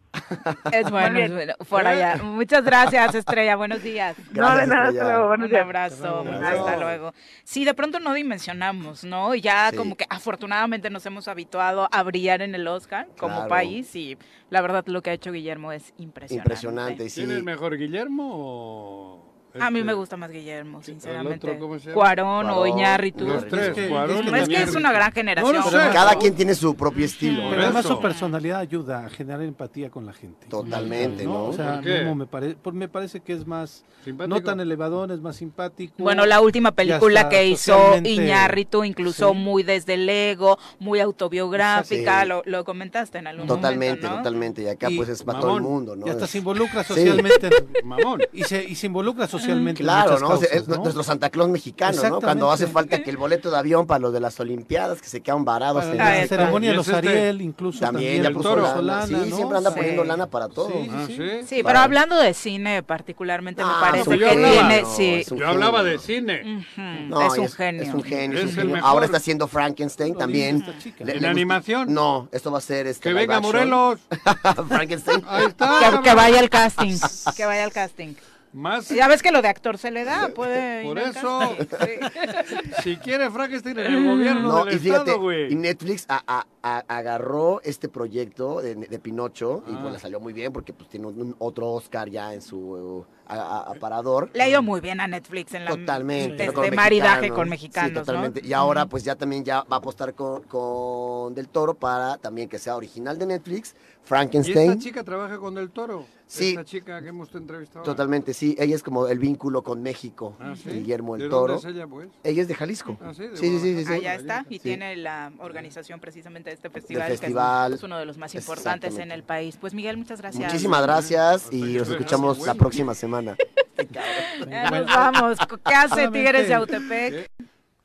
Es bueno, es bueno. Por allá. Muchas gracias, Estrella. Buenos días. no, de nada, hasta luego. Buenos Un abrazo. Hasta luego. Hasta luego. Sí, de pronto no dimensionamos, ¿no? Y Ya Sí. como que afortunadamente nos hemos habituado a brillar en el Oscar como Claro. país y la verdad lo que ha hecho Guillermo es impresionante. Impresionante, sí. ¿Quién es mejor, Guillermo o...? A mí este? me gusta más Guillermo, sinceramente. otro cómo se llama? Cuarón o Cuarón. Iñárritu. Los tres, Es que- Cuarón es que Es que es Iñárritu. una gran generación. No sé. Cada quien tiene su propio estilo. Pero además su personalidad ayuda a generar empatía con la gente. Totalmente, ¿no? O sea, ¿Por qué? Memo me, pare- por- me parece que es más, Simpático. no tan elevador, es más simpático. Bueno, la última película que hizo Iñárritu, incluso Sí. muy desde el ego, muy autobiográfica, Sí. lo, lo comentaste en algún Totalmente, momento, ¿no? totalmente. Y acá Y- pues es para todo el Mamón. mundo, ¿no? Y hasta Es- se involucra Sí. socialmente. Mamón. Y se, y se involucra socialmente en Claro, ¿no? causas, es ¿no? nuestro Santa Claus mexicano, ¿no? Cuando hace falta que el boleto de avión para los de las Olimpiadas, que se quedan varados. Para en la Ah, ceremonia de los es este- Ariel, incluso También, también, ya el puso toro. lana. lana, Sí, ¿no? siempre anda Sí. poniendo lana para todo. Sí, Ah, sí, sí. Sí, Claro. pero hablando de cine particularmente me Ah, parece pues que hablaba, tiene, no, sí, es Yo hablaba de cine. ujú, No, es un genio. Es un genio. Es es un genio. Ahora está haciendo Frankenstein también. ¿En animación? No, esto va a ser este. Que venga. Morelos. Frankenstein. Ahí está. Que vaya al casting, que vaya al casting. Más. Ya ves que lo de actor se le da, puede Por eso. Si quiere Frankenstein en el gobierno No, del y fíjate, estado, güey. y Netflix a- a- a- agarró este proyecto de, de Pinocho y Ah. pues le salió muy bien porque pues tiene un, otro Oscar ya en su a- a- aparador. Le ha ido muy bien a Netflix en la Totalmente. con maridaje mexicanos. con mexicanos, Sí, ¿no? totalmente. Y ahora pues ya también ya va a apostar con, con Del Toro para también que sea original de Netflix, ¿Y Frankenstein. esta chica trabaja con Del Toro? Sí. Esta chica que hemos entrevistado. Totalmente, sí. Ella es como el vínculo con México, Ah, ¿sí? Guillermo ¿De el dónde Toro. es ella, pues? Ella es de Jalisco. Ah, sí, de sí, sí, sí. Allá está y Sí. tiene la organización precisamente de este festival, festival. que es, es uno de los más importantes en el país. Pues Miguel, muchas gracias. Muchísimas gracias y nos escuchamos la próxima semana. Ya nos vamos. ¿Qué hace Tigres de Autepec?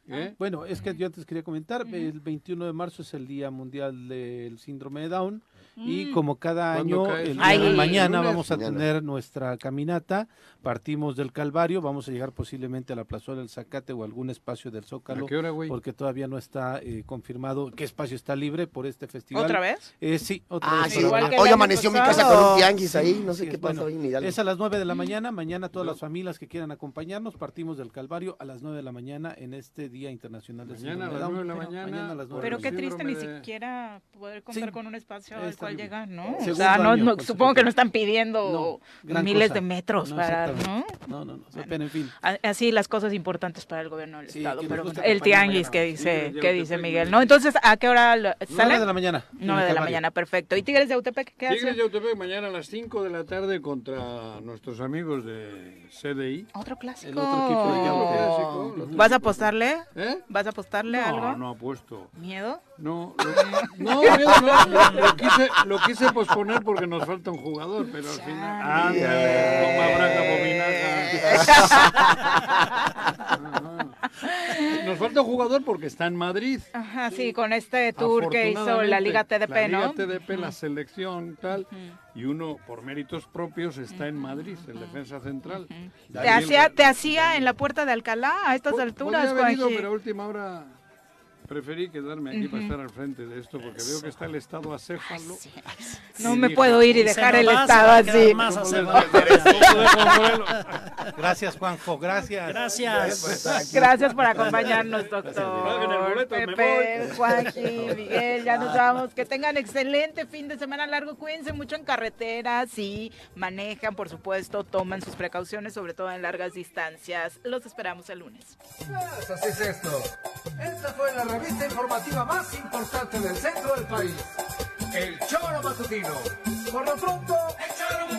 ¿Eh? Bueno, es que yo antes quería comentar, el 21 de marzo es el Día Mundial del Síndrome de Down Y Mm. como cada ¿Cuándo año, cae? el día Ay, de mañana lunes. vamos a Mañana. tener nuestra caminata. Partimos del Calvario, vamos a llegar posiblemente a la Plazuela del Zacate o algún espacio del Zócalo. ¿A qué hora, güey? Porque todavía no está eh, confirmado qué espacio está libre por este festival. ¿Otra vez? Eh, sí, otra Ah, vez. sí. Igual Hoy amaneció mi casa con un tianguis ahí, no sé Sí, qué es pasa bueno. Hidalgo. Es a las 9 de la mañana. Mañana todas las familias que quieran acompañarnos partimos del Calvario a las 9 de la mañana en este Día Internacional del Mañana a las de Down. nueve de la mañana, Mañana a las nueve Pero qué triste ni siquiera poder contar Sí, con un espacio al cual terrible. llegar, ¿no? O sea, no, año no- supongo que no están pidiendo No, miles cosa. de metros No, para, ¿no? No, no, no. en fin. Así las cosas importantes para el gobierno del Sí, estado, pero el tianguis mañana. que dice, que dice Miguel. ¿no? Entonces, ¿a qué hora sale? 9 de la mañana. en el 9 de la mañana, perfecto. ¿Y Tigres de Autepec qué Tigres hace? de Yautepec mañana a las 5 de la tarde contra nuestros amigos de CDI. Otro clásico. El otro equipo de Yautepec. ¿Vas Vas a apostarle? ¿Eh? ¿Vas a apostarle No, algo? no apuesto. ¿Miedo? No, lo, no, miedo no, lo, lo quise, lo quise posponer porque nos falta un jugador, pero al final. ¡Ándale! Toma braga, bobinaja. Nos falta un jugador porque está en Madrid. Ajá, sí, con este tour que hizo la Liga TDP, la ¿no? Liga TDP, la selección, tal. Y uno, por méritos propios, está en Madrid, en defensa central. ¿Te hacía, ¿Te hacía en la puerta de Alcalá a estas alturas, Podría haber ido, pero a última hora preferí quedarme aquí para estar al frente de esto porque veo que está el estado acéfalo. No me puedo ir y dejar el estado así. más ¿Cómo acebado. les- ¿Cómo de consuelo? Gracias, Juanjo. Gracias. Gracias. Gracias por acompañarnos, doctor. Pepe. Juanji, Miguel, ya nos vamos. Que tengan excelente fin de semana largo. Cuídense mucho en carretera. Sí, manejan, por supuesto, toman sus precauciones, sobre todo en largas distancias. Los esperamos el lunes. Así es esto. Esta fue la revista informativa más importante del centro del país, El Choro Matutino. Por lo pronto, El Choro